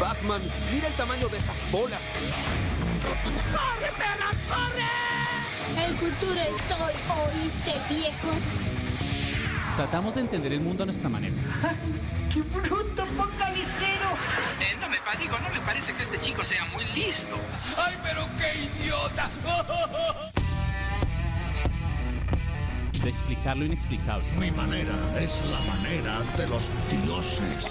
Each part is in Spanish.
Batman, mira el tamaño de estas bolas. ¡Corre, perra, corre! El futuro es hoy, ¿oíste, viejo? Tratamos de entender el mundo a nuestra manera. ¡Qué bruto focalicero! Eh, no me digo, no me parece que este chico sea muy listo. ¡Ay, pero qué idiota! De explicar lo inexplicable. Mi manera es la manera de los dioses.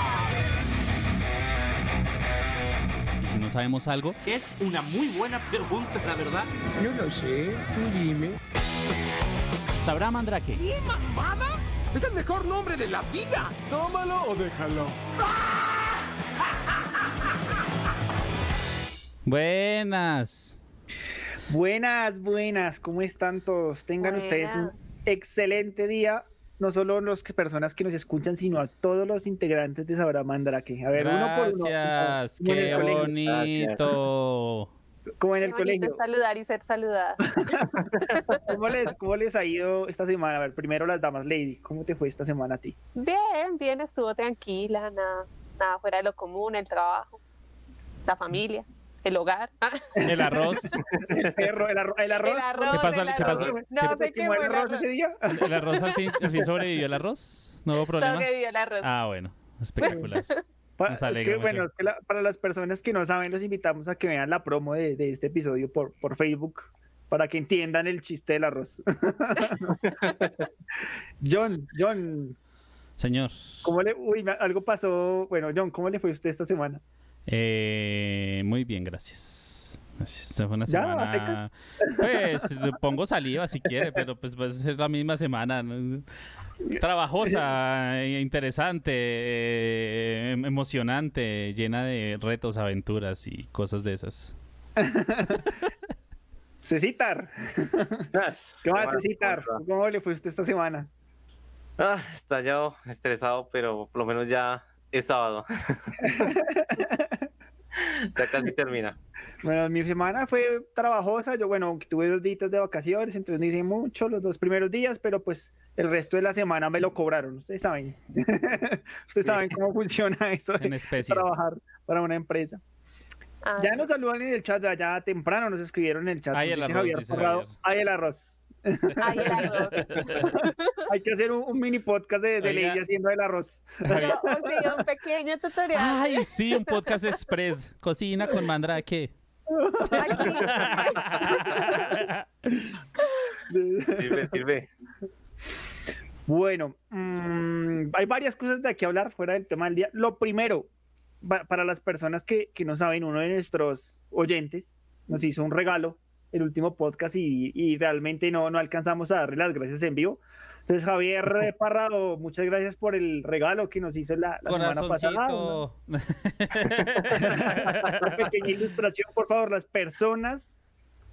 Sabemos algo, Es una muy buena pregunta, la verdad. No lo sé, tú dime. sabrá Mandrake. ¿Qué mamada? Es el mejor nombre de la vida. Tómalo o déjalo. Buenas. Buenas, buenas, ¿cómo están todos? Tengan Buenas. ustedes un excelente día, no solo las personas que nos escuchan, sino a todos los integrantes de Sabrá Mandrake. A ver, uno por uno. Gracias. como Qué bonito. Como en el Qué colegio. saludar y ser saludada. ¿Cómo les, ¿Cómo les ha ido esta semana? A ver, primero las damas, Lady, ¿cómo te fue esta semana a ti? Bien, bien, estuvo tranquila, nada, nada fuera de lo común, el trabajo, la familia, el hogar. El arroz. El perro, el, arro- el arroz. El arroz. ¿Qué pasó? el ¿Qué pasó? arroz. ¿Se No te sé qué el fue el arroz arroz. ese día? El arroz al fin, al fin sobrevivió el arroz. No hubo problema. Sobrevivió el arroz. Ah, bueno. Espectacular. Es que, bueno, es que la- para las personas que no saben, los invitamos a que vean la promo de, de este episodio por, por Facebook para que entiendan el chiste del arroz. John, John, Señor. ¿cómo le, uy, algo pasó, bueno, John, ¿cómo le fue a usted esta semana? Eh, muy bien, gracias. Esta fue una ¿Ya? semana. Pues le pongo saliva si quiere, pero pues va a ser la misma semana. ¿no? Trabajosa, eh, interesante, eh, em- emocionante, llena de retos, aventuras y cosas de esas. Cecitar, ¿qué más, Cecitar? ¿Cómo le fue a usted esta semana? Ah, estallado, estresado, pero por lo menos ya es sábado. ya casi termina. Bueno, mi semana fue trabajosa. Yo, bueno, aunque tuve dos días de vacaciones, entonces no hice mucho los dos primeros días, pero pues el resto de la semana me lo cobraron. Ustedes saben. Ustedes saben cómo funciona eso de En especie. trabajar para una empresa. Ah, Ya nos saludan en el chat de allá temprano, nos escribieron en el chat. Nos el arroz, Javier dice Parrado, Javier. Ay, el arroz. Ay, el arroz. Hay que hacer un, un mini podcast de, de. Lady haciendo el arroz. No, o sí, un pequeño tutorial. Ay, sí, un podcast express. Cocina con Mandrake. Sirve, sirve. Bueno, mm, hay varias cosas de aquí a hablar fuera del tema del día. Lo primero, pa- para las personas que, que no saben, uno de nuestros oyentes nos hizo un regalo el último podcast y, y realmente no, no alcanzamos a darle las gracias en vivo. Entonces, Javier Parrado, muchas gracias por el regalo que nos hizo la, la semana pasada. Corazoncito. Una pequeña ilustración, por favor, las personas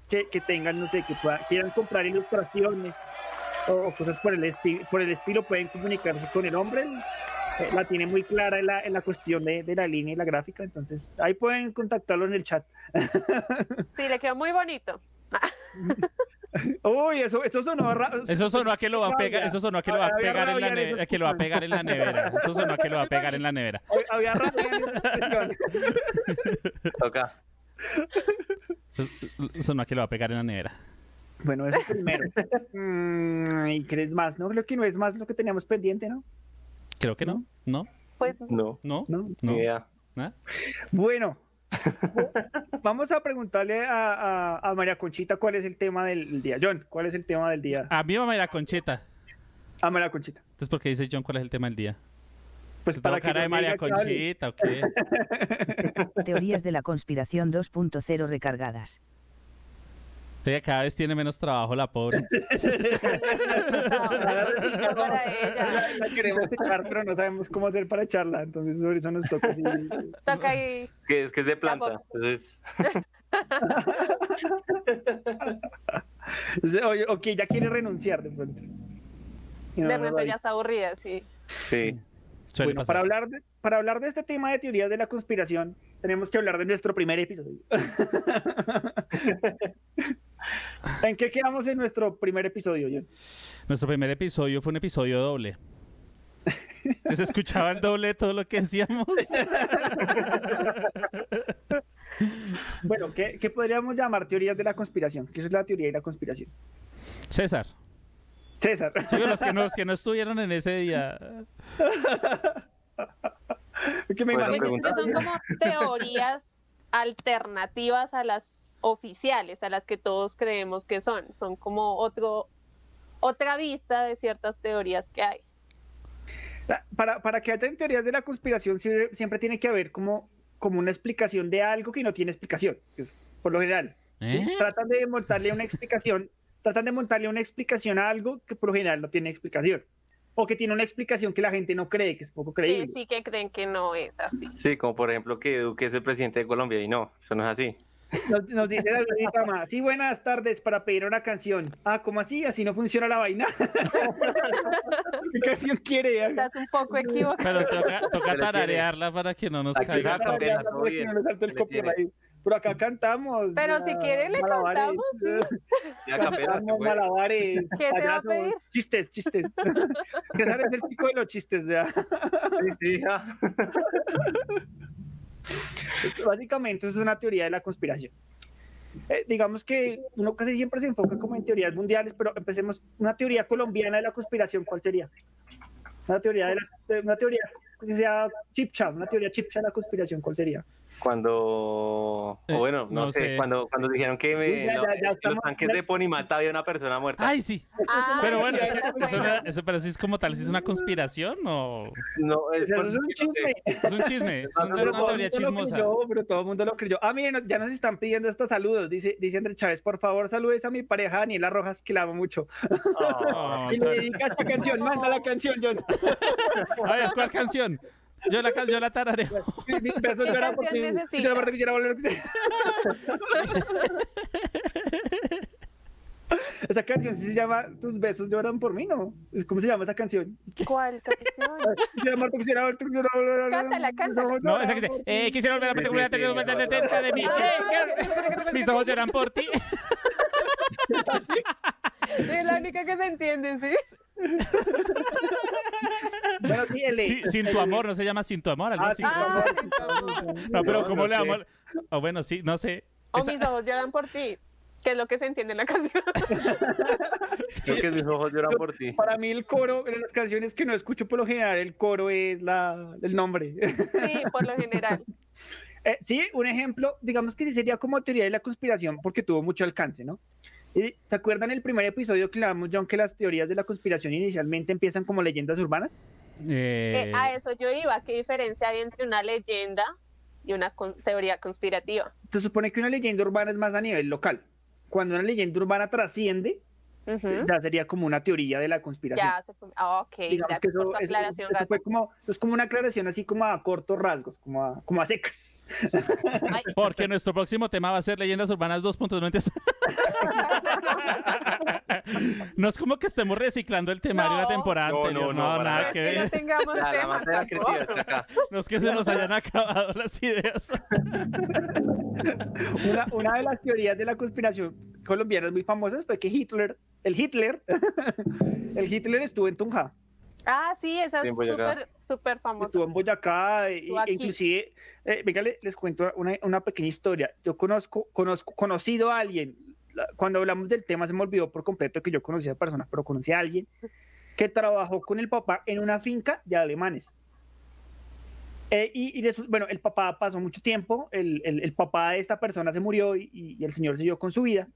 que, que tengan, no sé, que puedan- quieran comprar ilustraciones o, o cosas por el, por el estilo, pueden comunicarse con el hombre. Eh, la tiene muy clara en la, en la cuestión de, de la línea y la gráfica, entonces ahí pueden contactarlo en el chat. Sí, le quedó muy bonito. Uy, eso, eso sonó. Eso sonó a que lo va a pegar, eso sonó a que lo va a pegar en la nevera, que lo va a pegar en la nevera. Eso sonó a que lo va a pegar en la nevera. Había. Toca. Eso- Sonó a que lo va a pegar en la nevera. Bueno, eso primero. Mm, ¿Y crees más? No, creo que no es más lo que teníamos pendiente, ¿no? Creo que no. ¿No? Pues No, ¿No? No. No. ni idea. ¿Ah? Bueno, vamos a preguntarle a, a- a María Conchita cuál es el tema del día. John, ¿cuál es el tema del día? A mí a ir a Concheta. A María Conchita. Entonces, ¿por qué dice John cuál es el tema del día? Pues ¿Te para que cara de María. Conchita o qué? Teorías de la conspiración 2.0 recargadas. Cada vez tiene menos trabajo, la pobre. La queremos echar, pero no sabemos cómo hacer para echarla. Entonces, por eso nos toca. así. Toca ahí. Es que es, que es de planta. Entonces, O, ok, ya quiere renunciar de pronto. Y no, De pronto ya está aburrida, sí. Sí. Suele Bueno, pasar. para hablar, de, para hablar de este tema de teorías de la conspiración, tenemos que hablar de nuestro primer episodio. ¿En qué quedamos en nuestro primer episodio, John? Nuestro primer episodio fue un episodio doble. Se escuchaba el doble de todo lo que decíamos. Bueno, ¿qué, qué podríamos llamar teorías de la conspiración? ¿Qué es la teoría de la conspiración? César. César. Sí, los que no, los que no estuvieron en ese día. que me Buena Pues imagino- es que son como teorías alternativas a las oficiales, a las que todos creemos que son. Son como otro, otra vista de ciertas teorías que hay. Para, para que haya teorías de la conspiración siempre, siempre tiene que haber como, como una explicación de algo que no tiene explicación, es por lo general. ¿sí? ¿Eh? Tratan de montarle una explicación, tratan de montarle una explicación a algo que por lo general no tiene explicación. O que tiene una explicación que la gente no cree, que es poco creíble. sí que creen que no es así. Sí, como por ejemplo que Duque es el presidente de Colombia y no, eso no es así. Nos, nos dice David Rama, sí, buenas tardes para pedir una canción. Ah, ¿cómo así? Así no funciona la vaina. ¿Qué canción quiere? Estás un poco equivocado. Pero toca, toca tararearla para que no nos caiga. bien. No nos salte el copyright. Pero acá cantamos. Pero si ya, quiere le malabares. cantamos, sí. Ya capela, malabares. ¿Qué se va a pedir? Chistes, chistes. César es el pico de los chistes, ya. Sí, sí, ah. Básicamente eso es una teoría de la conspiración. Eh, digamos que uno casi siempre se enfoca como en teorías mundiales, pero empecemos una teoría colombiana de la conspiración, ¿cuál sería? Una teoría de la, una teoría que sea chipcha, una teoría chipcha de la conspiración, ¿cuál sería? Cuando, Eh, o bueno, no, no sé, sé. cuando, cuando dijeron que me- ya, no, ya, ya en los estamos- tanques de Ponimata había una persona muerta. Ay, sí. Ah, Pero bueno, sí, eso, eso no- eso- pero sí es como tal, si es una conspiración o No, es, Eso es un chisme. es un chisme, es No, una, Pero una teoría mundo lo chismosa. creyó, pero todo el mundo lo creyó. Ah, miren, ya nos están pidiendo estos saludos. Dice, dice Andrés Chávez, por favor, saludes a mi pareja Daniela Rojas, que la amo mucho. Oh, y le sorry. dedica esta canción, manda la canción, John. A ver, ¿cuál canción? Yo la, yo la tarareo. Besos ¿Qué lloran canción por ti. necesita? Quiero verte, quiero volver. Esa canción sí se llama Tus besos lloran por mí, ¿no? ¿Cómo se llama esa canción? ¿Cuál canción? Quisiera quisiera verte. Cántala, cántala. No, esa que dice, eh, quisiera volver a verte, volver a tener un de cerca de mí. Que- Mis ojos lloran por ti. Es la única que se entiende, ¿sí? Bueno, sí, el- Sí, sin tu amor, no se llama sin tu amor, algo Ah, así. sin tu amor. Ah, No, pero ¿cómo no le damos? O bueno, sí, no sé. o Esa- mis ojos lloran por ti, que es lo que se entiende en la canción. Creo que mis ojos lloran por ti. Para mí el coro, en las canciones que no escucho por lo general, el coro es la, el nombre. Sí, por lo general. Eh, sí, un ejemplo, digamos que sí sería como teoría de la conspiración porque tuvo mucho alcance, ¿no? Y, ¿Se acuerdan el primer episodio que le damos, John, que las teorías de la conspiración inicialmente empiezan como leyendas urbanas? Eh, Eh, a eso yo iba. ¿Qué diferencia hay entre una leyenda y una con- teoría conspirativa? Se supone que una leyenda urbana es más a nivel local. Cuando una leyenda urbana trasciende, Ya sería como una teoría de la conspiración. Ya se fue- ah, ok, Digamos que eso, eso- eso fue como, es como una aclaración así como a cortos rasgos, como a, como a secas. Porque nuestro próximo tema va a ser Leyendas Urbanas 2.90. No es como que estemos reciclando el temario de la No. temporada No, anterior. no, No, no, nada no es que que no ver. tengamos Ya, la temas está acá. No es que se nos hayan acabado las ideas. Una, una de las teorías de la conspiración colombianas muy famosas fue que Hitler, el Hitler, el Hitler estuvo en Tunja, Ah, sí, esa Sí, es súper, súper famosa. estuvo en Boyacá, e- inclusive, eh, venga, le- les cuento una, una pequeña historia. Yo conozco, conozco, conocido a alguien, cuando hablamos del tema se me olvidó por completo que yo conocía a personas, pero conocí a alguien que trabajó con el papá en una finca de alemanes. Eh, y, bueno, el papá pasó mucho tiempo, el, el- el papá de esta persona se murió y, y el señor siguió con su vida.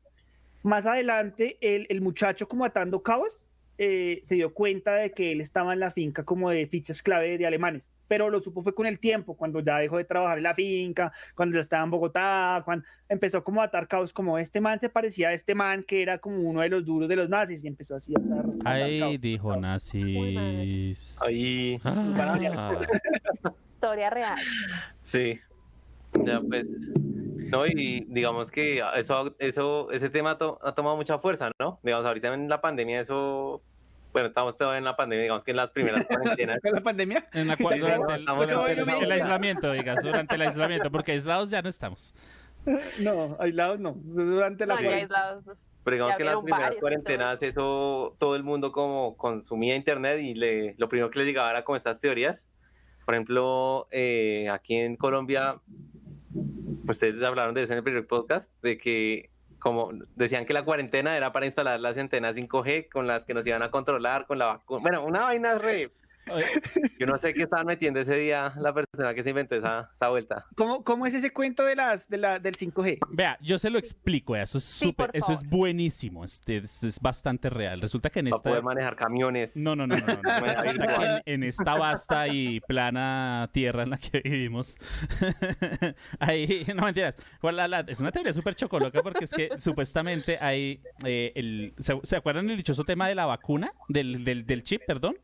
Más adelante, el, el muchacho como atando cabos, eh, se dio cuenta de que él estaba en la finca como de fichas clave de alemanes, pero lo supo fue con el tiempo, cuando ya dejó de trabajar en la finca, cuando ya estaba en Bogotá, cuando empezó como a atar cabos, como este man se parecía a este man que era como uno de los duros de los nazis y empezó así a atar, Ahí cabos. dijo nazis. Ahí, Ah. Historia real. sí. Ya pues, No, y digamos que eso, eso, ese tema to- ha tomado mucha fuerza, ¿no? Digamos, ahorita en la pandemia eso, bueno, estamos todavía en la pandemia, digamos que en las primeras cuarentenas. ¿En la pandemia? En, la, Sí, cua- sí, durante el, durante el- pandemia. el aislamiento, digas, durante el aislamiento, porque aislados ya no estamos. No, aislados no. Durante la No, cuarentena. aislados. Pero digamos Ya que en las primeras bares cuarentenas eso, todo el mundo como consumía internet y le, lo primero que les llegaba era como estas teorías. Por ejemplo, eh, aquí en Colombia, ustedes hablaron de eso en el primer podcast, de que como decían que la cuarentena era para instalar las antenas 5G con las que nos iban a controlar con la vacuna. Bueno, una vaina re... Yo no sé qué estaban metiendo ese día la persona que se inventó esa, esa vuelta. ¿Cómo, ¿Cómo es ese cuento de las, de la, del 5G? Vea, yo se lo explico, eso es súper, por eso es buenísimo, este, es, es bastante real. Resulta que en Para esta... poder manejar camiones. No, no, no, no, no, no. Resulta que en, en esta vasta y plana tierra en la que vivimos, ahí, no mentiras, Bueno, la- la- es una teoría súper chocoloca porque es que supuestamente hay, eh, el, ¿se, se acuerdan el dichoso tema de la vacuna? Del, del, del chip, perdón.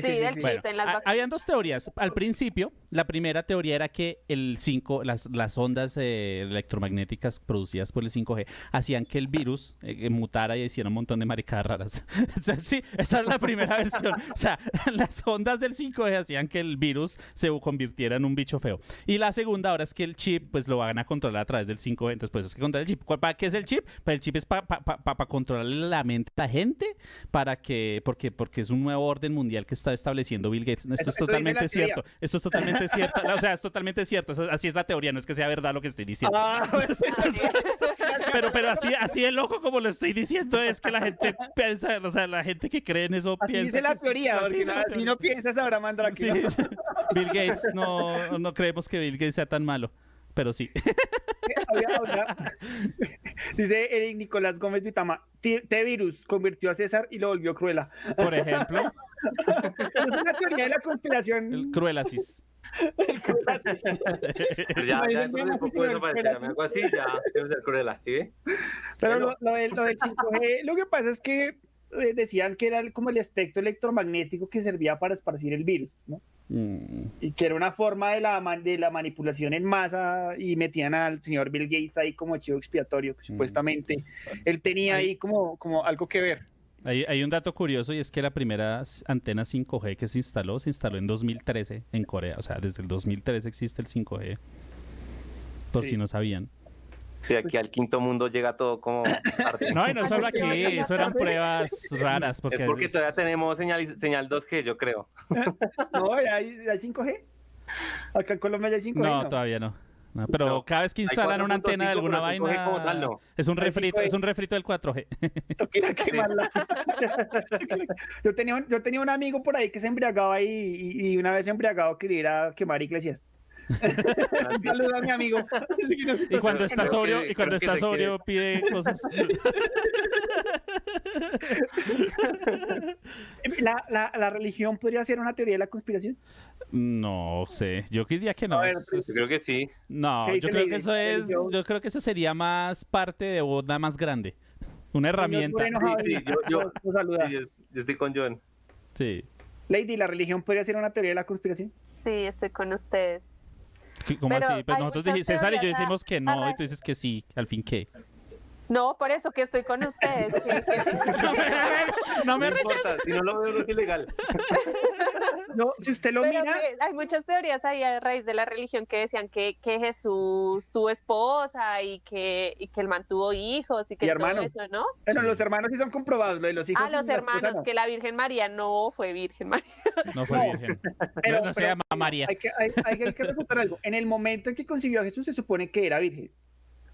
Sí, del chip Bueno, en las habían dos teorías. Al principio, la primera teoría era que el 5, las, las ondas eh, electromagnéticas producidas por el 5G hacían que el virus eh, mutara y hiciera un montón de maricadas raras. Sí, esa es la primera versión. O sea, las ondas del 5G hacían que el virus se convirtiera en un bicho feo. Y la segunda ahora es que el chip, pues lo van a controlar a través del 5G. Entonces, pues es que controlar el chip. ¿Cuál- ¿Para qué es el chip? Pues el chip es para controlar la mente de la gente, para que, porque, porque es un nuevo orden mundial que está estableciendo Bill Gates. Esto Eso- es totalmente teoría. cierto. Esto es totalmente cierto. O sea, es totalmente cierto. Eso- así es la teoría, no es que sea verdad lo que estoy diciendo. Ah, pues, Pero, pero así, así de loco como lo estoy diciendo es que la gente piensa, o sea, la gente que cree en eso así piensa. dice la es- teoría, porque si no piensas ahora, mandra Sí. Bill Gates, no, no creemos que Bill Gates sea tan malo, pero sí. Dice Eric Nicolás Gómez Vitama, T-Virus convirtió a César y lo volvió cruela. Por ejemplo, Es una teoría de la conspiración. el Cruelasis. Pero ya, ya dentro de poco desaparecerá. Me hago así, ya debe ser cruela, ¿sí ve? Pero lo, lo del, lo del 5G, lo que pasa es que eh, decían que era el- como el espectro electromagnético que servía para esparcir el virus, ¿no? Mm, Y que era una forma de la, man- de la manipulación en masa y metían al señor Bill Gates ahí como chivo expiatorio, que supuestamente él tenía ahí como, como algo que ver. Hay, hay un dato curioso y es que la primera antena 5G que se instaló, se instaló en 2013 en Corea. O sea, desde el 2013 existe el 5G. Por Sí. si no sabían. Sí, aquí al quinto mundo llega todo como tarde. No, y no solo aquí, eso eran pruebas raras. Porque es porque todavía tenemos señal, señal 2G, yo creo. No, ¿hay, hay 5G? Acá en Colombia ya hay 5G. No, todavía no. No, pero No. cada vez que instalan una 4.5, antena de alguna pero 5G vaina, como tal, no. es un refrito, 5G. es un refrito del 4G. Toca ir a quemarla. yo, tenía un, yo tenía un amigo por ahí que se embriagaba y, y, y una vez embriagado quería ir a quemar iglesias. Un saludo a mi amigo. Y cuando está sobrio, y cuando está sobrio pide cosas. ¿La, la, ¿La religión podría ser una teoría de la conspiración? No sé, yo diría que no. A ver, es- pues, Yo creo que sí. no, ¿qué yo creo que Lady? eso es, yo creo que eso sería más parte de onda más grande, una herramienta. Sí, saluda. Sí, yo, yo estoy con John. Sí. Lady, ¿la religión podría ser una teoría de la conspiración? Sí, estoy con ustedes. ¿Cómo Pero así? Pues nosotros dijimos, César y yo decimos que no, y tú dices que sí, al fin qué. No, por eso que estoy con ustedes. que- que sí. no me No importa, si no lo veo, no es ilegal. No, si usted lo Pero mira, que hay muchas teorías ahí a raíz de la religión que decían que, que Jesús tuvo esposa y que, y que él mantuvo hijos y que Y todo hermanos. eso, ¿no? bueno, los hermanos sí son comprobados, lo de los hijos. A los esposa hermanos, no. que la Virgen María no fue Virgen María. No fue No, virgen. pero- no, no se llama María. Hay que, hay, hay que- hay que algo. En el momento en que concibió a Jesús, se supone que era virgen.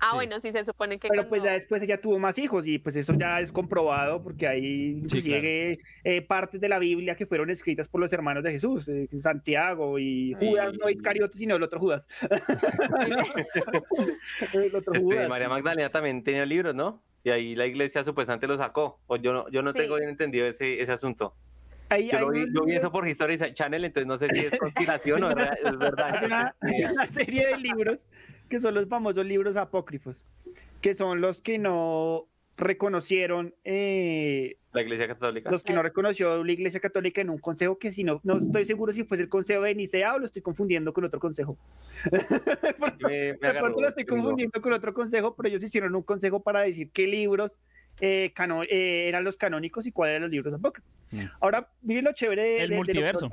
Ah, Sí. bueno, sí se supone que Pero pues ya después ella tuvo más hijos y pues eso ya es comprobado porque hay inclusive eh, partes de la Biblia que fueron escritas por los hermanos de Jesús, eh, Santiago y Judas, no Iscariote, sino el otro Judas. el otro Este, Judas. María Magdalena también tenía libros, ¿no? Y ahí la iglesia supuestamente lo sacó. O yo no, yo no Sí. tengo bien entendido ese, ese asunto. Ahí- Yo, vi, yo vi eso por History Channel, entonces no sé si es conspiración o es es verdad. hay una, una serie de libros que son los famosos libros apócrifos, que son los que no reconocieron eh, la Iglesia Católica. Los que no reconoció la Iglesia Católica en un consejo que si no, no estoy seguro si fue el consejo de Nicea o lo estoy confundiendo con otro consejo. me, me de pronto lo estoy confundiendo con otro consejo, pero ellos hicieron un consejo para decir qué libros eh, eh, eran los canónicos y cuáles eran los libros apócrifos. Mm. Ahora, miren lo chévere de, El multiverso.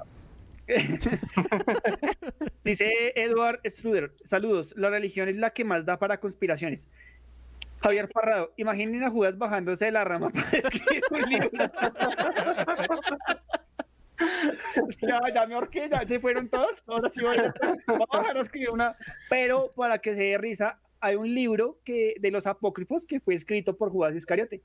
Dice Edward Struder, saludos, la religión es la que más da para conspiraciones. Javier Parrado, imaginen a Judas bajándose de la rama para escribir un libro. ya, ya me ahorqué, ya se fueron todos, todos así a, bajar a escribir una. Pero para que se dé risa, hay un libro que, de los apócrifos que fue escrito por Judas Iscariote.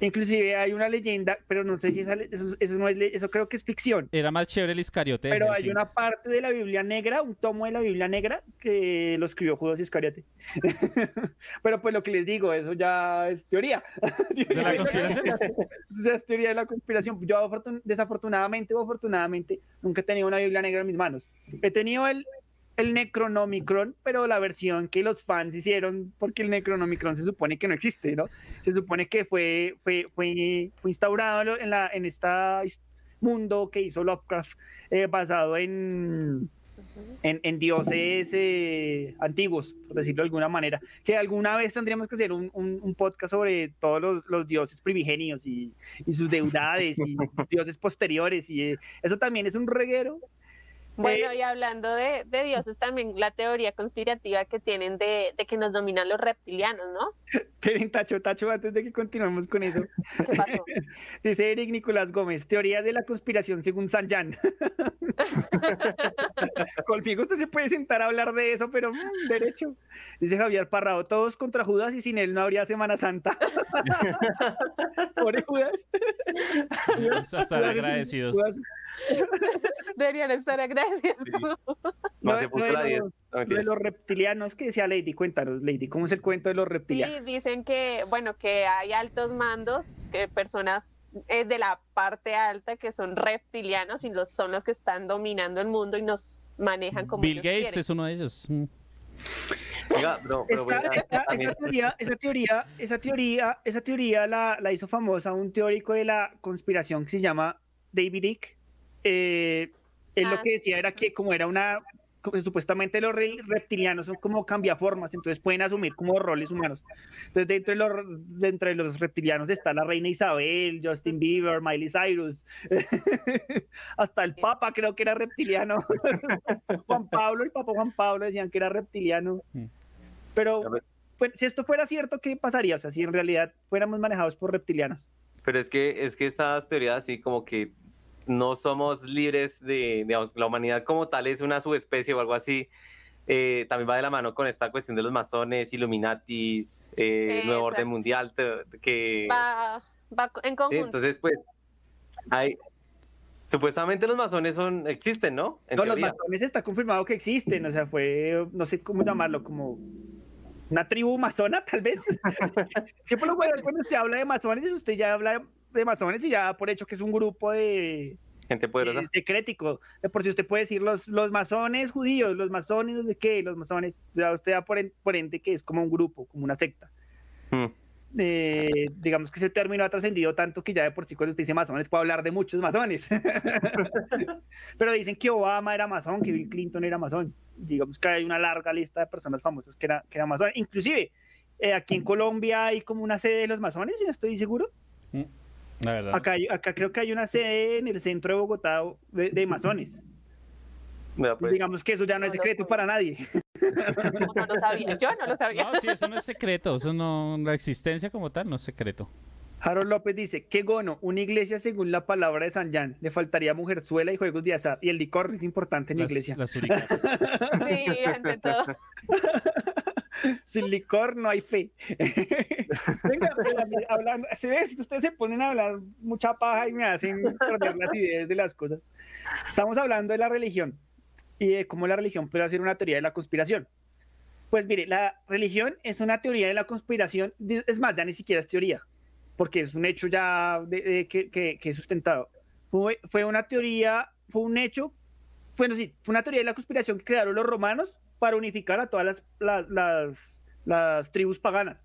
Inclusive hay una leyenda, pero no sé si eso, eso, no es, eso creo que es ficción. Era más chévere el Iscariote. Pero hay una parte de la Biblia negra, un tomo de la Biblia negra que lo escribió Judas Iscariote. pero pues lo que les digo, eso ya es teoría. ¿De la conspiración? es teoría de la conspiración. Yo desafortunadamente o afortunadamente nunca he tenido una Biblia negra en mis manos. He tenido el, el Necronomicron, pero la versión que los fans hicieron, porque el Necronomicron se supone que no existe, ¿no? Se supone que fue, fue, fue, instaurado en, la, en este mundo que hizo Lovecraft, eh, basado en, en, dioses eh, antiguos, por decirlo de alguna manera. Que alguna vez tendríamos que hacer un, un, podcast sobre todos los, los dioses primigenios y, y, sus deudades y dioses posteriores. Y eh, eso también es un reguero bueno, y hablando de, dioses, también la teoría conspirativa que tienen de, que nos dominan los reptilianos, ¿no? Tienen tacho, tacho, antes de que continuemos con eso. ¿Qué pasó? Dice Eric Nicolás Gómez, teoría de la conspiración según San Jan. Conmigo usted se puede sentar a hablar de eso, pero mm, derecho. Dice Javier Parrado, todos contra Judas y sin él no habría Semana Santa. Pobre Judas. Hasta agradecidos. Deberían estar agradecidos. No, de, los reptilianos que decía Lady, cuéntanos, Lady, ¿cómo es el cuento de los reptilianos? Sí, dicen que, bueno, que hay altos mandos, que personas eh, de la parte alta que son reptilianos y los, son los que están dominando el mundo y nos manejan como Bill Gates es uno de ellos. Mm. esa, teoría, esa teoría, esa teoría, esa teoría la, la hizo famosa un teórico de la conspiración que se llama David Icke eh, él lo ah, que decía era que como era una, supuestamente los reptilianos son como cambiaformas, entonces pueden asumir como roles humanos. Entonces dentro de los, dentro de los reptilianos está la reina Isabel, Justin Bieber, Miley Cyrus, hasta el Papa creo que era reptiliano. Juan Pablo, el Papa Juan Pablo decían que era reptiliano. Mm. Pero pues, si esto fuera cierto, ¿qué pasaría? O sea, si en realidad fuéramos manejados por reptilianos. Pero es que, es que estas teorías así como que no somos libres de, digamos, la humanidad como tal es una subespecie o algo así. Eh, también va de la mano con esta cuestión de los masones, Illuminatis, eh, Nuevo Orden Mundial, que... Va, en conjunto. entonces, pues, hay... Supuestamente los masones son, existen, ¿no? no, los masones está confirmado que existen, o sea, fue, no sé cómo llamarlo, como una tribu masona, tal vez. Siempre lo bueno cuando usted habla de masones, usted ya habla de masones y ya por hecho que es un grupo de gente poderosa. secrético. De por si usted puede decir los, los masones judíos, los masones no sé qué, los masones, ya usted da por, por ende que es como un grupo, como una secta. Hmm. Eh, digamos que ese término ha trascendido tanto que ya de por sí cuando usted dice masones puede hablar de muchos masones. Pero dicen que Obama era masón, que Bill Clinton era masón. Digamos que hay una larga lista de personas famosas que era, que era masón. Inclusive eh, aquí en Colombia hay como una sede de los masones, no estoy seguro. Acá, acá creo que hay una sede en el centro de Bogotá de, masones. Pues. Digamos que eso ya no, es secreto para nadie. No, lo sabía, yo no lo sabía. No, sí, eso no es secreto, eso no, la existencia como tal no es secreto. Harold López dice, qué gono, una iglesia según la palabra de San Jan, le faltaría mujerzuela y juegos de azar, y el licor es importante en la iglesia. Las sí, ante todo. Sin licor no hay fe. Venga, hablando, si ustedes se ponen a hablar mucha paja y me hacen perder las ideas de las cosas. Estamos hablando de la religión y de cómo la religión puede ser una teoría de la conspiración. Pues mire, la religión es una teoría de la conspiración, es más, ya ni siquiera es teoría, porque es un hecho ya que, que, sustentado. Fue, fue, una teoría, fue un hecho, bueno, sí, fue una teoría de la conspiración que crearon los romanos para unificar a todas las, las, las, tribus paganas.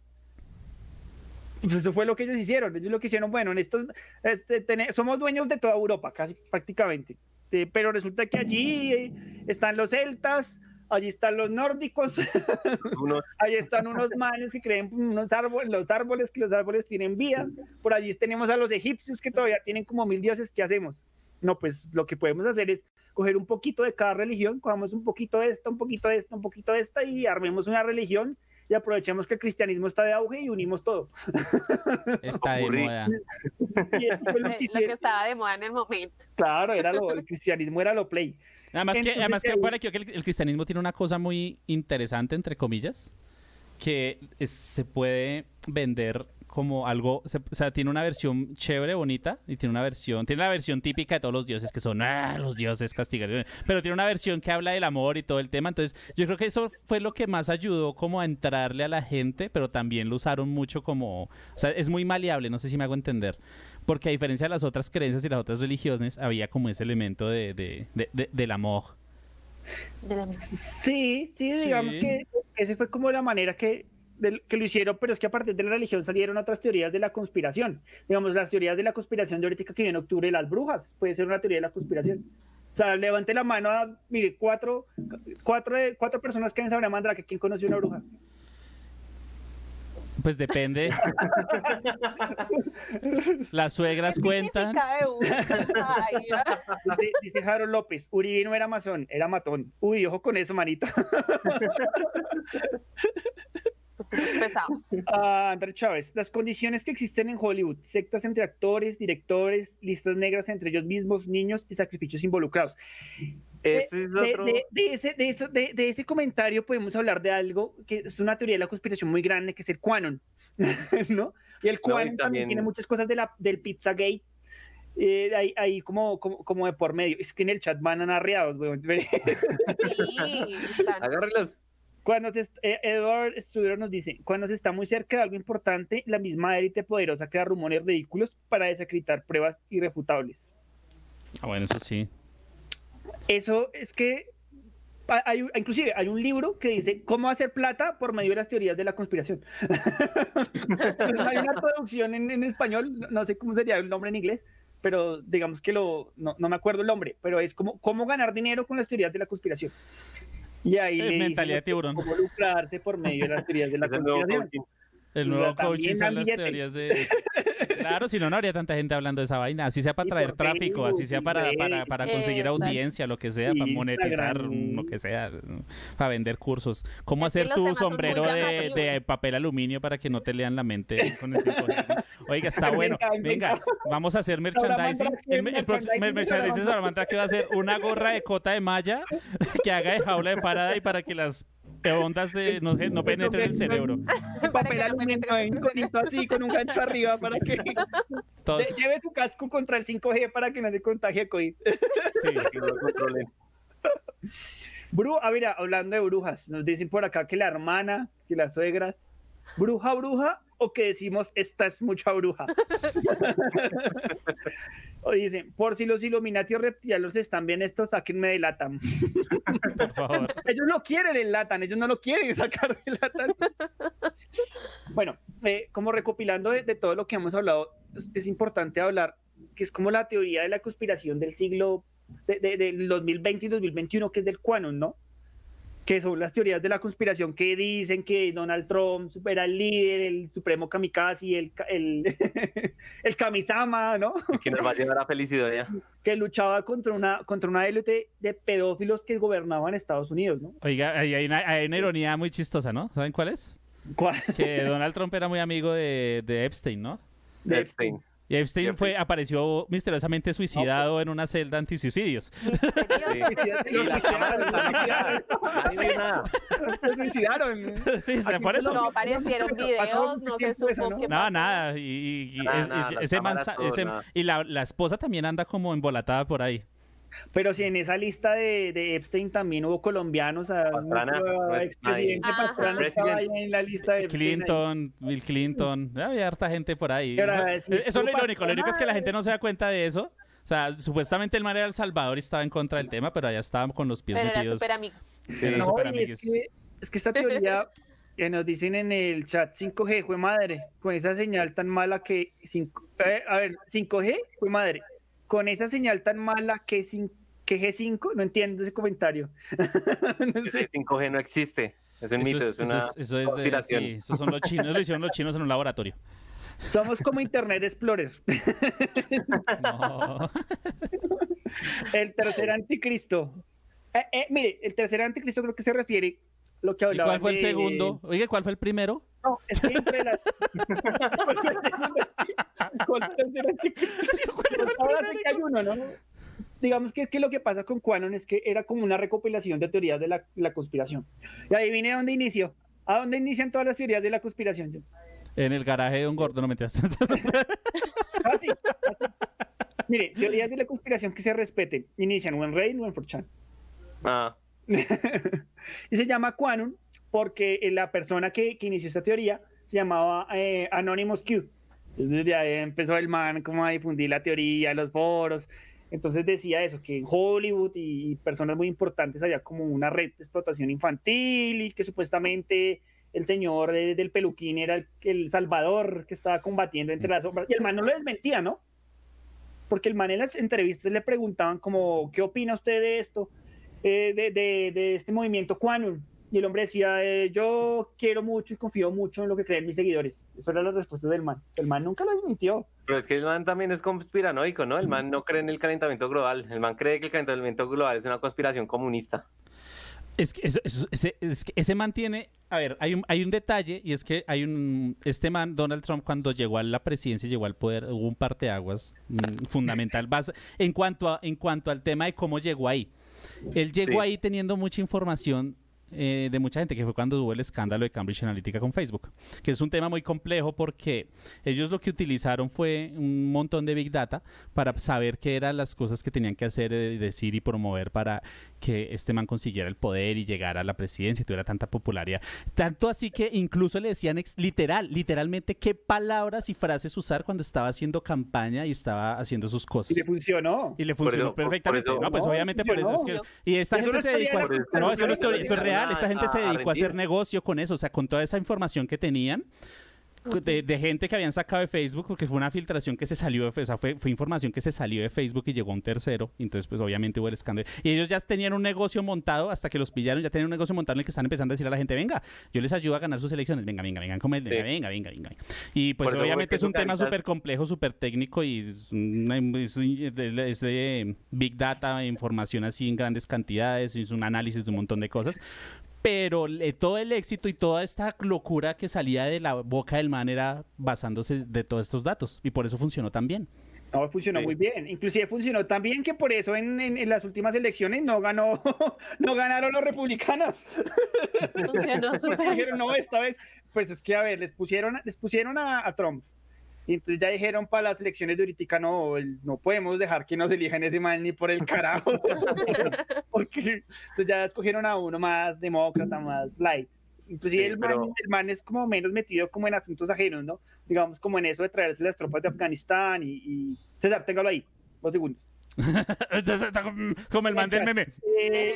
Pues eso fue lo que ellos hicieron. Ellos lo que hicieron, bueno, en estos, este, somos dueños de toda Europa, casi prácticamente. Eh, pero resulta que allí eh, están los celtas, allí están los nórdicos, Unos allí están unos manes que creen unos árboles, los árboles, que los árboles tienen vida. Por allí tenemos a los egipcios que todavía tienen como mil dioses. ¿Qué hacemos? No, pues lo que podemos hacer es coger un poquito de cada religión, cojamos un poquito de esta, un poquito de esta, un poquito de esta y armemos una religión y aprovechemos que el cristianismo está de auge y unimos todo. Está de moda. Lo que que estaba de moda en el momento. Claro, era lo, el cristianismo era lo play. Además que, Entonces, además que, eh, bueno, creo que el, el cristianismo tiene una cosa muy interesante, entre comillas, que es- se puede vender como algo, se- o sea, tiene una versión chévere, bonita, y tiene una versión, tiene la versión típica de todos los dioses, que son, ah, los dioses castigadores, pero tiene una versión que habla del amor y todo el tema, entonces yo creo que eso fue lo que más ayudó como a entrarle a la gente, pero también lo usaron mucho como, o sea, es muy maleable, no sé si me hago entender. Porque a diferencia de las otras creencias y las otras religiones, había como ese elemento de, de- de- de- del amor. Sí, sí, digamos Sí. que ese fue como la manera que, del- que lo hicieron, pero es que a partir de la religión salieron otras teorías de la conspiración. Digamos, las teorías de la conspiración de ahorita que viene en octubre, las brujas, puede ser una teoría de la conspiración. O sea, levante la mano a, mire, cuatro, cuatro, de- cuatro personas que en Sabrina Mandrake, ¿quién conoció una bruja? Pues depende. Las suegras cuentan. Ay, Dice, dice Harold López, Uribe no era masón, era matón. Uy, ojo con eso, manito. pues somos pesados. Ah, Andrés Chávez, las condiciones que existen en Hollywood, sectas entre actores, directores, listas negras entre ellos mismos, niños y sacrificios involucrados. ese es De, otro. de- de ese, de, eso- de- de ese comentario podemos hablar de algo que es una teoría de la conspiración muy grande, que es el Quanon, ¿no? Y el No, y Quanon también también- tiene muchas cosas de la, del Pizzagate, eh, ahí, ahí como, como, como de por medio. Es que en el chat van anarreados, weón. Sí, están- Agárrelos. Cuando se, eh, Edward Studer nos dice, cuando se está muy cerca de algo importante, la misma élite poderosa crea rumores ridículos para desacreditar pruebas irrefutables. Ah, bueno, eso sí. Eso es que ha- hay, inclusive hay un libro que dice cómo hacer plata por medio de las teorías de la conspiración. hay una traducción en, en español, no sé cómo sería el nombre en inglés, pero digamos que lo, no, no me acuerdo el nombre, pero es como cómo ganar dinero con las teorías de la conspiración. Y ahí Es mentalidad de tiburón. cómo lucrarse por medio de las teorías de la Es el nuevo Y coaching son las teorías de... Claro, si no, no habría tanta gente hablando de esa vaina. Así sea para Y traer tráfico, así sea y para, para, para conseguir audiencia, lo que sea, para Y monetizar, Instagram. lo que sea, para vender cursos. ¿Cómo Es hacer tu sombrero de, de papel aluminio para que no te lean la mente con el 5G? Oiga, está bueno. Venga, vamos a hacer merchandising. El, el, próximo- merchandising. Salamanca que va a ser una gorra de cota de malla que haga de jaula de Faraday para que las ondas de, no, no penetren el cerebro. para Papel aluminio penetre así con un gancho arriba para que Lle- lleve su casco contra el 5G para que no se contagie COVID. sí. Que no lo controlen. Bru, ah, mira, hablando de brujas, nos dicen por acá que la hermana, que las suegras, bruja, bruja, o que decimos esta es mucha bruja. o dicen, por si los Illuminati o reptilianos están bien, estos sáquenme de Latam. Por favor. ellos lo quieren el Latam, ellos no lo quieren sacar de Latam. bueno, eh, como recopilando de, de todo lo que hemos hablado, es, es importante hablar que es como la teoría de la conspiración del siglo de, de- del 2020 y 2021, que es del Quanon, ¿no? Que son las teorías de la conspiración que dicen que Donald Trump era el líder, el supremo kamikaze, el, ca- el, el kamisama, ¿no? Que nos va a llevar a felicidad ya. Que luchaba contra una, contra una élite de pedófilos que gobernaban Estados Unidos, ¿no? Oiga, hay hay una, hay una ironía muy chistosa, ¿no? ¿Saben cuál es? ¿Cuál? Que Donald Trump era muy amigo de, de Epstein, ¿no? De Epstein. Y Epstein Jeffrey. fue, apareció misteriosamente suicidado en una celda antisuicidios. Se suicidaron. sí, se- Aquí por eso. No aparecieron videos, no se supo ¿no? qué No, pasó. nada. Y, y- y Nada, es- nada, es- ese todo, ese- nada. y la, la esposa también anda como embolatada por ahí. Pero si en esa lista de, de Epstein también hubo colombianos, a Pastrana, pues, expresidente ahí. Pastrana estaba ahí en la lista de Epstein. ahí. Clinton, Bill Clinton. Había harta gente por ahí. Ahora Eso, decís, eso es lo irónico. Lo único es que la gente no se da cuenta de eso. O sea, supuestamente el man era El Salvador y estaba en contra del tema, pero allá estaban con los pies Pero eran metidos. súper amigos. Sí, eran No, súper y es que, es que esta teoría Que nos dicen en el chat 5G, fue madre, con esa señal tan mala que... cinco- eh, a ver, 5G, fue madre, con esa señal tan mala que, cin- que G5, no entiendo ese comentario. No sé. Ese 5G no existe. Es un Eso mito, es, es, una eso es- eso es de- conspiración. sí, esos son los chinos, lo hicieron los chinos en un laboratorio. Somos como Internet Explorer. No. El tercer anticristo. Eh, eh, mire, el tercer anticristo creo que se refiere lo que ¿Y hablaba. cuál fue el segundo? Oye, ¿cuál fue el primero? No, es que entre las. ¿Cuál fue el segundo? ¿Cuál fue el tercer anticristo? Ahora sé que hay uno, ¿no? Digamos que es que lo que pasa con Quanon es que era como una recopilación de teorías de la, la conspiración. Y adivine dónde inició. ¿A dónde inician todas las teorías de la conspiración? Yo? En el garaje de un gordo, no me Así, así. Mire, teorías de la conspiración que se respeten. Inician o en Reddit o en 4chan. Ah, y se llama Quanon porque eh, la persona que, que inició esta teoría se llamaba eh, Anonymous Q. Entonces ahí empezó el man como a difundir la teoría los foros. Entonces decía eso, que en Hollywood y, y personas muy importantes había como una red de explotación infantil y que supuestamente el señor eh, del peluquín era el, el salvador que estaba combatiendo entre las sombras. Y el man no lo desmentía, ¿no? Porque el man en las entrevistas le preguntaban como, ¿qué opina usted de esto? Eh, de, de- de este movimiento Quanum. Y el hombre decía, eh, yo quiero mucho y confío mucho en lo que creen mis seguidores. Eso era la respuesta del man. El man nunca lo desmintió. pero es que el man también es conspiranoico, ¿no? El man no cree en el calentamiento global. El man cree que el calentamiento global es una conspiración comunista. Es que, eso- eso- ese, es que ese man tiene, a ver, hay un, hay un detalle y es que hay un, este man, Donald Trump, cuando llegó a la presidencia, llegó al poder, hubo un parteaguas mm, fundamental en, cuanto a, en cuanto al tema de cómo llegó ahí. Él llegó Sí. ahí teniendo mucha información eh, de mucha gente, que fue cuando hubo el escándalo de Cambridge Analytica con Facebook, que es un tema muy complejo porque ellos lo que utilizaron fue un montón de Big Data para saber qué eran las cosas que tenían que hacer, eh, decir y promover para que este man consiguiera el poder y llegara a la presidencia y tuviera tanta popularidad. Tanto así que incluso le decían ex- literal, literalmente qué palabras y frases usar cuando estaba haciendo campaña y estaba haciendo sus cosas. Y le funcionó. Y le Por funcionó eso- por- por perfectamente. eso- no, pues No, obviamente por eso es que. Y esta Eso gente no se dedicó a. No, eso no es teoría, eso es a- real. Esta gente se dedicó a hacer negocio con eso. O sea, con toda esa información que tenían. De, de gente que habían sacado de Facebook, porque fue una filtración que se salió de, o sea, fue, fue información que se salió de Facebook y llegó a un tercero. Entonces, pues obviamente hubo el escándalo. Y ellos ya tenían un negocio montado hasta que los pillaron, ya tenían un negocio montado en el que están empezando a decir a la gente, venga, yo les ayudo a ganar sus elecciones, venga, venga, venga, come- Sí. venga, venga, venga, venga, venga. Y pues obviamente es un tema súper complejo, súper técnico y es, es- es de big data, información así en grandes cantidades, es un análisis de un montón de cosas. Pero le- todo el éxito y toda esta locura que salía de la boca del man era basándose de todos estos datos y por eso funcionó tan bien. No, funcionó Sí. muy bien. Inclusive funcionó tan bien que por eso en, en- en las últimas elecciones no ganó, no ganaron los republicanos. Funcionó súper. No, esta vez, pues es que a ver, les pusieron, les pusieron a, a Trump. Y entonces ya dijeron para las elecciones de ahorita, no, el- no podemos dejar que nos elijan ese mal ni por el carajo. Porque entonces ya escogieron a uno más demócrata, más light. Inclusive Sí, el, man, pero- el man es como menos metido como en asuntos ajenos, ¿no? Digamos como en eso de traerse las tropas de Afganistán y... y... César, téngalo ahí, dos segundos. Como el man del meme. Eh,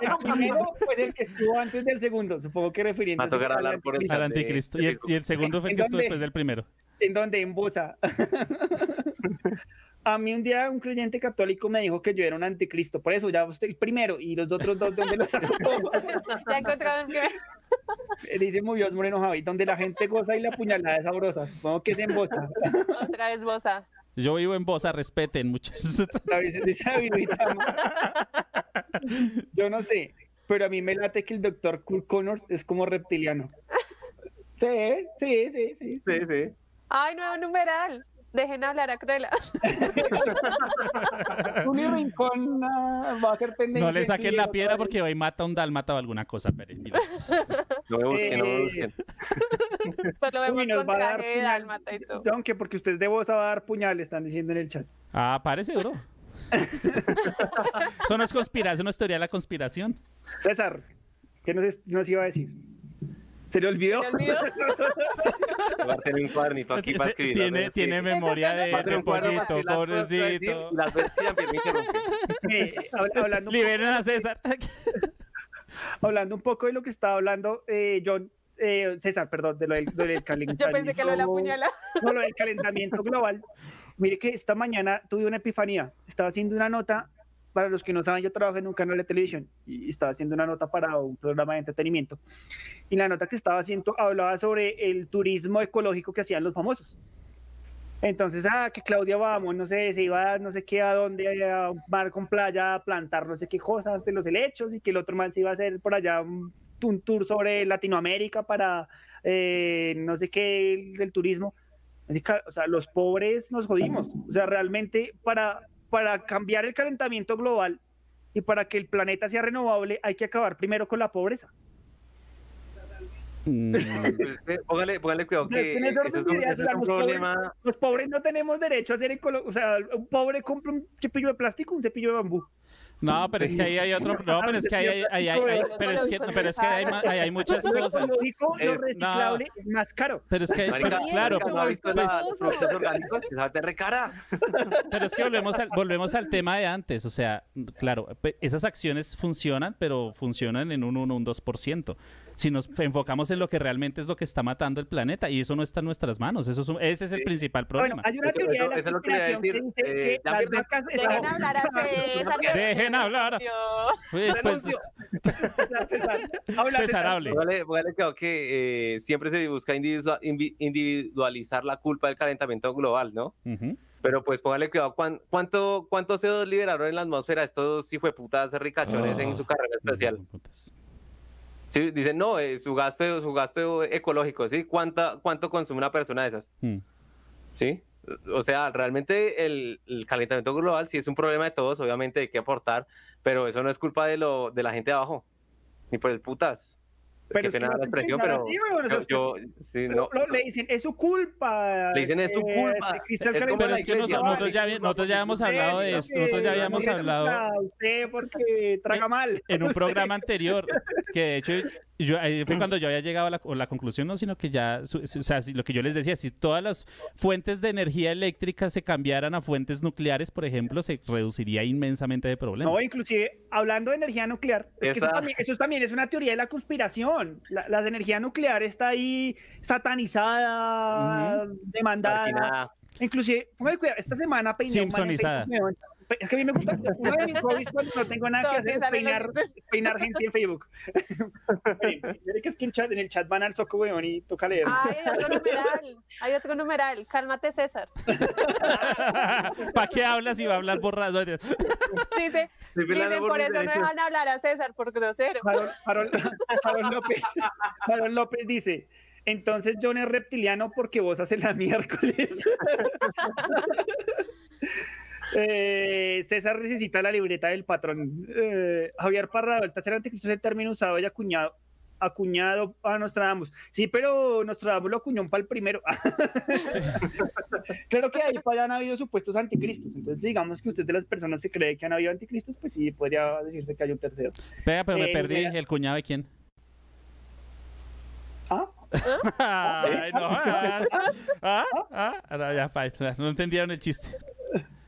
el primero pues el que estuvo antes del segundo, supongo que refiriéndose Va a tocar hablar por el anticristo. Y el, y el segundo fue el que estuvo después del primero. ¿En dónde? En Bosa. A mí un día un creyente católico me dijo que yo era un anticristo, por eso ya estoy primero y los otros dos, ¿dónde los sacó? Ya encontraron que Dice muy Dios Moreno Javi, donde la gente goza y la puñalada es sabrosa, supongo que es en Bosa. otra vez Bosa. Yo vivo en Bosa, respeten, muchachos. Huitama. Yo no sé, pero a mí me late que el doctor Kurt Connors es como reptiliano. Sí, sí, sí, sí. Sí, sí. Ay, nuevo numeral. Dejen hablar a Cruella. Juli Rincón ah, va a ser tendencia. No le saquen la piedra porque va y mata a un dálmata o alguna cosa, Pérez. No me busquen, no me Eh, busquen. Pues lo vemos Uy, nos con va a dar traje de dálmata y todo. Aunque porque usted es de voz a dar puñal, están diciendo en el chat. Ah, parece, bro. Eso no es conspiración, no es teoría de la conspiración. César, ¿qué nos, nos iba a decir? ¿Se le olvidó? ¿Se olvidó? Va a tener un cuadernito aquí para escribir. tiene, tiene memoria de, de pollito, pobrecito. Las también me interrumpen. Habla- hablando un poco- Liberen a César. hablando un poco de lo que estaba hablando eh, John, eh, César, perdón, de lo del, de lo del calentamiento. Yo pensé que lo de la puñalada. No, lo del calentamiento global. Mire que esta mañana tuve una epifanía. Estaba haciendo una nota, para los que no saben, yo trabajo en un canal de televisión y estaba haciendo una nota para un programa de entretenimiento. Y la nota que estaba haciendo hablaba sobre el turismo ecológico que hacían los famosos. Entonces, ah, que Claudia vamos, no sé, se iba no sé qué a dónde, a un mar con playa, a plantar no sé qué cosas de los helechos y que el otro man se iba a hacer por allá un, un tour sobre Latinoamérica para eh, no sé qué del turismo. O sea, los pobres nos jodimos. O sea, realmente para, para cambiar el calentamiento global y para que el planeta sea renovable hay que acabar primero con la pobreza. Mm, Pues es que póngale, póngale cuidado que no es un, es los pobres- problema. Los pobres no tenemos derecho a hacer ecolo- O sea, un pobre compra un cepillo de plástico, un cepillo de bambú. No, pero es que ahí hay otro. No, pero es que ahí hay, ahí hay- hay- pero es que, pero es que hay, hay muchas Lo cosas. ecológico, lo Es- reciclable es más caro. Pero es que, Marica, pero- claro, ¿no ha visto la- pues, los productos orgánicos? Esa te recara. Pero es que volvemos al, volvemos al tema de antes. O sea, claro, pe- esas acciones funcionan, pero funcionan en un 1, un 2%. Si nos enfocamos en lo que realmente es lo que está matando el planeta, y eso no está en nuestras manos, eso es un- ese es el principal Bueno, problema. hay una Eso- teoría eso- de la eso es lo que le iba a conspiración que decir. dice Eh, que las Dejen están- hablar a César. Dejen hablar. Pues, pues, Renuncio. César, habla, César, César. hable. Cuidado que eh, siempre se busca individualizar la culpa del calentamiento global, ¿no? Pero pues póngale cuidado, ¿cuán- ¿cuánto, cuánto CO2 liberaron en la atmósfera estos hijueputas ricachones en su carrera especial? Sí, dicen, no, eh, su, gasto, su gasto ecológico, ¿sí? ¿Cuánta, ¿Cuánto consume una persona de esas? Mm. ¿Sí? O sea, realmente el, el calentamiento global sí es un problema de todos, obviamente hay que aportar, pero eso no es culpa de, lo, de la gente de abajo, ni por el putas. Pero Qué pena no la expresión, pero yo, yo- sí, Pero no, lo- le dicen, es su culpa. Le dicen, es su eh, culpa. el Es como Pero la es que iglesia, nosotros, nosotros ya, nosotros ya habíamos usted, hablado de esto, nosotros ya habíamos la hablado Usted porque traga mal. en un programa anterior, que de hecho yo, ahí fue cuando yo había llegado a la, a la conclusión, no, sino que ya, su- su- o sea, si- lo que yo les decía, si todas las fuentes de energía eléctrica se cambiaran a fuentes nucleares, por ejemplo, se reduciría inmensamente de problemas. No, inclusive, hablando de energía nuclear, es que eso, también, eso también es una teoría de la conspiración. La, la energía nuclear está ahí satanizada, demandada. marginada. Inclusive, póngale cuidado, esta semana peiné Simpsonizada. Es que a mí me gusta, uno de mis hobbies cuando no tengo nada que hacer es peinar, peinar gente en Facebook. Que es que en, chat, en el chat van al soco, weón, y toca leer. Ay, hay otro numeral. Hay otro numeral. Cálmate, César. ¿Para qué hablas y va a hablar borrado? Dice, dicen, por eso no dejan hablar a César por grosero. Farol, López, Farol López dice, entonces John es reptiliano porque vos haces la miércoles. Eh, César necesita la libreta del patrón. Eh, Javier Parrado, el tercer anticristo es el término usado y acuñado, acuñado a Nostradamus. Sí, pero Nostradamus lo acuñó para el primero. claro que ahí para allá han habido supuestos anticristos. Entonces, digamos que usted de las personas que cree que han habido anticristos, pues sí, podría decirse que hay un tercero. Vea, pero me Eh, perdí. ¿El cuñado de quién? ¿Ah? Ay, no jodas. ¿Ah? ¿Ah? No, ya, no entendieron el chiste.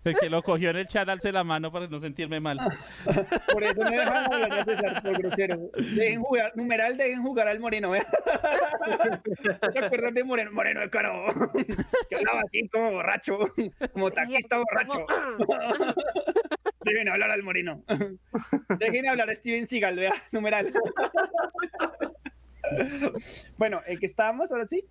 El que lo cogió en el chat, alce la mano para no sentirme mal. Por eso no dejan hablar a César, por grosero. Dejen jugar, numeral, dejen jugar al Moreno. ¿eh? ¿Te acuerdas de Moreno? Moreno de Caro. Que hablaba así como borracho, como taquista borracho. Dejen hablar al Moreno. Dejen hablar a Steven Seagal, vea, numeral. Bueno, ¿en qué estábamos ahora sí?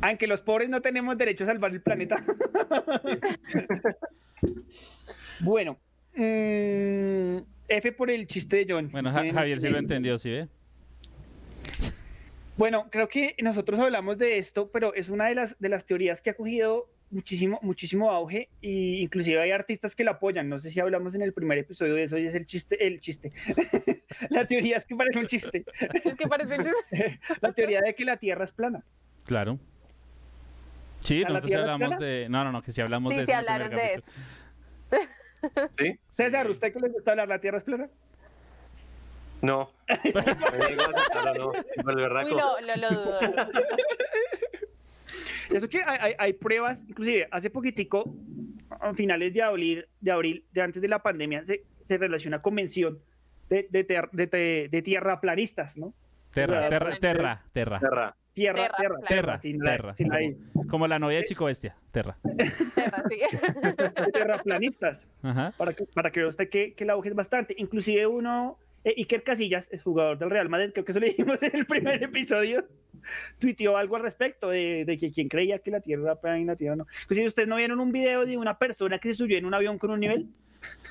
Aunque los pobres no tenemos derecho a salvar el planeta. bueno, mm, F por el chiste de John. Bueno, Sí, Javier sí lo entendió, ¿sí ve? Bueno, creo que nosotros hablamos de esto, pero es una de las, de las teorías que ha cogido muchísimo, muchísimo auge y inclusive hay artistas que la apoyan. No sé si hablamos en el primer episodio de eso y es el chiste, el chiste. la teoría es que parece un chiste. Es que parece que la teoría de que la Tierra es plana. Claro. Sí, ¿A la nosotros sí Tierra hablamos plana? de... No, no, no, que sí hablamos sí, de sí el hablaron de eso. ¿Sí? César, ¿usted que le gusta hablar la Tierra es plana? No. No, no. Uy, lo, lo, lo dudo. Eso que hay, hay- hay pruebas, inclusive hace poquitico, a finales de abril, de abril, de antes de la pandemia, se, se relaciona con mención de, de, ter- de, de- de tierraplanistas, ¿no? Terra, terra, terra, terra. Terra. Tierra, Terra. Terra, sin la- terra. sin la I. Como la novia de Chico Bestia, Terra. Terra, sí. de terraplanistas. Ajá. para que, para que vea usted que, que el auge es bastante. Inclusive uno, eh, Iker Casillas, es jugador del Real Madrid, creo que eso le dijimos en el primer episodio, tuiteó algo al respecto de, de que quien creía que la Tierra era plana y la Tierra no. Inclusive ustedes no vieron un video de una persona que se subió en un avión con un nivel.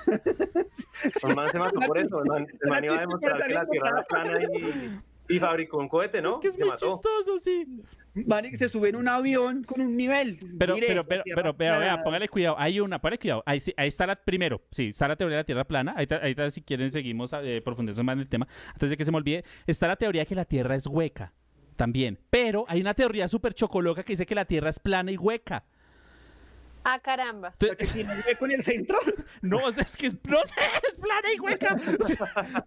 El man se mató por eso. El man, el man iba a demostrar que la Tierra era plana y, y fabricó un cohete, ¿no? Es que es se muy mató. chistoso, sí. Vale, que se sube en un avión con un nivel. Pero, pero, pero, pero, vea, vea, póngale cuidado. Hay una, póngale cuidado. Ahí, sí- ahí está la, primero, sí, está la teoría de la Tierra plana. Ahí está, ahí está, si quieren, seguimos eh, profundizando más en el tema. Antes de que se me olvide, está la teoría de que la Tierra es hueca. También. Pero hay una teoría súper chocoloca que dice que la Tierra es plana y hueca. Ah, caramba. La que tiene hueco en el centro. No, o sea, es que es, no sé, es plana y hueca.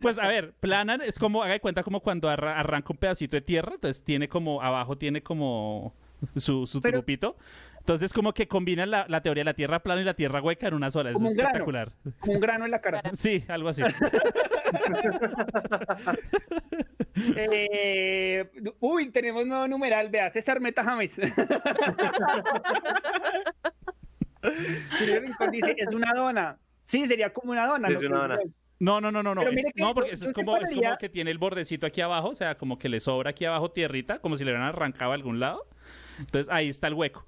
Pues a ver, plana es como, haga de cuenta como cuando arra- arranca un pedacito de tierra, entonces tiene como, abajo tiene como su, su Pero- trupito. Entonces como que combinan la, la teoría de la tierra plana y la tierra hueca en una sola. Es Como un grano. espectacular. Como un grano en la cara. Sí, algo así. Eh, uy, tenemos nuevo numeral, vea, César Meta James. Julio Rincón dice, es una dona. Sí, sería como una dona. Es una dona. No, no, no, no, no. Es- no, porque eso es como, es como que tiene el bordecito aquí abajo, o sea, como que le sobra aquí abajo tierrita, como si le hubieran arrancado a algún lado. Entonces ahí está el hueco.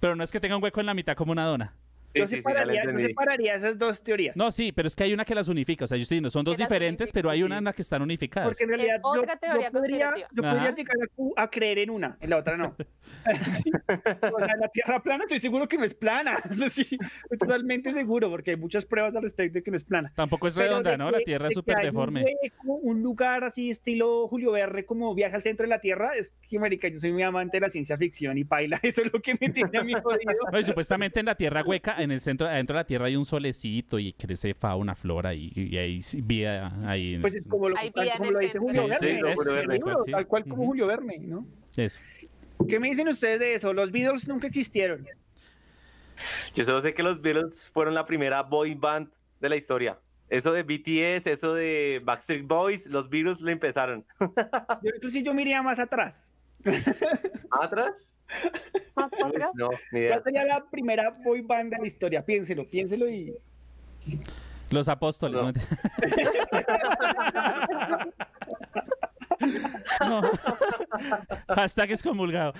Pero no es que tenga un hueco en la mitad como una dona. Yo, Sí, sí, sí, ya le separaría, yo separaría esas dos teorías. No, sí, pero es que hay una que las unifica. O sea, yo estoy diciendo, son dos diferentes, pero hay una en la que están unificadas. Porque en realidad yo, otra teoría yo podría, yo podría llegar a, a creer en una, en la otra no. o sea, la Tierra plana estoy seguro que no es plana. Sí, estoy totalmente seguro porque hay muchas pruebas al respecto de que no es plana. Tampoco es redonda, ¿no? que- La Tierra es súper deforme. Un, lugar así estilo Julio Verne como viaja al centro de la Tierra, es que marica, yo soy muy amante de la ciencia ficción y paila, eso es lo que me tiene a mí jodido. No, y supuestamente en la Tierra hueca, en el centro, adentro de la Tierra hay un solecito y crece fauna, flora y, y hay vida ahí. en Pues el- es como lo, tal como lo dice. Julio Sí, Verne, tal cual como. Julio Verne, ¿no? Eso. ¿Qué me dicen ustedes de eso? Los Beatles nunca existieron. Yo solo sé que los Beatles fueron la primera boy band de la historia. Eso de BTS, eso de Backstreet Boys, los Beatles lo empezaron. Yo yo miraría más atrás. ¿Atrás? ¿Más para atrás? no, ni ¿Cuál idea. sería la primera boy band de la historia? Piénselo, piénselo y... Los apóstoles. No. ¿no? No. Hashtag excomulgado.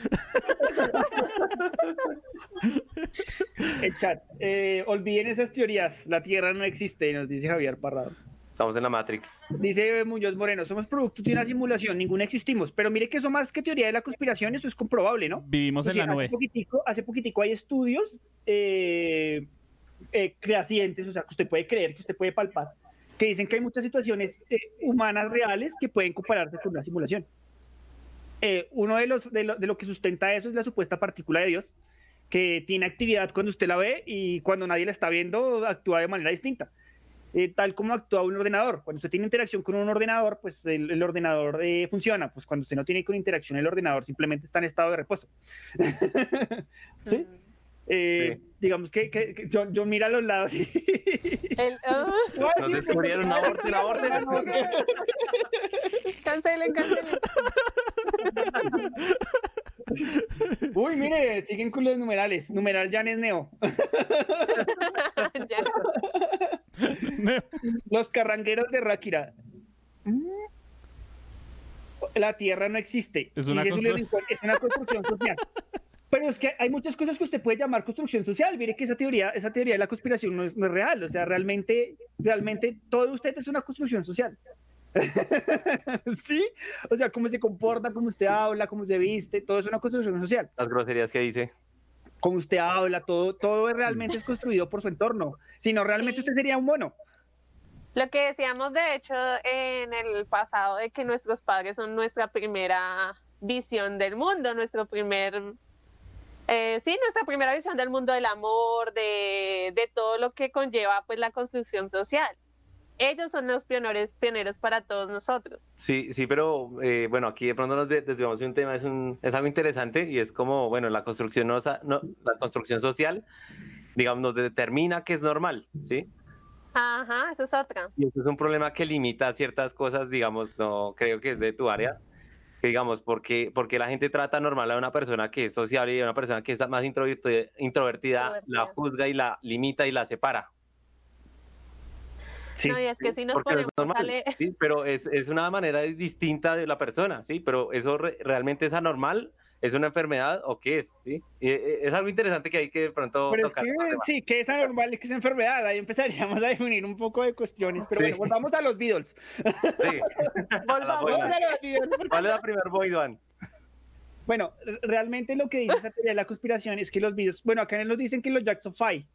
El chat. Eh, olviden esas teorías. La Tierra no existe, nos dice Javier Parrado. Estamos en la Matrix. Dice Muñoz Moreno, somos productos de una simulación, ninguna existimos. Pero mire que eso más que teoría de la conspiración, eso es comprobable, ¿no? Vivimos en Sí, la nube. Hace poquitico, hace poquitico hay estudios eh, eh, fehacientes, o sea, que usted puede creer, que usted puede palpar, que dicen que hay muchas situaciones eh, humanas reales que pueden compararse con una simulación. Eh, uno de los de lo, de lo que sustenta eso es la supuesta partícula de Dios, que tiene actividad cuando usted la ve y cuando nadie la está viendo actúa de manera distinta. Eh, tal como actúa un ordenador. Cuando usted tiene interacción con un ordenador, pues el, el ordenador eh, funciona. Pues cuando usted no tiene con interacción el ordenador, simplemente está en estado de reposo. ¿Sí? Eh, Digamos que, que- que John, John mira a los lados y... El, ah, Nos descubrieron una orden, una orden. cancelen, cancelen. Uy, mire, siguen con los numerales. Numeral Janes Neo. Los carrangueros de Ráquira. La tierra no existe. Es una constru- Rincón, es una construcción social. Pero es que hay muchas cosas que usted puede llamar construcción social. Mire que esa teoría, esa teoría de la conspiración no es, no es real. O sea, realmente, realmente todo usted es una construcción social. ¿Sí? O sea, cómo se comporta, cómo usted habla, cómo se viste, todo es una construcción social. Las groserías que dice. Cómo usted habla, todo, todo realmente es construido por su entorno. Si no, realmente Sí. usted sería un mono. Lo que decíamos, de hecho, en el pasado, de que nuestros padres son nuestra primera visión del mundo, nuestro primer, eh, sí, nuestra primera visión del mundo del amor, de, de todo lo que conlleva pues la construcción social. Ellos son los pioneros, pioneros para todos nosotros. Sí, sí, pero eh, bueno, aquí de pronto nos de- desviamos de un tema, es, un, es algo interesante y es como, bueno, la construcción, no, no- la construcción social, digamos, nos determina que es normal, ¿sí? Ajá, eso es otra. Y eso es un problema que limita ciertas cosas, digamos, no creo que es de tu área. Que digamos, porque, porque la gente trata normal a una persona que es sociable y a una persona que es más introvertida, introvertida, la juzga y la limita y la separa. Sí. No, y es que si nos es ponemos a normal, leer, ¿sí? pero es, es una manera distinta de la persona, ¿sí? Pero eso re- realmente es anormal, es una enfermedad o qué es, ¿sí? Y, eh, es algo interesante que hay que de pronto Pero es tocar. que sí, que es anormal y que es enfermedad. Ahí empezaríamos a definir un poco de cuestiones. Pero Sí. bueno, volvamos a los Beatles. Sí. volvamos. Volvamos a los Beatles, ¿Cuál es la primer boy? Bueno, re- realmente lo que dice esa teoría de la conspiración es que los Beatles, bueno, acá nos dicen que los Jackson Five.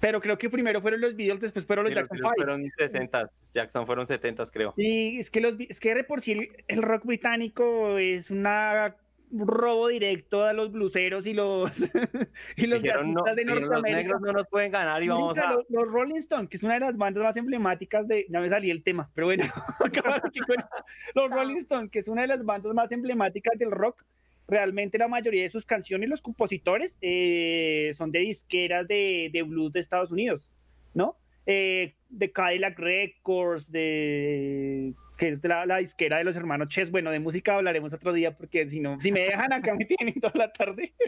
Pero creo que primero fueron los Beatles, después fueron los Sí, los Jackson Beatles Five. fueron 60, Jackson fueron 70, creo. Y es que, los, es que de por sí el, el rock británico es una un robo directo a los bluseros y los y los Dijeron, no, de dijeron, los Norteamérica. negros no nos pueden ganar y vamos a... Los, los Rolling Stones, que es una de las bandas más emblemáticas de. Ya me salí el tema, pero bueno. los Rolling Stones, que es una de las bandas más emblemáticas del rock. Realmente la mayoría de sus canciones, los compositores, eh, son de disqueras de, de blues de Estados Unidos, ¿no? Eh, de Cadillac Records, de que es de la, la disquera de los hermanos Chess. Bueno, de música hablaremos otro día porque si no, si me dejan acá me tienen toda la tarde.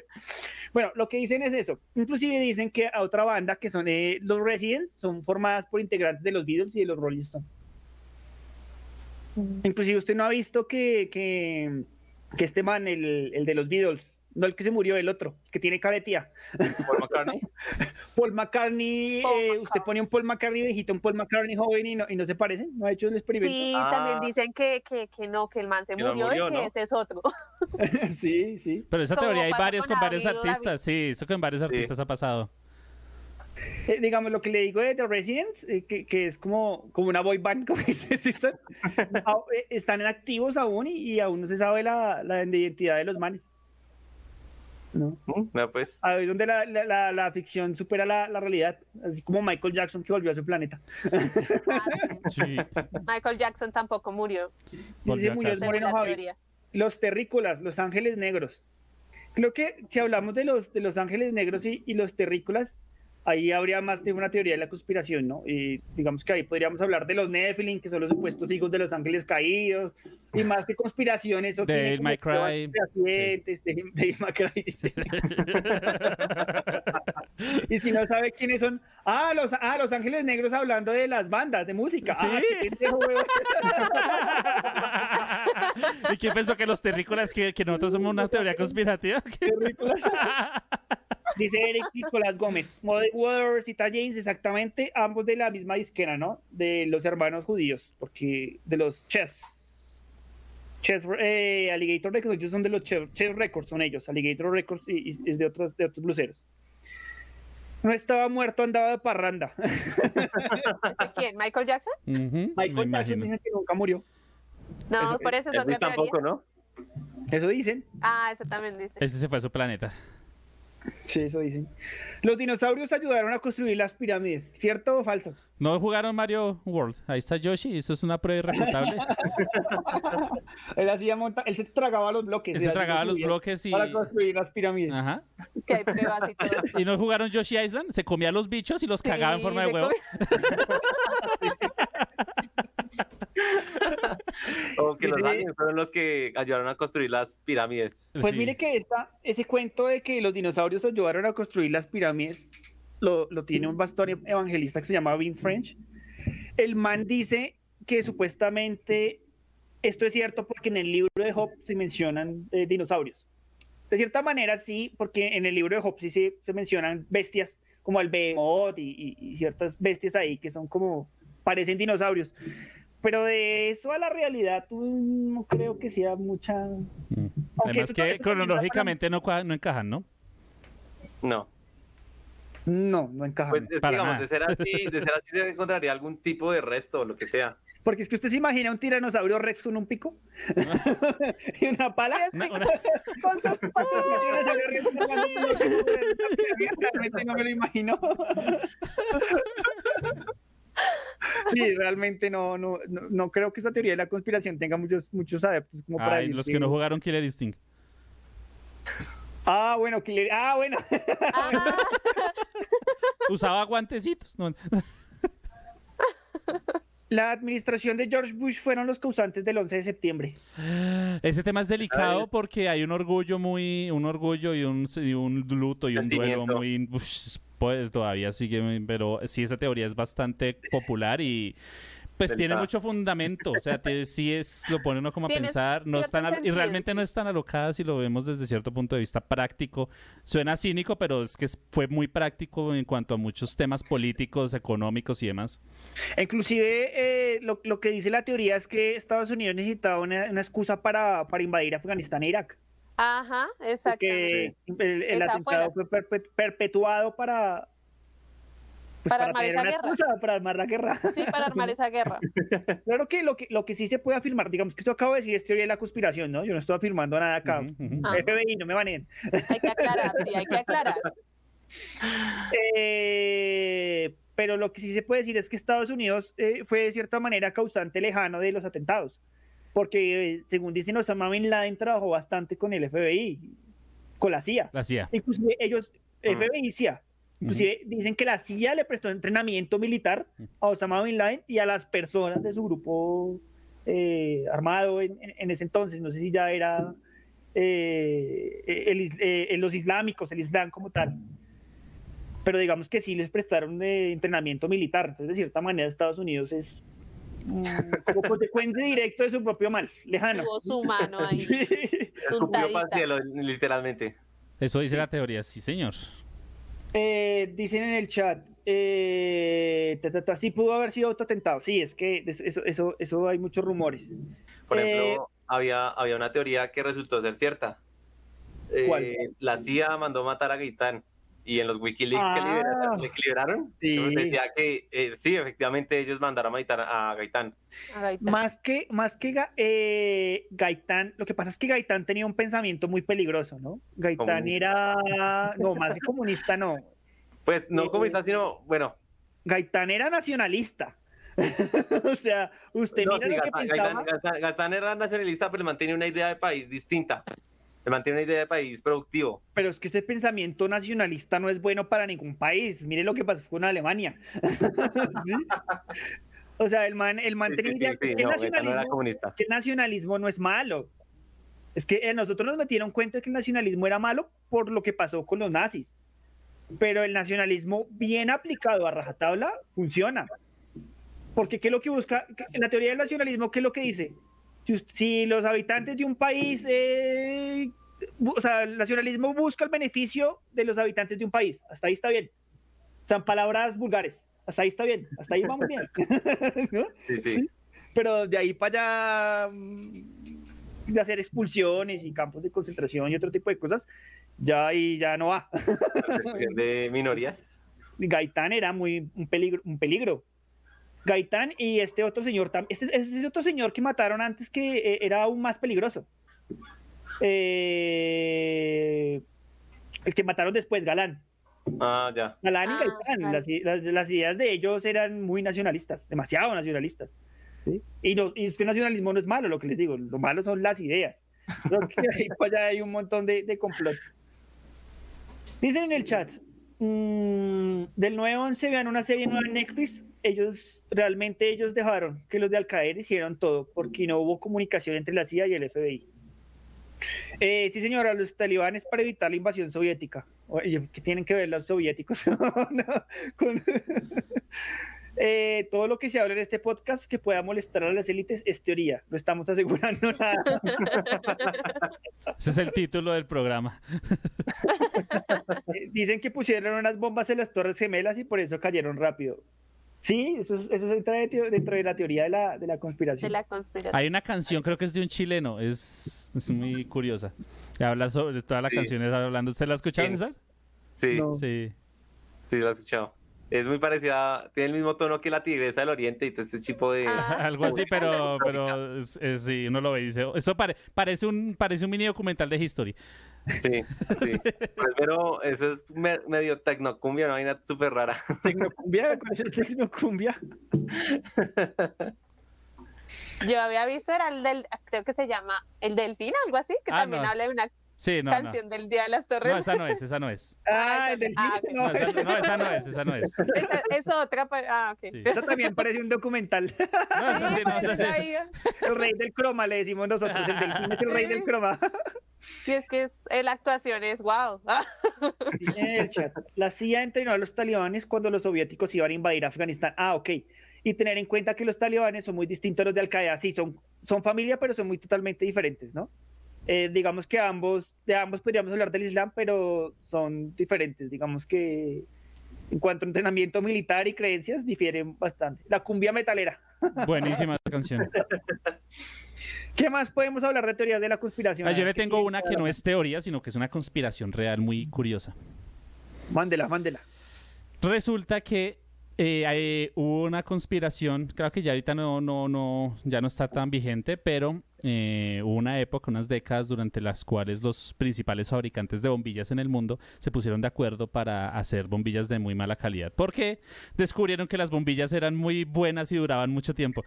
Bueno, lo que dicen es eso. Inclusive dicen que a otra banda que son eh, los Residents son formadas por integrantes de los Beatles y de los Rolling Stones. Inclusive usted no ha visto que, que, que este man, el, el de los Beatles, no el que se murió, el otro, que tiene cabetía. Paul McCartney. Paul McCartney, Paul eh, usted pone un Paul McCartney viejito, un Paul McCartney joven y no, y no se parecen, no ha hecho el experimento. Sí, Ah. también dicen que, que, que no, que el man se murió, murió, y que ¿no? ese es otro. sí, sí. Pero esa Como teoría hay varios con con varios artistas, sí, eso con varios artistas ha pasado. Eh, digamos, lo que le digo de The Residents, eh, que, que es como, como una boy band, como dice eh, están en activos aún y, y aún no se sabe la, la identidad de los manes. ¿No? Mm, vea, pues. Ahí es donde la, la, la, la ficción supera la, la realidad, así como Michael Jackson que volvió a su planeta. Sí. Michael Jackson tampoco murió, Dice Muñoz Moreno. Los terrícolas, los ángeles negros. Creo que si hablamos de los, de los ángeles negros y, y los terrícolas, ahí habría más de una teoría de la conspiración, ¿no? Y digamos que ahí podríamos hablar de los Nephilim, que son los supuestos hijos de los ángeles caídos, y más que conspiraciones. eso May pruebas Cry. de- May Cry, dice. y si no sabe quiénes son, ah los, ah, los ángeles negros hablando de las bandas de música. Sí. Ah, pendejo, weón. ¿Y quién pensó que los terrícolas, que, que nosotros somos una teoría conspirativa? Terrícolas. Dice Eric Nicolás Gómez, Modern Waters y James, exactamente, ambos de la misma disquera, ¿no? De los hermanos judíos, porque de los Chess. Chess eh, Alligator Records, ellos son de los Chess, Chess Records, son ellos, Alligator Records y, y es de otros, de otros bluseros. No estaba muerto, andaba de parranda. ¿Ese quién? ¿Michael Jackson? Michael Jackson imagino. dice que nunca murió. No, Eso- por eso es otra tampoco, teoría. ¿no? Eso dicen. Ah, eso también dice. Ese se fue a su planeta. Sí, eso dicen. Los dinosaurios ayudaron a construir las pirámides, ¿cierto o falso? No jugaron Mario World. Ahí está Yoshi. Eso es una prueba irrefutable. Él hacía monta él se tragaba los bloques. Él se tragaba los bloques y. Para construir las pirámides. Ajá. Es que hay pruebas y todo. ¿Y no jugaron Yoshi Island? Se comía los bichos y los cagaba en forma de huevo. O que los aliens fueron los que ayudaron a construir las pirámides. Pues Sí. mire que esta, ese cuento de que los dinosaurios ayudaron a construir las pirámides lo, lo tiene un pastor evangelista que se llama Vince French. El man dice que supuestamente esto es cierto porque en el libro de Job se mencionan eh, dinosaurios. De cierta manera sí, porque en el libro de Job sí se, se mencionan bestias como el behemoth y, y- y ciertas bestias ahí que son como, parecen dinosaurios. Pero de eso a la realidad no creo que sea mucha... Mm. Además eso- que eso también cronológicamente no, no encajan, ¿no? No. No, no encaja. Pues es digamos, de ser así, de ser así se encontraría algún tipo de resto o lo que sea. Porque es que usted se imagina un tiranosaurio rex con un pico y una pala. Una- Con sus pies. Realmente no me lo imagino. Sí, realmente no, no, no, no creo que esta teoría de la conspiración tenga muchos, muchos adeptos como para Ay, los que no jugaron Killer Instinct. Ah, bueno, que le- ah, bueno. Ah, Usaba guantecitos. No, La administración de George Bush fueron los causantes del 11 de septiembre. Ese tema es delicado porque hay un orgullo muy, un orgullo y un, y un luto y un duelo muy, pues, todavía sigue, pero sí esa teoría es bastante popular y pues tiene mucho fundamento, o sea, te- sí es, lo pone uno como a pensar, no es cierto tan, al- y realmente no es tan alocada si lo vemos desde cierto punto de vista práctico. Suena cínico, pero es que fue muy práctico en cuanto a muchos temas políticos, económicos y demás. Inclusive eh, lo, lo que dice la teoría es que Estados Unidos necesitaba una, una excusa para, para invadir Afganistán e Irak. Ajá, Porque exactamente. el, el Esa fue la atentado fue perpe- perpetuado para... pues, Para armar tener esa una guerra. excusa para armar la guerra. Sí, para armar esa guerra. Claro que lo, que lo que sí se puede afirmar, digamos que esto acabo de decir es teoría de la conspiración, ¿no? Yo no estoy afirmando nada acá. Ah. FBI, no me baneen. Hay que aclarar, sí, hay que aclarar. Eh, pero lo que sí se puede decir es que Estados Unidos eh, fue de cierta manera causante lejano de los atentados, porque eh, según dicen Osama Bin Laden trabajó bastante con el FBI, con la CIA. La CIA. Inclusive ellos, Ah. FBI y CIA, inclusive dicen que la CIA le prestó entrenamiento militar a Osama Bin Laden y a las personas de su grupo eh, armado en, en- en ese entonces, no sé si ya era eh, el eh, los islámicos, el Islam como tal. Pero digamos que sí les prestaron eh, entrenamiento militar. Entonces, de cierta manera, Estados Unidos es mm, como consecuencia directa de su propio mal, lejano. Tuvo su mano ahí, Sí. Cielo, literalmente. Eso dice la teoría, sí señor. Eh, dicen en el chat, eh, ta, ta, ta, sí pudo haber sido autoatentado. Sí, es que eso, eso, eso, hay muchos rumores. Por Eh, ejemplo, había, había una teoría que resultó ser cierta. Eh, ¿Cuál? la CIA mandó matar a Gaitán y en los Wikileaks que Ah. liberaron, le que liberaron, Sí. decía que eh, sí, efectivamente ellos mandaron a Gaitán. Más que, más que Ga- eh, Gaitán, lo que pasa es que Gaitán tenía un pensamiento muy peligroso, ¿no? Gaitán Comunista. era, no, más que comunista, no. Pues no Eh, comunista, sino, bueno, Gaitán era nacionalista. o sea, usted no, mira sí, lo que pensaba. Gaitán- Gaitán- Gaitán era nacionalista, pero mantenía una idea de país distinta. Él mantiene una idea de país productivo. Pero es que ese pensamiento nacionalista no es bueno para ningún país. Mire lo que pasó con Alemania. ¿Sí? O sea, el man, el man Sí, tenía sí, que el no, Gaitán no nacionalismo- comunista. que el nacionalismo no es malo. Es que a nosotros nos metieron cuenta de que el nacionalismo era malo por lo que pasó con los nazis. Pero el nacionalismo bien aplicado a rajatabla funciona. Porque ¿qué es lo que busca? En la teoría del nacionalismo, ¿qué es lo que dice? Si, si los habitantes de un país, eh, o sea, el nacionalismo busca el beneficio de los habitantes de un país. Hasta ahí está bien. O sea, en palabras vulgares. Hasta ahí está bien. Hasta ahí vamos bien. ¿No? Sí, sí. Sí. Pero de ahí para allá, mm, de hacer expulsiones y campos de concentración y otro tipo de cosas, ya ahí ya no va. De minorías. Gaitán era muy un peligro, un peligro. Gaitán y este otro señor, tam- este, este otro señor que mataron antes que eh, era aún más peligroso. Eh, el que mataron después, Galán. Ah, ya. Galán y Ah, Gaitán, las, i- las- las ideas de ellos eran muy nacionalistas, demasiado nacionalistas. ¿sí? Y, no, y es que el nacionalismo no es malo, lo que les digo, lo malo son las ideas. Ahí para allá hay un montón de, de complot. Dicen en el chat, mm, del 9-11 vean una serie nueva en Netflix, ellos, realmente ellos dejaron que los de Al Qaeda hicieron todo, porque no hubo comunicación entre la CIA y el FBI. Eh, sí, señora, los talibanes para evitar la invasión soviética. Oye, ¿qué tienen que ver los soviéticos? No, con- Eh, todo lo que se habla en este podcast que pueda molestar a las élites es teoría. No estamos asegurando nada. Ese es el título del programa. Eh, Dicen que pusieron unas bombas en las Torres Gemelas y por eso cayeron rápido. Sí, eso, es- eso entra de teo- dentro de la teoría de la, de la De conspiración. la conspiración. Hay una canción, creo que es de un chileno, es, es muy curiosa. Habla sobre todas las Sí. canciones hablando. ¿Usted la ha escuchado, Sí. César? Sí, No. Sí. sí, lo he escuchado. Es muy parecida, tiene el mismo tono que la tigresa del oriente y todo este tipo de... Ah. Algo así, pero, pero es, es- sí, uno lo ve y dice, "Oh, eso pare- parece, un, parece un mini documental de History. Sí, sí. Pues, pero eso es me- medio tecnocumbia, una vaina súper rara. ¿Tecnocumbia? ¿Cuál es el tecnocumbia? Yo había visto, era el del, creo que se llama El Delfín, algo así, que Ah, también no. habla de una... Sí, no, no. Canción del Día de las Torres. No, esa no es, esa no es. Ah, el del Ah, no, No, esa no, esa no es, esa no es. Esa- es otra. pa- Ah, ok. Sí. Eso también parece un documental. No, esa sí, no, esa sí. Ahí, El rey del croma, le decimos nosotros. El delfín es el rey del croma. Sí, es que es, eh, la actuación es wow. Sí. La CIA entrenó a los talibanes cuando los soviéticos iban a invadir Afganistán. Ah, ok. Y tener en cuenta que los talibanes son muy distintos a los de Al Qaeda. Sí, son, son familia, pero son muy totalmente diferentes, ¿no? Eh, digamos que ambos, de ambos podríamos hablar del Islam, pero son diferentes. Digamos que en cuanto a entrenamiento militar y creencias, difieren bastante. La cumbia metalera. Buenísima canción. ¿Qué más podemos hablar de teorías de la conspiración? Ah, yo le ver, ¿qué tengo una que no es teoría, sino que es una conspiración real muy curiosa. Mándela, mándela. Resulta que eh, hay- hubo una conspiración, creo que ya ahorita no, no, no, ya no está tan vigente, pero eh, hubo una época, unas décadas durante las cuales los principales fabricantes de bombillas en el mundo se pusieron de acuerdo para hacer bombillas de muy mala calidad. Porque descubrieron que las bombillas eran muy buenas y duraban mucho tiempo.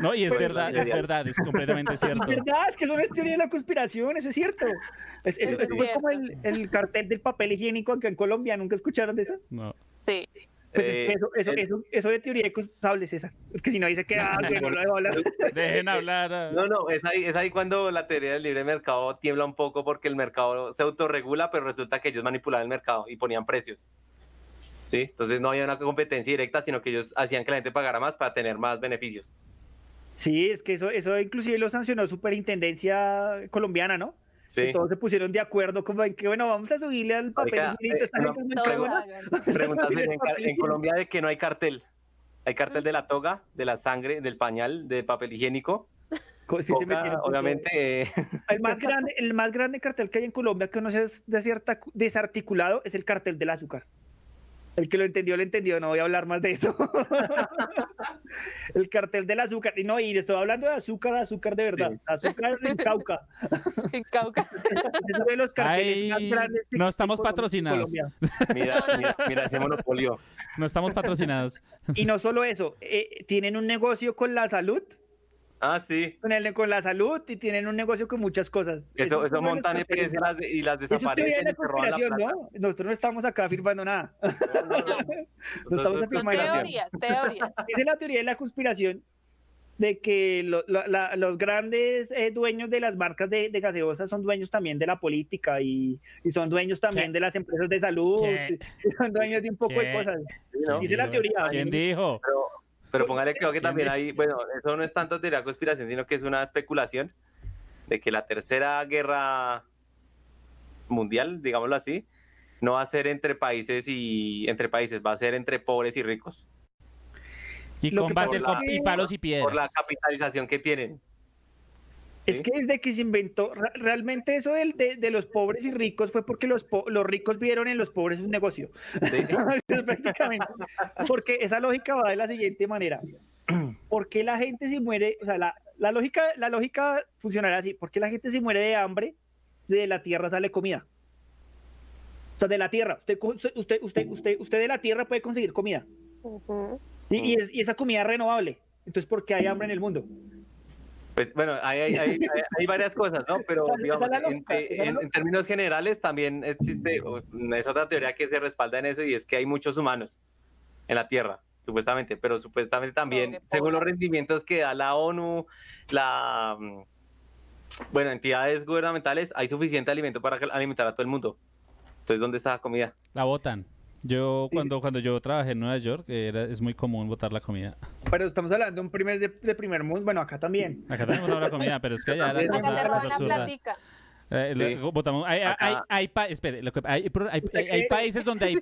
No, y es Pues, verdad, es verdad, es completamente cierto. Es verdad, es que eso no es teoría de la conspiración, eso es cierto. Es- eso, Eso es eso fue cierto. como el, el cartel del papel higiénico acá en Colombia, ¿nunca escucharon de eso? No. Sí. Pues es que Eh, eso, eso, el- eso, eso de teoría es constable, César. Porque si no dice que ah, que no hablar. Dejen hablar. ah. No, no, es ahí, es ahí cuando la teoría del libre mercado tiembla un poco porque el mercado se autorregula, pero resulta que ellos manipulaban el mercado y ponían precios. ¿Sí? Entonces no había una competencia directa, sino que ellos hacían que la gente pagara más para tener más beneficios. Sí, es que eso, eso inclusive lo sancionó Superintendencia colombiana, ¿no? Sí. Todos se pusieron de acuerdo, como en que, bueno, vamos a subirle al papel higiénico, eh, hagan. Preguntarse en, Colombia de que no hay cartel. Hay cartel de la toga, de la sangre, del pañal, de papel higiénico. Sí Coca, obviamente, eh, El más grande, el más grande cartel que hay en Colombia que no se es desarticulado es el cartel del azúcar. El que lo entendió, lo entendió, no voy a hablar más de eso. el cartel del azúcar. Y no, y estoy hablando de azúcar, azúcar de verdad. Sí. Azúcar en Cauca. En Cauca. Es uno de los carteles más grandes que no estamos patrocinados. Mira, mira, mira ese monopolio. No estamos patrocinados. Y no solo eso, eh, tienen un negocio con la salud, Ah, sí. con, el, con la salud y tienen un negocio con muchas cosas. Eso, es eso de los montan EPS y las, y las Eso es de desaparecen la y la. ¿no? Nosotros no estamos acá firmando nada. No estamos Son afirmando nada. teorías, teorías. Dice la teoría de la conspiración de que lo- la- la- los grandes eh, dueños de las marcas de, de gaseosas son dueños también de la política y, y son dueños también ¿Qué? de las empresas de salud y son dueños de un poco de ¿Qué? cosas. ¿no? Dice la teoría. ¿Quién dijo? Pero, pero póngale creo que ¿Quién también hay, bueno, eso no es tanto teoría de conspiración, sino que es una especulación de que la tercera guerra mundial, digámoslo así, no va a ser entre países y entre países, va a ser entre pobres y ricos, Y con bases con- y palos y piedras. por la capitalización que tienen. Es que desde que se inventó, realmente eso del- de, de los pobres y ricos fue porque los, po- los ricos vieron en los pobres un negocio. Sí. Prácticamente. Porque esa lógica va de la siguiente manera. ¿Por qué la gente se muere? O sea, la, la lógica, la lógica funcionará así. ¿Por qué la gente se muere de hambre? De la tierra sale comida. O sea, de la tierra. Usted, usted, usted, usted, usted de la tierra puede conseguir comida. Y, y es- y esa comida es renovable. Entonces, ¿por qué hay hambre en el mundo? Pues bueno, hay, hay, hay- hay- hay varias cosas, ¿no? Pero digamos, en, en- términos generales también existe, es otra teoría que se respalda en eso y es que hay muchos humanos en la Tierra, supuestamente, pero supuestamente también, según los rendimientos que da la ONU, la, bueno, entidades gubernamentales, hay suficiente alimento para alimentar a todo el mundo. Entonces, ¿dónde está la comida? La botan. Yo cuando, cuando yo trabajé en Nueva York era, es muy común botar la comida. Pero estamos hablando de un primer de, de primer mundo. Bueno, acá también. Acá también botamos la comida, pero es que allá la cosa Acá te la absurda. platica. Eh, Sí. lo- botamos- hay, hay, Acá- hay pa- espere, lo que- hay, países donde hay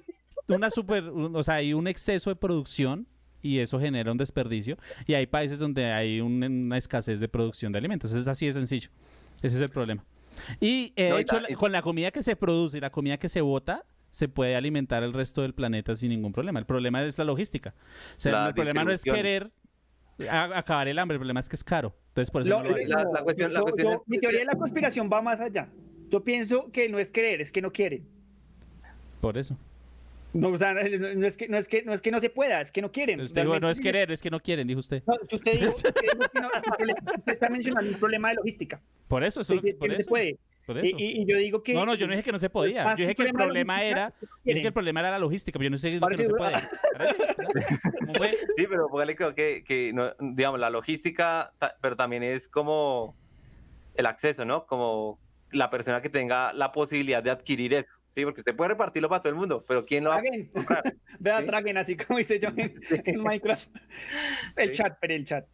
una super, un- o sea, hay un exceso de producción y eso genera un desperdicio y hay países donde hay un- una escasez de producción de alimentos. Es así de sencillo. Ese es el problema. Y eh, No, hecho, la- y- con la comida que se produce y la comida que se bota, se puede alimentar el resto del planeta sin ningún problema. El problema es la logística. O sea, La el problema no es querer acabar el hambre, el problema es que es caro. Entonces, por eso Lo- no lo Sí, hacen. la- no, la cuestión- la yo- cuestión yo- es- mi teoría de la conspiración va más allá. Yo pienso que no es creer, es que no quieren. Por eso. No, o sea, no no es que no es que no es que no se pueda, es que no quieren. Usted dijo, Realmente no es querer, es que no quieren, dijo usted. No, usted dijo, usted dijo que no, usted está mencionando un problema de logística. Por eso, eso que- por que no se eso. puede. Por Y, eso. y- y yo digo que... No, no, yo no dije que no se podía. Yo dije que el problema era, ¿qué yo dije quieren? que el problema era la logística, pero yo no estoy diciendo que no se puede. Sí, pero póngale creo que, que no, digamos, la logística, ta- pero también es como el acceso, ¿no? Como la persona que tenga la posibilidad de adquirir eso. Sí, porque usted puede repartirlo para todo el mundo, pero ¿quién lo va a Traguen. comprar? Vea, Sí. traguen, así como dice yo en, en Minecraft. El Sí. chat, pero el chat.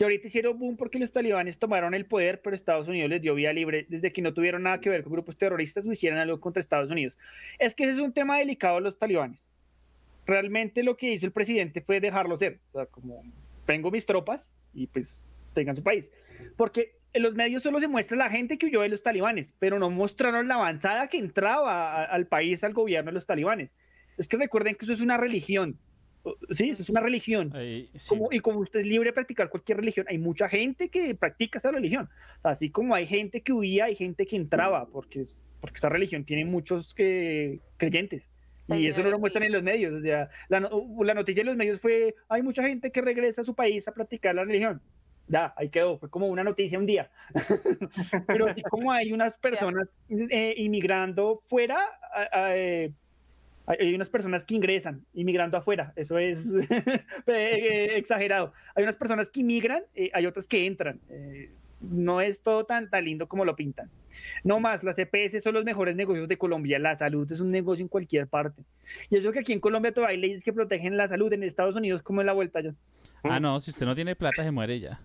Y ahorita hicieron boom porque los talibanes tomaron el poder, pero Estados Unidos les dio vía libre desde que no tuvieron nada que ver con grupos terroristas o hicieran algo contra Estados Unidos. Es que ese es un tema delicado de los talibanes. Realmente lo que hizo el presidente fue dejarlo ser. O sea, como tengo mis tropas y pues tengan su país. Porque en los medios solo se muestra la gente que huyó de los talibanes, pero no mostraron la avanzada que entraba al país, al gobierno de los talibanes. Es que recuerden que eso es una religión. Sí, eso es una religión. Como- y como usted es libre de practicar cualquier religión, hay mucha gente que practica esa religión. Así como hay gente que huía, hay gente que entraba, porque, es- porque esa religión tiene muchos que, creyentes. Y eso no lo muestran en los medios. O sea, la, la noticia en los medios fue, hay mucha gente que regresa a su país a practicar la religión. Ya, ahí quedó. Fue como una noticia un día. Pero así como hay unas personas eh, inmigrando fuera, eh, hay unas personas que ingresan inmigrando afuera. Eso es eh, exagerado. Hay unas personas que inmigran, eh, hay otras que entran. Eh, no es todo tan, tan lindo como lo pintan. No más, las EPS son los mejores negocios de Colombia. La salud es un negocio en cualquier parte. Y eso que aquí en Colombia todavía hay leyes que protegen la salud. En Estados Unidos, como en la vuelta ya. Ah, no, si usted no tiene plata, se muere ya.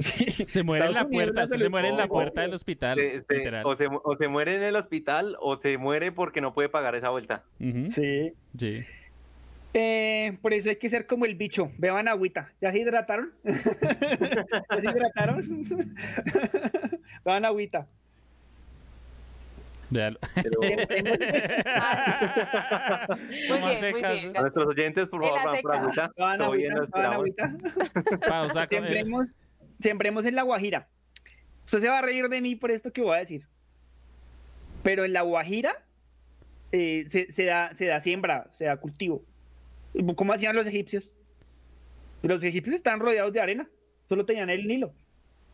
Se muere en la Unidos puerta, se muere en la puerta del hospital. Se- se- literal. o, se, o se muere en el hospital o se muere porque no puede pagar esa vuelta. Sí. Sí. Eh, por eso hay que ser como el bicho. Beban agüita. ¿Ya se hidrataron? ¿Ya se hidrataron? Beban agüita. Véalo. Muy ¿Cómo bien, muy bien. A nuestros oyentes, por favor, la van por seca. agüita. Pausa. con- Sembremos, en la Guajira. Usted se va a reír de mí por esto que voy a decir. Pero en la Guajira eh, se, da, se da siembra, se da cultivo. ¿Cómo hacían los egipcios? Los egipcios estaban rodeados de arena, solo tenían el Nilo.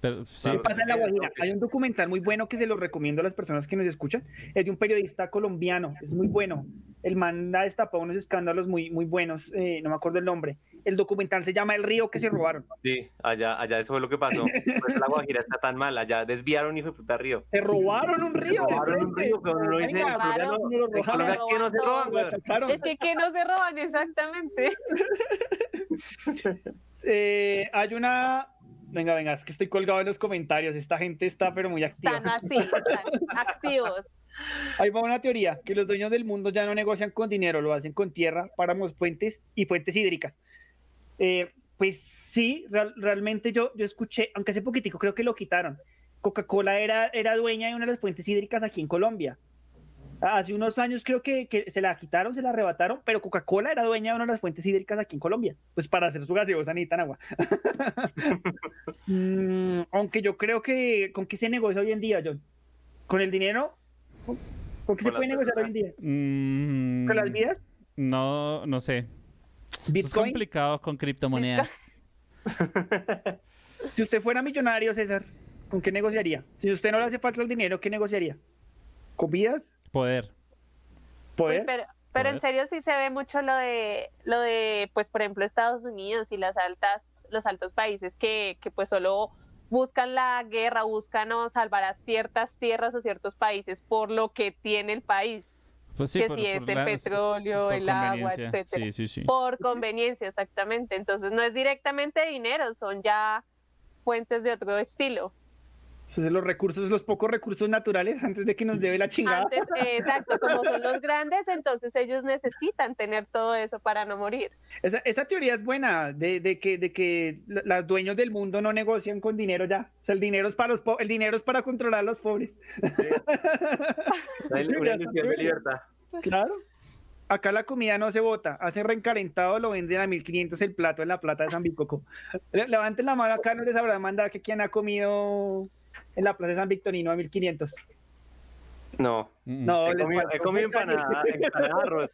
Pero, sí, ¿Qué pasa en la Guajira? Hay un documental muy bueno que se lo recomiendo a las personas que nos escuchan. Es de un periodista colombiano, es muy bueno. El man ha destapado unos escándalos muy, muy buenos, eh, no me acuerdo el nombre. El documental se llama El río que se robaron. Sí, allá, allá eso fue lo que pasó. Pues la Guajira está tan mal, allá desviaron hijo de puta río. Se robaron un río. de robaron un río, pero no dice que no se roban. Es que, ¿qué no se roban exactamente? Eh, hay una. Venga, venga, es que estoy colgado en los comentarios. Esta gente está, pero muy activa. Están así, están activos. Ahí va una teoría: que los dueños del mundo ya no negocian con dinero, lo hacen con tierra, páramos, fuentes y fuentes hídricas. Eh, pues sí, real- realmente yo, yo escuché, aunque hace poquitico creo que lo quitaron. Coca-Cola era, era dueña de una de las fuentes hídricas aquí en Colombia. Hace unos años creo que, que se la quitaron, se la arrebataron, pero Coca-Cola era dueña de una de las fuentes hídricas aquí en Colombia. Pues para hacer su gaseosa necesitan agua. Mm, aunque yo creo que con qué se negocia hoy en día, John. ¿Con el dinero? ¿Con con qué se puede negociar hoy en día? Mm, ¿Con las vidas? No, no sé. Eso Es ¿Bitcoin? complicado con criptomonedas. Si usted fuera millonario, César, ¿con qué negociaría? Si a usted no le hace falta el dinero, ¿qué negociaría? ¿Con vidas? Poder. Uy, ¿Poder? pero, pero en serio sí se ve mucho lo de, lo de, pues por ejemplo, Estados Unidos y las altas, los altos países que, que pues solo buscan la guerra, buscan o salvar a ciertas tierras o ciertos países por lo que tiene el país. Pues sí, que por- si es el la- petróleo, el agua, etcétera. Sí, sí, sí. Por conveniencia, exactamente. Entonces no es directamente dinero, son ya fuentes de otro estilo. Entonces, los recursos, los pocos recursos naturales antes de que nos debe la chingada. Antes, exacto, como son los grandes, entonces ellos necesitan tener todo eso para no morir. Esa, esa teoría es buena, de, de que, de que los dueños del mundo no negocian con dinero ya. O sea, el dinero es para, los el dinero es para controlar a los pobres. Una il- una ilusión de libertad. Claro. Acá la comida no se bota, hace reencalentado, lo venden a 1500 el plato en la plata de San Bicoco. Le- Levanten la mano acá, no les habrá mandado que quien ha comido en la plaza de San Victorino a 1500. No. No, he comido, he comido empanada, empanada arroz.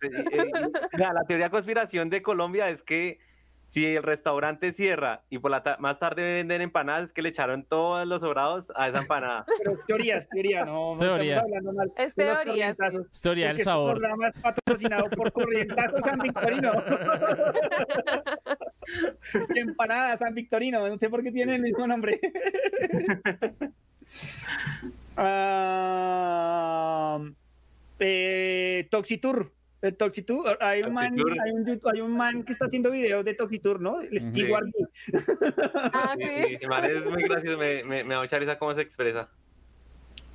La teoría de conspiración de Colombia es que si el restaurante cierra y por la ta- más tarde venden empanadas, es que le echaron todos los sobrados a esa empanada. Pero es teoría, es teoría, no, no Teoría. estamos hablando mal. Es teoría, Es teoría del este sabor. programa es patrocinado por Corrientazos San Victorino. Empanadas San Victorino, no sé por qué tiene el mismo nombre. Ah, eh, Toxitour. El Toxitour, hay un, man, hay, un, YouTube- hay un man que está haciendo videos de Toxitour, ¿no? El. Stewart Lee. Ah, Sí, sí. sí, el man es muy gracioso, me, me, me da mucha risa cómo se expresa.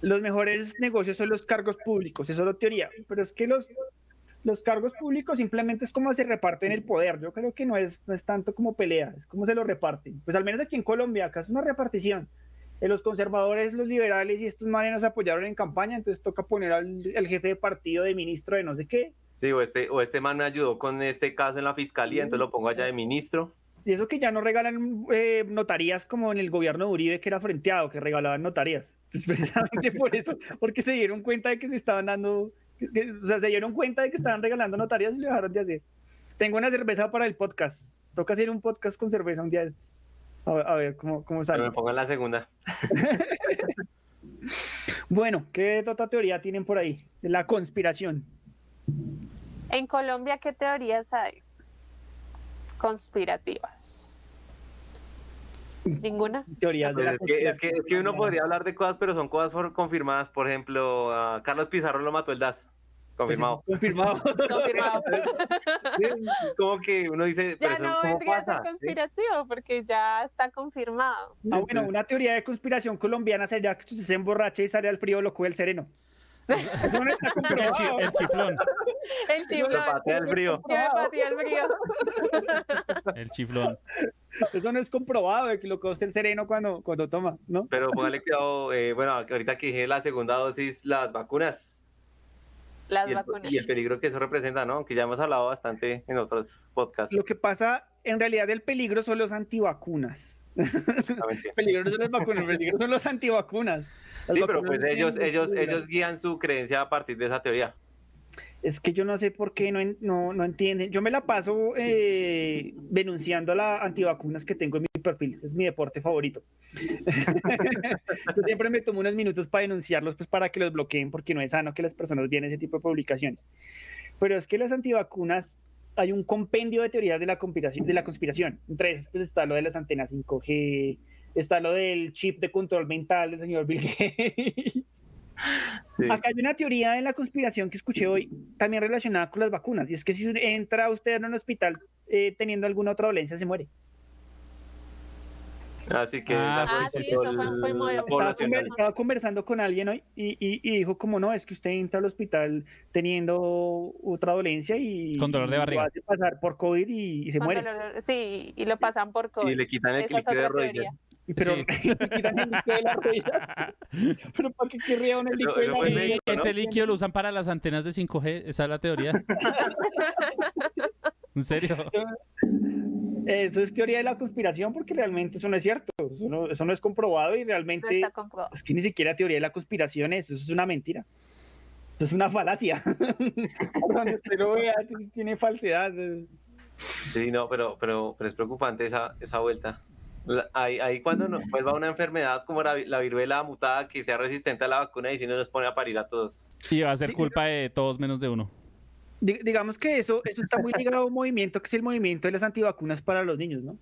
los mejores negocios son los cargos públicos, eso es la teoría, pero es que los, los cargos públicos simplemente es como se reparten el poder, yo creo que no es, no es tanto como pelea, es como se lo reparten, pues al menos aquí en Colombia, acá es una repartición, Eh, los conservadores, los liberales y estos manes nos apoyaron en campaña, entonces toca poner al, al jefe de partido de ministro de no sé qué, Sí, o este, o este man me ayudó con este caso en la fiscalía, entonces lo pongo allá de ministro. y eso que ya no regalan eh, notarías como en el gobierno de Uribe que era frenteado, que regalaban notarías, pues precisamente por eso, porque se dieron cuenta de que se estaban dando, que- o sea, se dieron cuenta de que estaban regalando notarías y lo dejaron de hacer. Tengo una cerveza para el podcast, toca hacer un podcast con cerveza un día de estos. A ver, a ver cómo, cómo Pero sale. me pongo en la segunda. Bueno, ¿qué otra teoría tienen por ahí? La conspiración. En Colombia, ¿qué teorías hay? Conspirativas. ¿Ninguna? Teorías Pues es, que, es, que, es que conspiración. uno podría hablar de cosas, pero son cosas confirmadas. Por ejemplo, Carlos Pizarro lo mató el DAS. Confirmado. Confirmado. Confirmado. Sí, es como que uno dice, pero Ya no ¿cómo vendría a ser conspirativo porque ya está confirmado. Ah, bueno, una teoría de conspiración colombiana sería que usted se emborrache y sale al frío loco del sereno. No está El, comprobado. chi- el chiflón. El chiflón. patea el frío. Me pateó el frío. El chiflón. Eso no es comprobado de que lo que usted el sereno cuando, cuando toma, ¿no? Pero póngale cuidado, eh, bueno, ahorita que dije la segunda dosis, las vacunas. Las y, el, vacunas. y el peligro que eso representa, ¿no? Aunque ya hemos hablado bastante en otros podcasts. Lo que pasa, en realidad, el peligro son los antivacunas. exactamente. El peligro no son las vacunas, el peligro son los antivacunas. Sí, pero pues ellos, ellos, ellos guían su creencia a partir de esa teoría. Es que yo no sé por qué no, no, no entienden. Yo me la paso eh, denunciando las antivacunas que tengo en mi perfil. Ese es mi deporte favorito. yo siempre me tomo unos minutos para denunciarlos, pues para que los bloqueen, porque no es sano que las personas vean ese tipo de publicaciones. Pero es que las antivacunas, hay un compendio de teorías de la conspiración. De la conspiración. Entre esas, pues está lo de las antenas 5G, está lo del chip de control mental del señor Bill Gates. Sí. Acá hay una teoría de la conspiración que escuché hoy, también relacionada con las vacunas, y es que si entra usted en un hospital eh, teniendo alguna otra dolencia, se muere. Así que Ah, esa sí, eso fue- muy- la Estaba, conver- estaba conversando con alguien hoy y, y- y dijo como no, es que usted entra al hospital teniendo otra dolencia y, Con dolor de lo barriga. hace pasar por COVID y, y se Con muere. dolor Sí, y lo pasan por COVID. Y le quitan el clic de otra rodillas. teoría. Pero Sí. quitan el líquido de la rodilla. Pero ¿para qué querría un líquido de la Sí, ¿no? ese líquido lo usan para las antenas de 5G. Esa es la teoría. ¿En serio? Eso es teoría de la conspiración porque realmente eso no es cierto. Eso no, eso no es comprobado y No realmente está comprobado. es que ni siquiera teoría de la conspiración es, eso es una mentira. Eso es una falacia. Cuando usted lo vea, tiene falsedad. Sí, no, pero, pero, pero es preocupante esa, esa vuelta. Ahí, ahí cuando nos vuelva una enfermedad como la, vi- la viruela mutada que sea resistente a la vacuna y si no nos pone a parir a todos. Y va a ser culpa de todos menos de uno. Di- digamos que eso, eso está muy ligado a un movimiento que es el movimiento de las antivacunas para los niños, ¿no?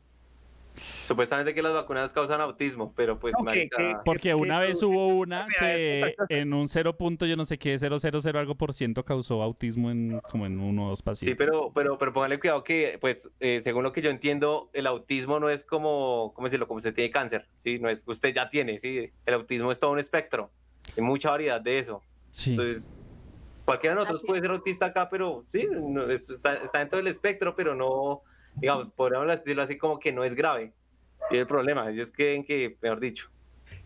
Supuestamente que las vacunas causan autismo, pero pues que- marica, que- Porque que una vez hubo una que en un 0. punto yo no sé qué, 000 algo por ciento causó autismo en como en uno o dos pacientes. Sí, pero, pero, pero póngale cuidado que, pues, eh, según lo que yo entiendo, el autismo no es como, ¿cómo decirlo? Como usted tiene cáncer, ¿sí? No es usted ya tiene, ¿sí? El autismo es todo un espectro. Hay mucha variedad de eso. Sí. Entonces, cualquiera de nosotros Así puede ser autista acá, pero sí, no, es- está, está dentro del espectro, pero no, digamos, podríamos decirlo así como que no es grave. Y el problema, ellos creen que, mejor dicho.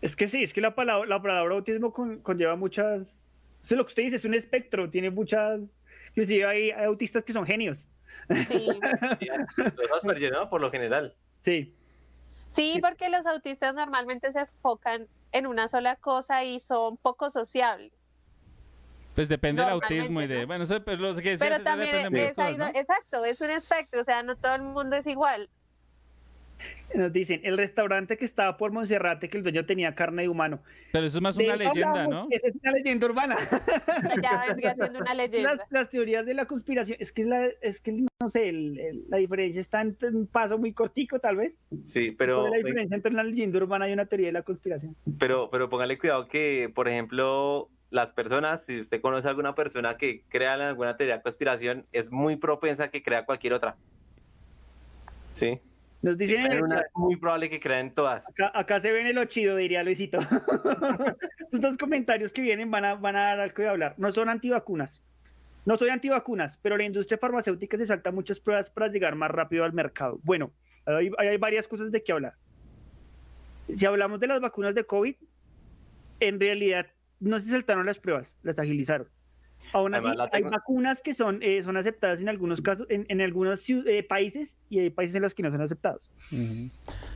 Es que sí, es que la palabra, la palabra autismo con- conlleva muchas... Eso es lo que usted dice, es un espectro, tiene muchas... Inclusive hay, hay autistas que son genios. Sí. Los. Por lo general. Sí. Sí, porque los autistas normalmente se enfocan en una sola cosa y son poco sociables. Pues depende del autismo y de. ¿no? Bueno, eso, pero lo que decías, pero también es cosas, do- exacto, es un espectro, o sea, no todo el mundo es igual. Nos dicen, el restaurante que estaba por Monserrate, que el dueño tenía carne de humano. Pero eso es más De una leyenda, hablamos, ¿no? Esa es una leyenda urbana. Ya vendría siendo una leyenda. Las, las teorías de la conspiración, es que, es la, es que no sé, el- el- la diferencia está en un paso muy cortico, tal vez. Sí, ¿Cuál pero, es la diferencia entre una leyenda urbana y una teoría de la conspiración? pero, pero póngale cuidado que, por ejemplo, las personas, si usted conoce a alguna persona que crea en alguna teoría de conspiración, es muy propensa a que crea cualquier otra. Sí. Nos dicen una- chat, muy probable que crean todas. acá, acá se ven el chido, diría Luisito. Estos dos comentarios que vienen van a, van a dar algo de hablar. No son antivacunas. No soy antivacunas, pero la industria farmacéutica se salta muchas pruebas para llegar más rápido al mercado. Bueno, hay, hay varias cosas de qué hablar. Si hablamos de las vacunas de COVID, en realidad no se saltaron las pruebas, las agilizaron. Aún así, Además, hay vacunas que son, eh, son aceptadas en algunos casos, en, en algunos eh, países, y hay países en los que no son aceptados. Ujú.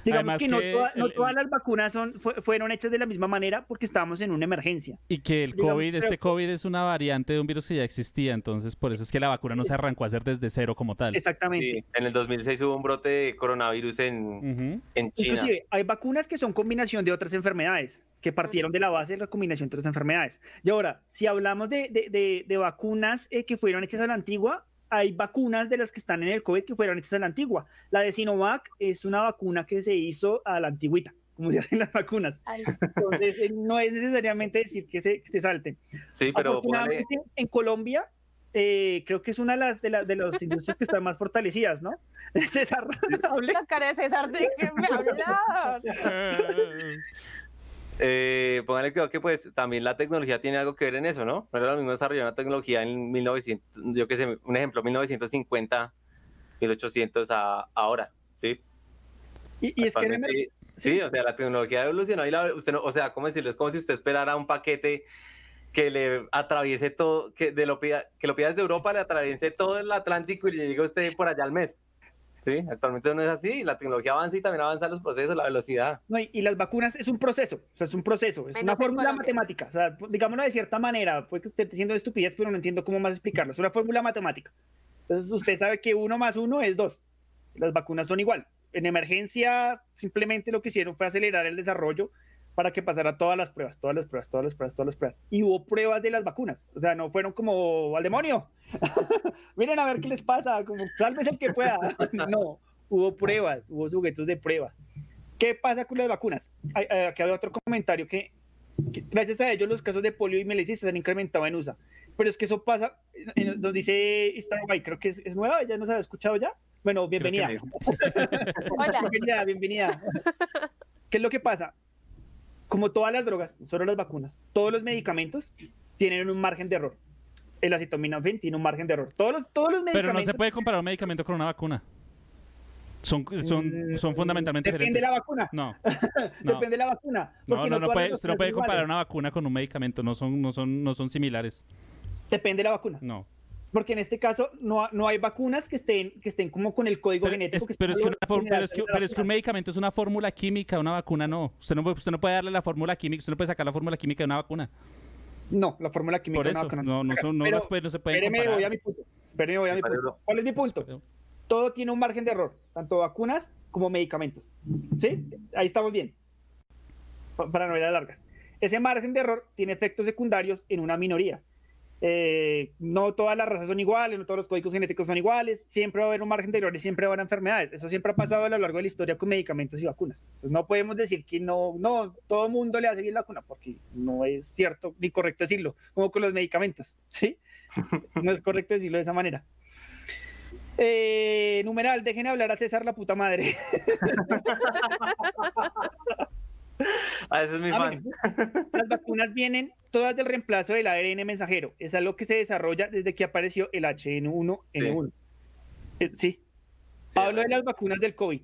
Digamos Además que, no, que toda- no el- todas las vacunas son, fue- fueron hechas de la misma manera porque estábamos en una emergencia. Y que el Digamos, COVID, creo este COVID es una variante de un virus que ya existía, entonces por eso es que la vacuna no se arrancó a hacer desde cero como tal. Exactamente. Sí, en el 2006 hubo un brote de coronavirus en, Ujú. en China. Inclusive, hay vacunas que son combinación de otras enfermedades, que partieron de la base de la combinación de otras enfermedades. Y ahora, si hablamos de, de- de- de vacunas eh, que fueron hechas a la antigua, hay vacunas de las que están en el COVID que fueron hechas a la antigua. La de Sinovac es una vacuna que se hizo a la antigüita, como se hacen las vacunas. Entonces, eh, no es necesariamente decir que se, que se salten. Sí, pero póngale, en Colombia, eh, creo que es una de las de, la- de las industrias que están más fortalecidas, ¿no? César, hable. La cara de César de que me hablar. Eh, póngale cuidado que pues también la tecnología tiene algo que ver en eso, ¿no? No era lo mismo desarrollar una tecnología en 1900, yo qué sé, un ejemplo, 1950, 1800 a ahora, ¿sí? Y, y es que Actualmente, sí, o sea, la tecnología evolucionó y la, usted no, o sea, ¿cómo decirlo? Es como si usted esperara un paquete que le atraviese todo, que, de lo pida, que lo pida desde Europa, le atraviese todo el Atlántico y le llegue usted por allá al mes. Sí, actualmente no es así, la tecnología avanza y también avanzan los procesos, la velocidad. No, y, y las vacunas es un proceso, o sea, es un proceso, es Menos una fórmula matemática, o sea, pues, digámoslo de cierta manera, puede que esté diciendo estupidez, pero no entiendo cómo más explicarlo, es una fórmula matemática. Entonces usted sabe que uno más uno es dos, las vacunas son igual. En emergencia simplemente lo que hicieron fue acelerar el desarrollo para que pasara todas las pruebas, todas las pruebas, todas las pruebas, todas las pruebas. Y hubo pruebas de las vacunas, o sea, no fueron como al demonio. Miren a ver qué les pasa, como sálvese el que pueda. no, hubo pruebas, hubo sujetos de prueba. ¿Qué pasa con las vacunas? Hay- hay- Aquí hay otro comentario que, que gracias a ellos los casos de polio y melistis se han incrementado en USA. Pero es que eso pasa, eh, nos dice Starbuy, creo que es, es nueva, ya nos ha escuchado ya. Bueno, bienvenida. Hola. bienvenida, bienvenida. ¿Qué es lo que pasa? Como todas las drogas, solo las vacunas, todos los medicamentos tienen un margen de error. El acetaminofén tiene un margen de error. Todos los, todos los Pero medicamentos. no se puede comparar un medicamento con una vacuna. Son, son, son fundamentalmente Mm, Depende diferentes. de la vacuna. No, no. Depende de la vacuna. No, no, no puede, usted no puede comparar iguales. una vacuna con un medicamento, no son, no son, no son similares. Depende de la vacuna. No. Porque en este caso no, no hay vacunas que estén, que estén como con el código Pero genético. es, pero es que, una for- pero es que- general de la pero es que un medicamento es una fórmula química, una vacuna no. Usted no, puede- usted no puede darle la fórmula química, usted no puede sacar la fórmula química de una vacuna. No, la fórmula química Por de una eso, vacuna no, no, son, no, las puede- no se pueden Espéreme, comparar. voy a mi punto. Espéreme, voy a mi punto. ¿Cuál es mi punto? Todo tiene un margen de error, tanto vacunas como medicamentos. ¿Sí? Ahí estamos bien. Pa- Para no ir a largas. Ese margen de error tiene efectos secundarios en una minoría. Eh, no todas las razas son iguales, no todos los códigos genéticos son iguales, siempre va a haber un margen de error y siempre va a haber enfermedades. Eso siempre ha pasado a lo largo de la historia con medicamentos y vacunas. No podemos decir que no, no, todo mundo le hace bien la vacuna, porque no es cierto ni correcto decirlo, como con los medicamentos, ¿sí? No es correcto decirlo de esa manera. Eh, numeral, dejen hablar a César la puta madre. Ah, ese es mi A fan. ver, Las vacunas vienen todas del reemplazo del ARN mensajero. Es algo que se desarrolla desde que apareció el HN1N1. Eh, sí. Sí, hablo de a las vacunas del COVID.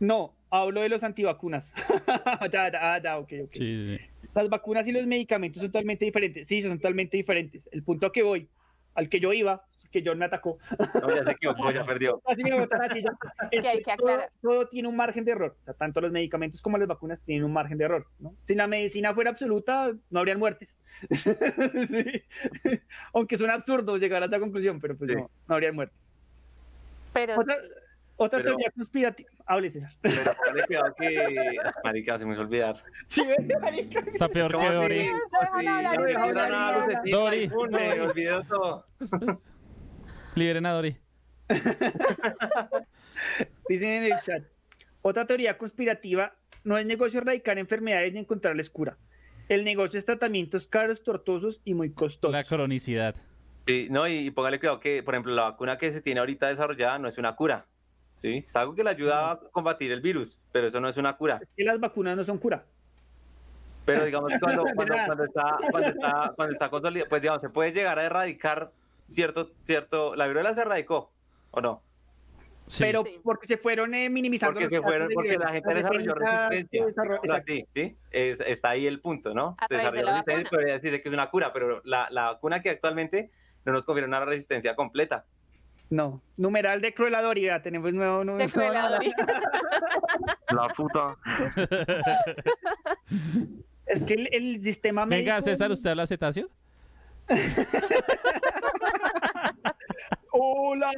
No, hablo de los antivacunas. ya, ya, ya, ok, ok. Sí, sí, sí. Las vacunas y los medicamentos son totalmente diferentes. Sí, son totalmente diferentes. El punto a que voy, al que yo iba, que John me atacó. No, ya se equivocó, ya perdió. Así me botan así ya. Que hay Es que todo- aclarar. Todo, tiene un margen de error. O sea, tanto los medicamentos como las vacunas tienen un margen de error. ¿no? Si la medicina fuera absoluta, no habrían muertes. Sí. Aunque es un absurdo llegar a esa conclusión, pero pues Sí. no, no habrían muertes. Pero Otra, otra Pero- teoría conspirativa. hable César. Pero póngale cuidado que. Marica, se me olvidar. Sí, marica. Está peor que. Dori. Liberen a. Dicen en el chat. Otra teoría conspirativa no es negocio erradicar enfermedades ni encontrarles cura. El negocio es tratamientos caros, tortuosos y muy costosos. La cronicidad. Sí, no, y, y póngale cuidado que, por ejemplo, la vacuna que se tiene ahorita desarrollada no es una cura. ¿Sí? Es algo que le ayuda a combatir el virus, pero eso no es una cura. Es que las vacunas no son cura. Pero digamos que cuando, cuando, cuando está, cuando está, cuando está consolidado, pues digamos, se puede llegar a erradicar cierto, cierto, la viruela se erradicó, ¿o no? Sí. Pero Sí. porque se fueron eh, minimizando. Porque los se fueron, porque la gente desarrolló resistencia. se desarrolló- O sea, exacto. sí, sí, es- está ahí el punto, ¿no? A Se de desarrolló resistencia, vacuna. podría decirse que es una cura, pero la, la vacuna que actualmente no nos confiere una resistencia completa. No, numeral de Cruelador y vea, tenemos nuevo nuevo- De Cruelador. La puta. Es que el, el sistema Venga, médico- César, ¿usted habla cetáceo? Hola,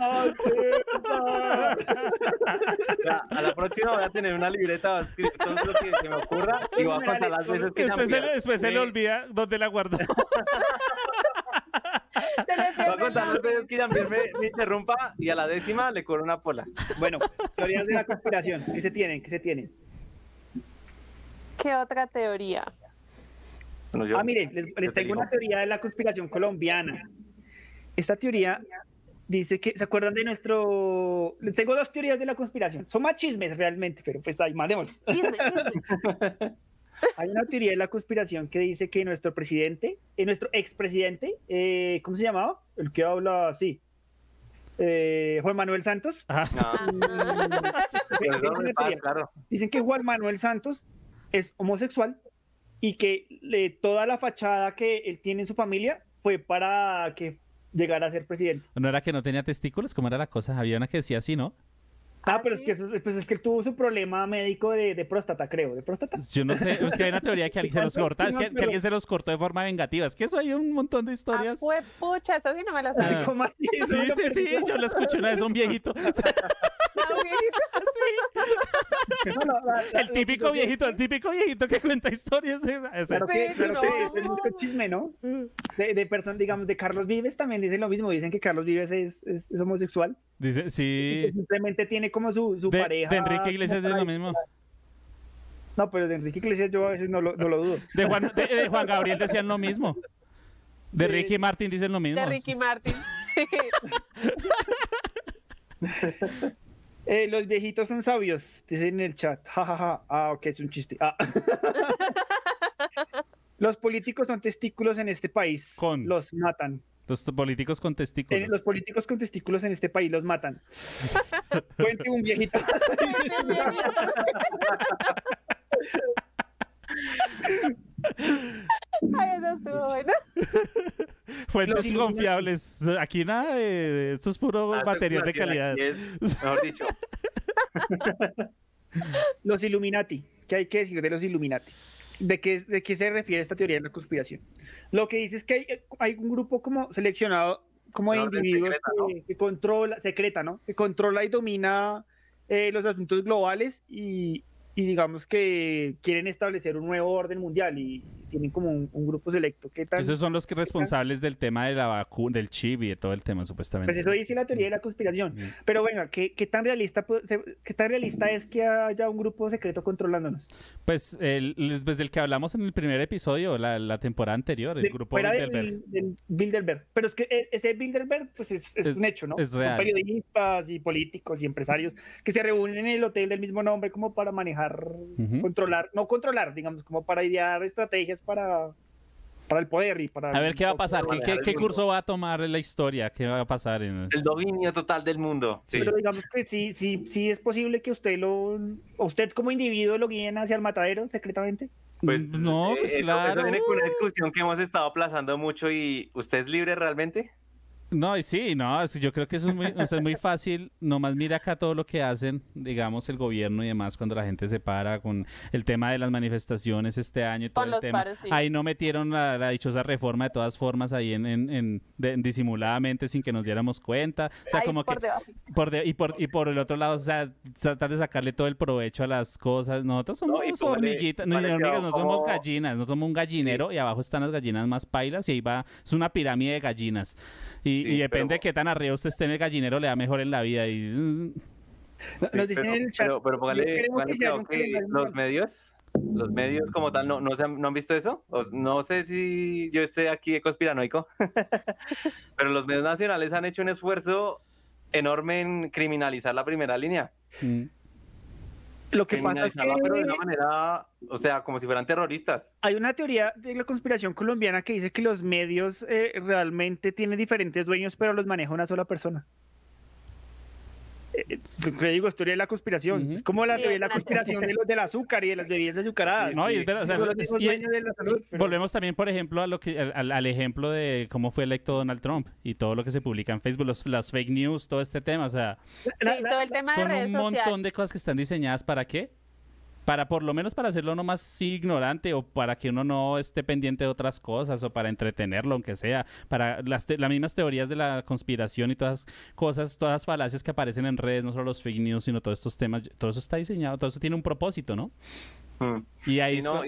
César. A la próxima voy a tener una libreta, voy a escribir todo lo que se me ocurra y voy a contar las veces que Después se, después se le olvida dónde la le Voy a contar las veces que Jean-Pierre me, me interrumpa y a la décima le cobro una pola. Bueno, teorías de la conspiración. ¿Qué se tienen? ¿Qué se tienen? ¿Qué otra teoría? Bueno, yo- Ah, mire, les, les yo te tengo una teoría de la conspiración colombiana. Esta teoría dice que, ¿se acuerdan de nuestro...? Tengo dos teorías de la conspiración. Son más chismes realmente, pero pues ahí, mandémoslos. Chisme, chisme. Hay una teoría de la conspiración que dice que nuestro presidente, eh, nuestro expresidente, eh, ¿cómo se llamaba? El que habla así. Eh, Juan Manuel Santos. Ah, No, pero eso no me pasa, claro. Dicen que Juan Manuel Santos es homosexual y que le- toda la fachada que él tiene en su familia fue para que llegara a ser presidente. ¿No era que no tenía testículos? ¿Cómo era la cosa? Había una que decía así, ¿no? Ah, ¿Ah, pero sí? es que eso- pues es que él tuvo su problema médico de, de próstata, creo, de próstata. Yo no sé, es que hay una teoría que alguien se los corta, es que, alguien se los cortó de forma vengativa. Es que eso hay un montón de Ah, historias. fue pucha, eso sí no me la sabía. Ah. ¿Cómo así? Sí, sí, sí, yo lo escuché una vez a un viejito. Ah, viejito. No, no, la- la- El típico viejito, el típico viejito que cuenta historias. ese- ese. Claro que, Sí, claro no. que es mucho chisme, ¿no? De, de personas, digamos, de Carlos Vives también dicen lo mismo. Dicen que Carlos Vives es, es- es homosexual. Dice, sí. simplemente tiene como su, su De, pareja. de Enrique Iglesias es lo mismo. No, pero de Enrique Iglesias yo a veces no lo, no lo dudo. De Juan, de, de Juan Gabriel decían lo mismo. De Sí. Ricky Martin dicen lo mismo. De Ricky Martin. Sí. Eh, los viejitos son sabios, dicen en el chat. Ja, ja, ja. Ah, ok, es un chiste. Ah. los políticos son testículos en este país. Con. Los matan. Los políticos con Eh, testículos. los políticos con testículos en este país los matan. Cuente un viejito. Ay, eso estuvo bueno. Fuentes los confiables. Aquí nada de. Esto es puro Ah, material de calidad. es, mejor dicho, Los Illuminati. ¿Qué hay que decir de los Illuminati? ¿De qué, ¿De qué se refiere esta teoría de la conspiración? Lo que dice es que hay, hay un grupo como seleccionado, como de individuos secreta, ¿no? que, que controla, secreta, ¿no? Que controla y domina eh, los asuntos globales y, y digamos que quieren establecer un nuevo orden mundial y tienen como un, un grupo selecto. ¿Qué tal? Esos son los que responsables del tema de la vacuna, del chip y de todo el tema, supuestamente. Pues eso dice la teoría de la conspiración. Mm. Pero venga, ¿qué, qué tan realista qué tan realista es que haya un grupo secreto controlándonos? Pues el, desde el que hablamos en el primer episodio, la, la temporada anterior, el De- grupo Bilderberg. del, del Bilderberg. Pero es que e- ese Bilderberg pues es, es Es- un hecho, ¿no? es real. Son periodistas y políticos y empresarios que se reúnen en el hotel del mismo nombre como para manejar, Ujú. controlar, no controlar, digamos, como para idear estrategias para, para el poder y para... A ver qué va a pasar, ¿Qué, qué, curso va a tomar la historia? ¿Qué va a pasar? En... el dominio total del mundo. Sí. Pero digamos que sí, sí, sí es posible que usted lo, usted como individuo lo guíen hacia el matadero secretamente. Pues no, eh, pues eso, claro. eso viene con una discusión que hemos estado aplazando mucho y ¿usted es libre realmente? No, y sí, no, yo creo que eso es muy, o sea, es muy fácil. Nomás mira acá todo lo que hacen, digamos, el gobierno y demás, cuando la gente se para con el tema de las manifestaciones este año y todo Con el los tema. paros, sí. Ahí no metieron la, la dichosa reforma de todas formas ahí en, en, en- de- disimuladamente sin que nos diéramos cuenta. O sea, Ahí como por que por de- y por y por el otro lado, o sea, tratar de sacarle todo el provecho a las cosas. Nosotros somos No, hormiguitas, no, hormigas, no somos gallinas, no somos un gallinero y abajo están las gallinas más pailas y ahí va, es una pirámide de gallinas. Y, Sí, y depende pero- de qué tan arriba usted esté en el gallinero, le da mejor en la vida. Y, mm, Nos Sí, dicen pero, en el chat. pero, pero póngale, póngale que los medios, los medios como tal, no, no, se han, no han visto eso. O- no sé si yo esté aquí de conspiranoico, pero los medios nacionales han hecho un esfuerzo enorme en criminalizar la primera línea. mm. Lo que pasa es pero de una manera, o sea, como si fueran terroristas. hay una teoría de la conspiración colombiana que dice que los medios eh, realmente tienen diferentes dueños, pero los maneja una sola persona. Eh, lo que digo, es teoría de la conspiración. Ujú. Es como la Sí, teoría de la conspiración de los del azúcar y de las bebidas azucaradas. No, y es verdad, o sea, Son los es- de la salud, pero- Volvemos también, por ejemplo, a lo que, al- al, ejemplo de cómo fue electo Donald Trump y todo lo que se publica en Facebook, los, las fake news, todo este tema. O sea, Sí, todo el tema de son redes un montón sociales. de cosas que están diseñadas para qué? Para por lo menos para hacerlo no más ignorante o para que uno no esté pendiente de otras cosas o para entretenerlo, aunque sea, para las, te- las mismas teorías de la conspiración y todas las cosas, todas las falacias que aparecen en redes, no solo los fake news, sino todos estos temas, todo eso está diseñado, todo eso tiene un propósito, ¿no? Mm. Y ahí no,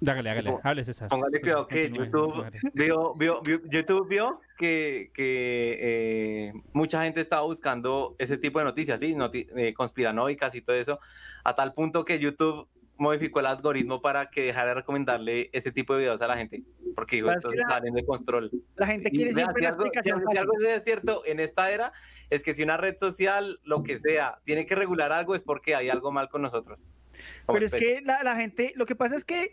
y- Hágale, hable César. Póngale cuidado que YouTube vio, vio- vio- YouTube vio que, que eh, mucha gente estaba buscando ese tipo de noticias, ¿sí? Noti- eh, conspiranoicas y todo eso, a tal punto que YouTube modificó el algoritmo para que dejara de recomendarle ese tipo de videos a la gente, porque es esto que se está saliendo de control. La gente Y quiere vea, siempre si la explicación si algo es cierto en esta era, es que si una red social, lo que sea, tiene que regular algo, es porque hay algo mal con nosotros. Pero es que la, la gente, lo que pasa es que,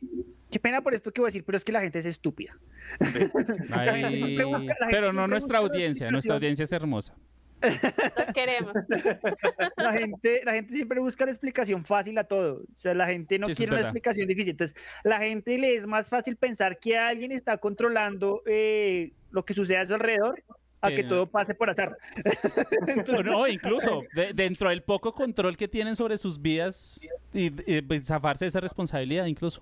qué pena por esto que voy a decir, pero es que la gente es estúpida. Pero no nuestra audiencia, nuestra audiencia es hermosa. Los queremos. La gente, la gente siempre busca la explicación fácil a todo. O sea, la gente no Sí, quiere una explicación difícil. Entonces, la gente le es más fácil pensar que alguien está controlando eh, lo que sucede a su alrededor a que todo pase por azar. O no, incluso de- dentro del poco control que tienen sobre sus vidas y, y, pues, zafarse de esa responsabilidad incluso.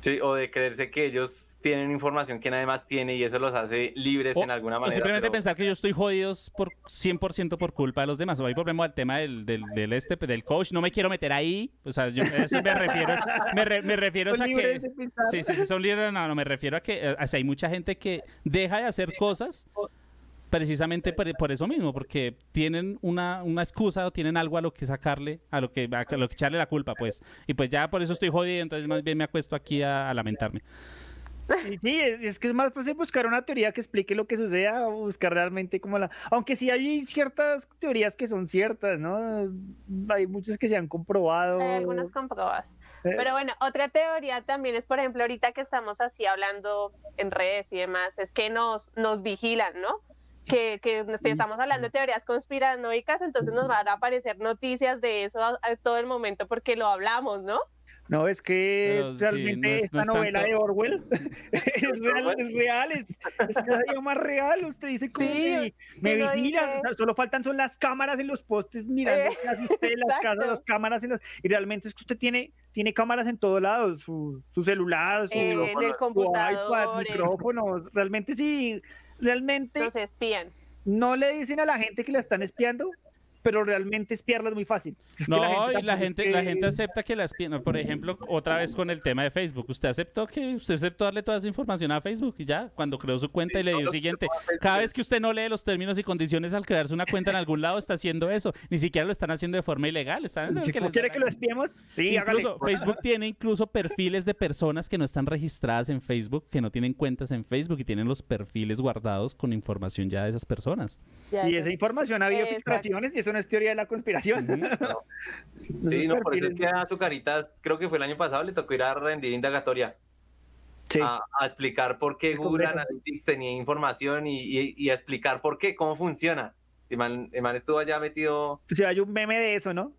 Sí, o de creerse que ellos tienen información que nadie más tiene y eso los hace libres O, en alguna o manera. simplemente pero- pensar que yo estoy jodidos por 100% por culpa de los demás. Ahí volvemos al tema del, del, del este, del coach. No me quiero meter ahí. O sea, yo eso me refiero, me, re- me refiero a que... Sí, sí, sí, son libres. No, no, me refiero a que eh, o sea, hay mucha gente que deja de hacer cosas precisamente por, por eso mismo, porque tienen una, una excusa o tienen algo a lo que sacarle, a lo que, a lo que echarle la culpa, pues. Y pues ya por eso estoy jodido, entonces más bien me acuesto aquí a, a lamentarme. Sí, es, es que es más fácil buscar una teoría que explique lo que suceda o buscar realmente como la... Aunque sí hay ciertas teorías que son ciertas, ¿no? Hay muchas que se han comprobado. Hay algunas comprobadas. Eh, Pero bueno, otra teoría también es, por ejemplo, ahorita que estamos así hablando en redes y demás, es que nos, nos vigilan, ¿no? Que, que si estamos hablando de teorías conspiranoicas, entonces nos van a aparecer noticias de eso a, a todo el momento porque lo hablamos, ¿no? No, es que Pero sí, realmente no es- esta no es novela tanto- de Orwell es real, es real, es, es cada día más real. Usted dice como Sí, que me uno vigilan, dice- solo faltan son las cámaras en los postes mirando Eh, hace usted, las casas, las cámaras en las... Y realmente es que usted tiene, tiene cámaras en todo lado, su, su celular, su, Eh, en el su iPad, computador, micrófonos, realmente sí, realmente Nos espían. no le dicen a la gente que la están espiando, pero realmente espiarla es muy fácil. Es que No, y la gente, la gente acepta que las piernas, por ejemplo, otra vez con el tema de Facebook, usted aceptó que usted aceptó darle toda esa información a Facebook y ya, cuando creó su cuenta y le dio siguiente, cada vez que usted no lee los términos y condiciones al crearse una cuenta en algún lado está haciendo eso, ni siquiera lo están haciendo de forma ilegal, están Si que quiere la que lo espiemos, sí, hágale. Incluso Facebook tiene incluso perfiles de personas que no están registradas en Facebook, que no tienen cuentas en Facebook y tienen los perfiles guardados con información ya de esas personas. Ya, Y esa información ha habido filtraciones y eso no es teoría de la conspiración. Sí, Esos no, por eso es que a Azucaritas, creo que fue el año pasado, le tocó ir a rendir indagatoria. Sí. A, a explicar por qué Google. Analytics tenía información y, y- y a explicar por qué, cómo funciona. El man, el man estuvo allá metido. O sea, hay un meme de eso, ¿no?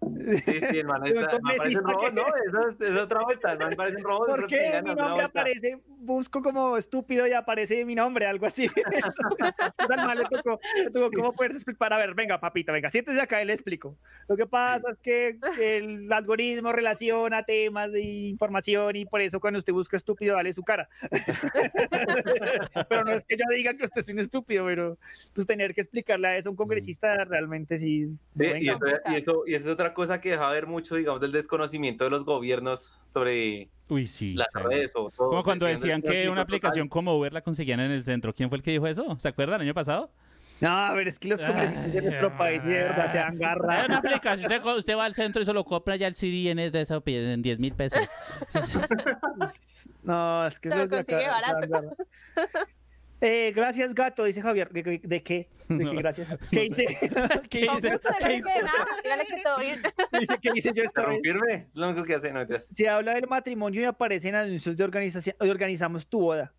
Sí, sí, el man, está, el man parece un robot, que- ¿no? Eso es, es otra vuelta. El man parece un robot. un ¿Por qué mi nombre aparece busco como estúpido y aparece mi nombre, algo así. Tan mal le tocó, le tocó cómo poderse explicar. A ver, venga, papito, venga, siéntese acá y le explico. Lo que pasa es que el algoritmo relaciona temas de información y por eso cuando usted busca estúpido, dale su cara. pero no es que yo diga que usted es un estúpido, pero pues tener que explicarle a eso a un congresista realmente sí. Sí, no, y eso, y, eso, y eso es otra cosa que deja ver mucho, digamos, del desconocimiento de los gobiernos sobre Uy, sí. las sí. redes o todo. Como cuando decían que una total. aplicación como Uber la conseguían en el centro. ¿Quién fue el que dijo eso? ¿Se acuerdan el año pasado? No, a ver, es que los congresistas de nuestro país de verdad se han Hay garra. una aplicación, usted, usted va al centro y solo compra ya el CD en, de eso en 10 mil pesos. No, es que Se lo consigue barato. Eh, gracias, gato, dice Javier. ¿De, qué? ¿De No, qué gracias? no ¿Qué sé. hice? ¿Qué hice? Dice que hice yo esta vez. Confirme, es lo único que hace, no. Se habla del matrimonio y aparecen anuncios de organización. Hoy organizamos tu boda.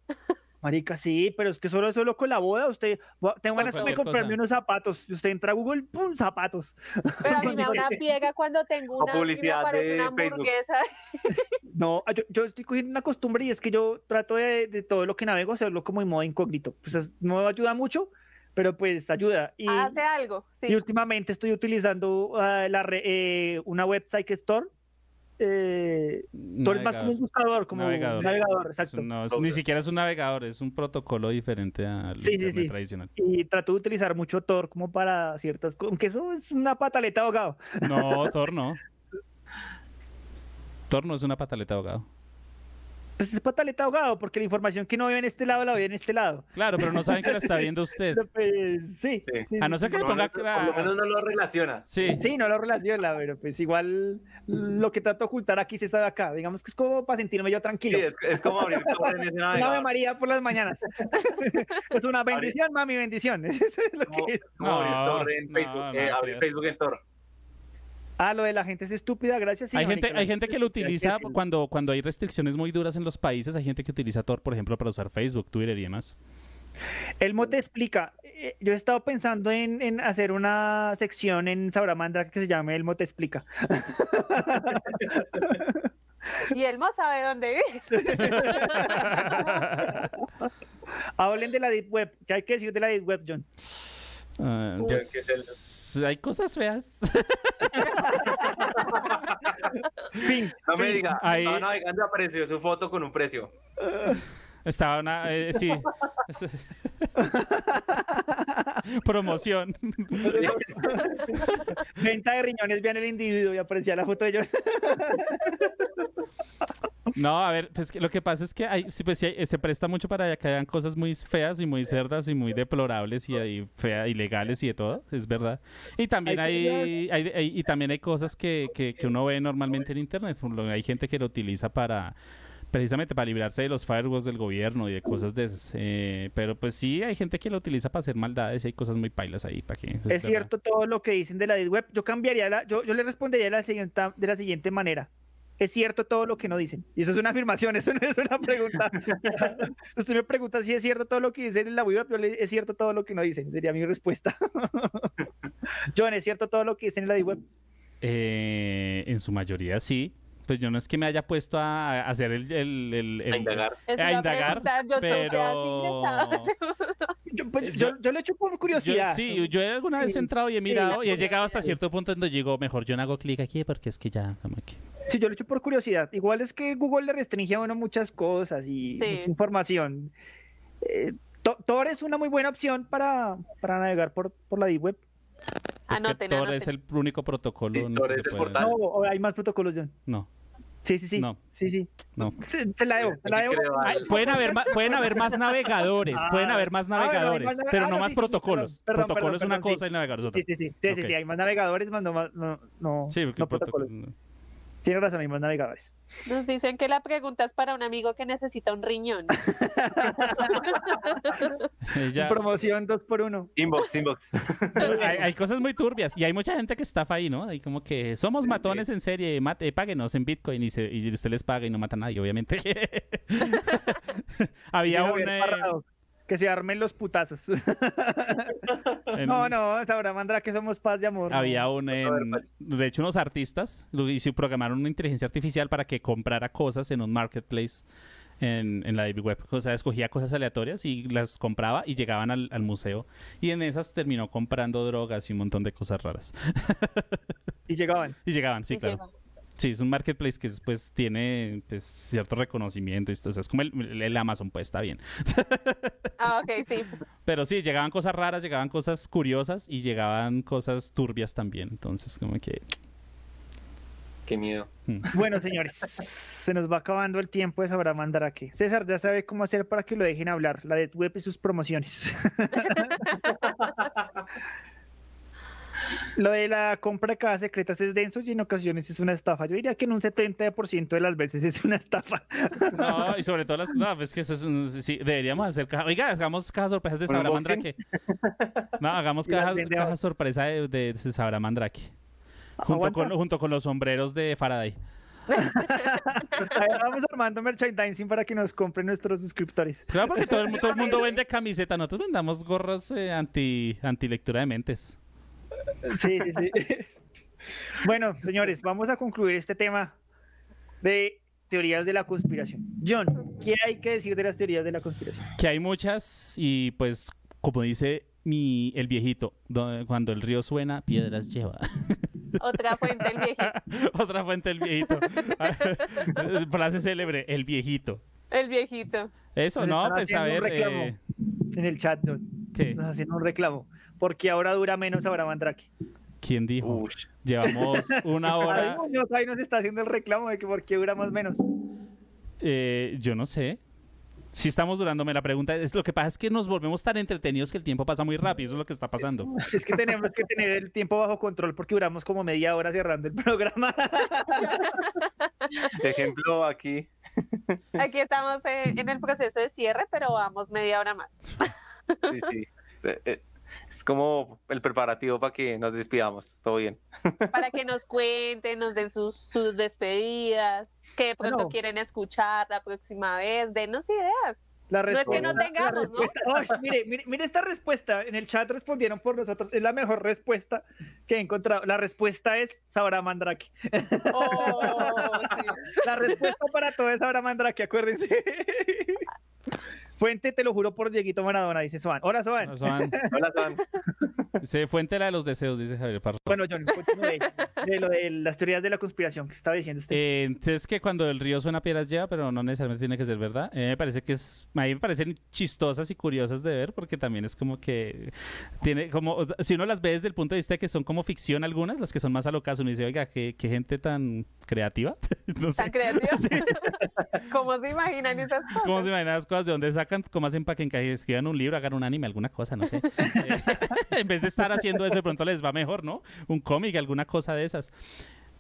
Marica, sí, pero es que solo solo con la boda usted tengo ganas de comprarme cosa. unos zapatos. Y usted entra a Google, pum, zapatos. Pero a mí me da una piega cuando tengo una y me publicidad aparece de una hamburguesa. No, yo, yo estoy cogiendo una costumbre y es que yo trato de, de todo lo que navego hacerlo como en modo incógnito. Pues es- no ayuda mucho, pero pues ayuda. Y, Hace algo, y sí. últimamente estoy utilizando ah, la re- eh, una website Tor. Eh, Tor es más como un buscador, como Navegador. un navegador, exacto. no, es- ni siquiera es un navegador, es un protocolo diferente al Sí, sí, internet sí. tradicional. Y trato de utilizar mucho Tor como para ciertas cosas, aunque eso es una pataleta ahogado. No, Tor no. Tor no es una pataleta ahogado. Pues es pataleta ahogado, porque la información que no ve en este lado la ve en este lado. Claro, pero no saben que la está viendo usted. Pues, sí, Sí. sí, A no sí, ser que sí. le lo ponga... menos- por lo menos no lo relaciona. Sí. Sí, no lo relaciona, pero pues igual lo que trato de ocultar aquí se sabe acá. Digamos que es como para sentirme yo Sí, tranquilo. es, es como abrir Tor en ese Una Ave. María por las mañanas. es una bendición, mami, bendición. Eso es lo Como, que es. como abrir No, Tor en no, Facebook, no, eh, abrir. Facebook en Tor. Ah, lo de la gente es estúpida, gracias. sí, hay, gente, hay gente que lo utiliza cuando, cuando hay restricciones muy duras en los países. Hay gente que utiliza Tor, por ejemplo, para usar Facebook, Twitter y demás. Elmo te explica. eh, Yo he estado pensando en, en hacer una sección en Sabramandra que se llame Elmo te explica. Y Elmo sabe dónde vives. Hablen de la Deep Web. ¿Qué hay que decir de la Deep Web, John? Ah, Uy, pues, ¿qué es hay cosas feas. Sí. No me diga, Ahí- estaba navegando y apareció su foto con un precio. Estaba una... eh, sí. Promoción. Venta de riñones, vean el individuo y aparecía la foto de John. No, a ver, pues que lo que pasa es que hay, sí, pues, se presta mucho para que hagan cosas muy feas y muy cerdas y muy deplorables y, y fea, ilegales y de todo, es verdad. Y también Hay hay, hay- hay- y también hay cosas que, que, que uno ve normalmente en internet. Hay gente que lo utiliza para precisamente para librarse de los firewalls del gobierno y de cosas de esas. Eh, pero pues sí, hay gente que lo utiliza para hacer maldades y hay cosas muy pailas ahí para que. eso Es verdad. cierto todo lo que dicen de la Deep Web. Yo cambiaría la, yo, yo le respondería de la, siguiente, de la siguiente manera. Es cierto todo lo que no dicen. Y eso es una afirmación, eso no es una pregunta. Usted me pregunta si es cierto todo lo que dicen en la web, yo le es cierto todo lo que no dicen. Sería mi respuesta. John, ¿es cierto todo lo que dicen en la Deep Web? Eh, en su mayoría sí. Pues yo no es que me haya puesto a, a hacer el, el- el- el- A indagar. Eso a indagar, yo, ¿tú te has pero- ingresado? Yo, pues, Eh, yo, yo- yo le echo por Yo, curiosidad. sí, yo he alguna vez he entrado y he sí, mirado y he llegado hasta cierto punto donde digo, mejor yo no hago clic aquí porque es que ya, como que... Sí, yo lo he hecho por curiosidad. Igual es que Google le restringe a uno muchas cosas y Sí. mucha información. Eh, To- Tor es una muy buena opción para, para navegar por, por la Deep Web. Es que Tor anoten. es el único protocolo Sí, Tor es el portal. No, hay más protocolos, John. No, Sí, sí, sí. No. Sí, sí. no. Se, se la debo, se la Aquí debo. creo, Ay, pueden, haber ma- pueden haber más navegadores, pueden Ah, haber más ah, bueno, navegadores, más nave- pero ah, no más sí, protocolos. perdón, Protocolo perdón, es una perdón, cosa y navegador es otra. Sí, sí, sí. Sí, sí. Hay más navegadores, más no, más- no, no, Sí, porque no protocolos. protocolo- Tiene razón, más navegadores. Nos dicen que la pregunta es para un amigo que necesita un riñón. Promoción 2 por 1 Inbox, inbox. hay, hay cosas muy turbias y hay mucha gente que estafa ahí, ¿no? Hay como que somos matones en serie, mate, páguenos en Bitcoin y, se- y usted les paga y no mata a nadie, obviamente. Había un... eh, Que se armen los putazos. en- no, no, sabrá mandra que somos paz de amor. Había un, en- de hecho, unos artistas lo- programaron una inteligencia artificial para que comprara cosas en un marketplace en, en la Deep Web. O sea, escogía cosas aleatorias y las compraba y llegaban al, al museo. Y en esas terminó comprando drogas y un montón de cosas raras. Y llegaban. y llegaban, sí, Y claro. Sí, es un marketplace que después tiene pues, cierto reconocimiento. o sea, es como el, el Amazon, pues está bien. Ah, ok, sí. Pero sí, llegaban cosas raras, llegaban cosas curiosas y llegaban cosas turbias también. Entonces, como que... Qué miedo. Bueno, señores, se nos va acabando el tiempo de Sabrá Mandrake. César ya sabe cómo hacer para que lo dejen hablar, la de web y sus promociones. lo de la compra de cajas secretas es denso y en ocasiones es una estafa. Yo diría que en un 70% de las veces es una estafa. No, y sobre todo las... No, pues que eso es un- sí, deberíamos hacer caja... Oiga, hagamos cajas sorpresas de ¿Un Sabra unboxing? Mandrake. No, hagamos cajas, cajas abajo. sorpresa de, de, de Sabra Mandrake. Junto con, junto con los sombreros de Faraday. Vamos armando merchandising para que nos compren nuestros suscriptores. Claro, porque todo el, mu- todo el mundo vende camiseta. Nosotros vendamos gorros eh, anti, anti lectura de mentes. Sí, sí, sí. Bueno, señores, vamos a concluir este tema de teorías de la conspiración. John, ¿qué hay que decir de las teorías de la conspiración? Que hay muchas y pues, como dice mi, el viejito, do- cuando el río suena, piedras lleva. Otra fuente, el viejito. Otra fuente, el viejito. Frase célebre, el viejito. El viejito. Eso, Nos no, pues a haciendo un ver. reclamo. eh, En el chat, John, ¿qué? nos hacen un reclamo. Porque ahora dura menos ahora Mandrake. ¿Quién dijo? Llevamos una hora. Muñoz ahí nos está haciendo el reclamo de que por qué dura más menos. Eh, yo no sé. Si estamos durándome la pregunta, es lo que pasa es que nos volvemos tan entretenidos que el tiempo pasa muy rápido, eso es lo que está pasando. Es que tenemos que tener el tiempo bajo control porque duramos como media hora cerrando el programa. Ejemplo aquí. Aquí estamos eh, en el proceso de cierre, pero vamos media hora más. Sí, sí. Es como el preparativo para que nos despidamos. Todo bien. Para que nos cuenten, nos den sus, sus despedidas, que de pronto Bueno. quieren escuchar la próxima vez, denos ideas. La No es que no tengamos, ¿no? mire, mire, mire esta respuesta. En el chat respondieron por nosotros. Es la mejor respuesta que he encontrado. La respuesta es Sabra Mandrake. Oh, sí. La respuesta para todo es Sabra Mandrake, acuérdense. Fuente, te lo juro por Dieguito Maradona, dice Soan. Hola, Soan. Soan. Hola, San. Se fuente la de los deseos, dice Javier Parra. Bueno, John, continúe de lo de las teorías de la conspiración que estaba diciendo usted. Eh, entonces que cuando el río suena piedras lleva, pero no necesariamente tiene que ser verdad. Eh, me parece que es, a mí me parecen chistosas y curiosas de ver porque también es como que tiene como, si uno las ve desde el punto de vista de que son como ficción algunas, las que son más alocadas, uno dice, oiga, qué, qué gente tan creativa. no sé. Tan creativos. ¿Cómo se imaginan esas cosas? ¿Cómo se imaginan las cosas? ¿De dónde sacan? ¿Cómo hacen para que escriban un libro, hagan un anime, alguna cosa? No sé. Eh, en vez de estar haciendo eso, de pronto les va mejor, ¿no? Un cómic, alguna cosa de esas.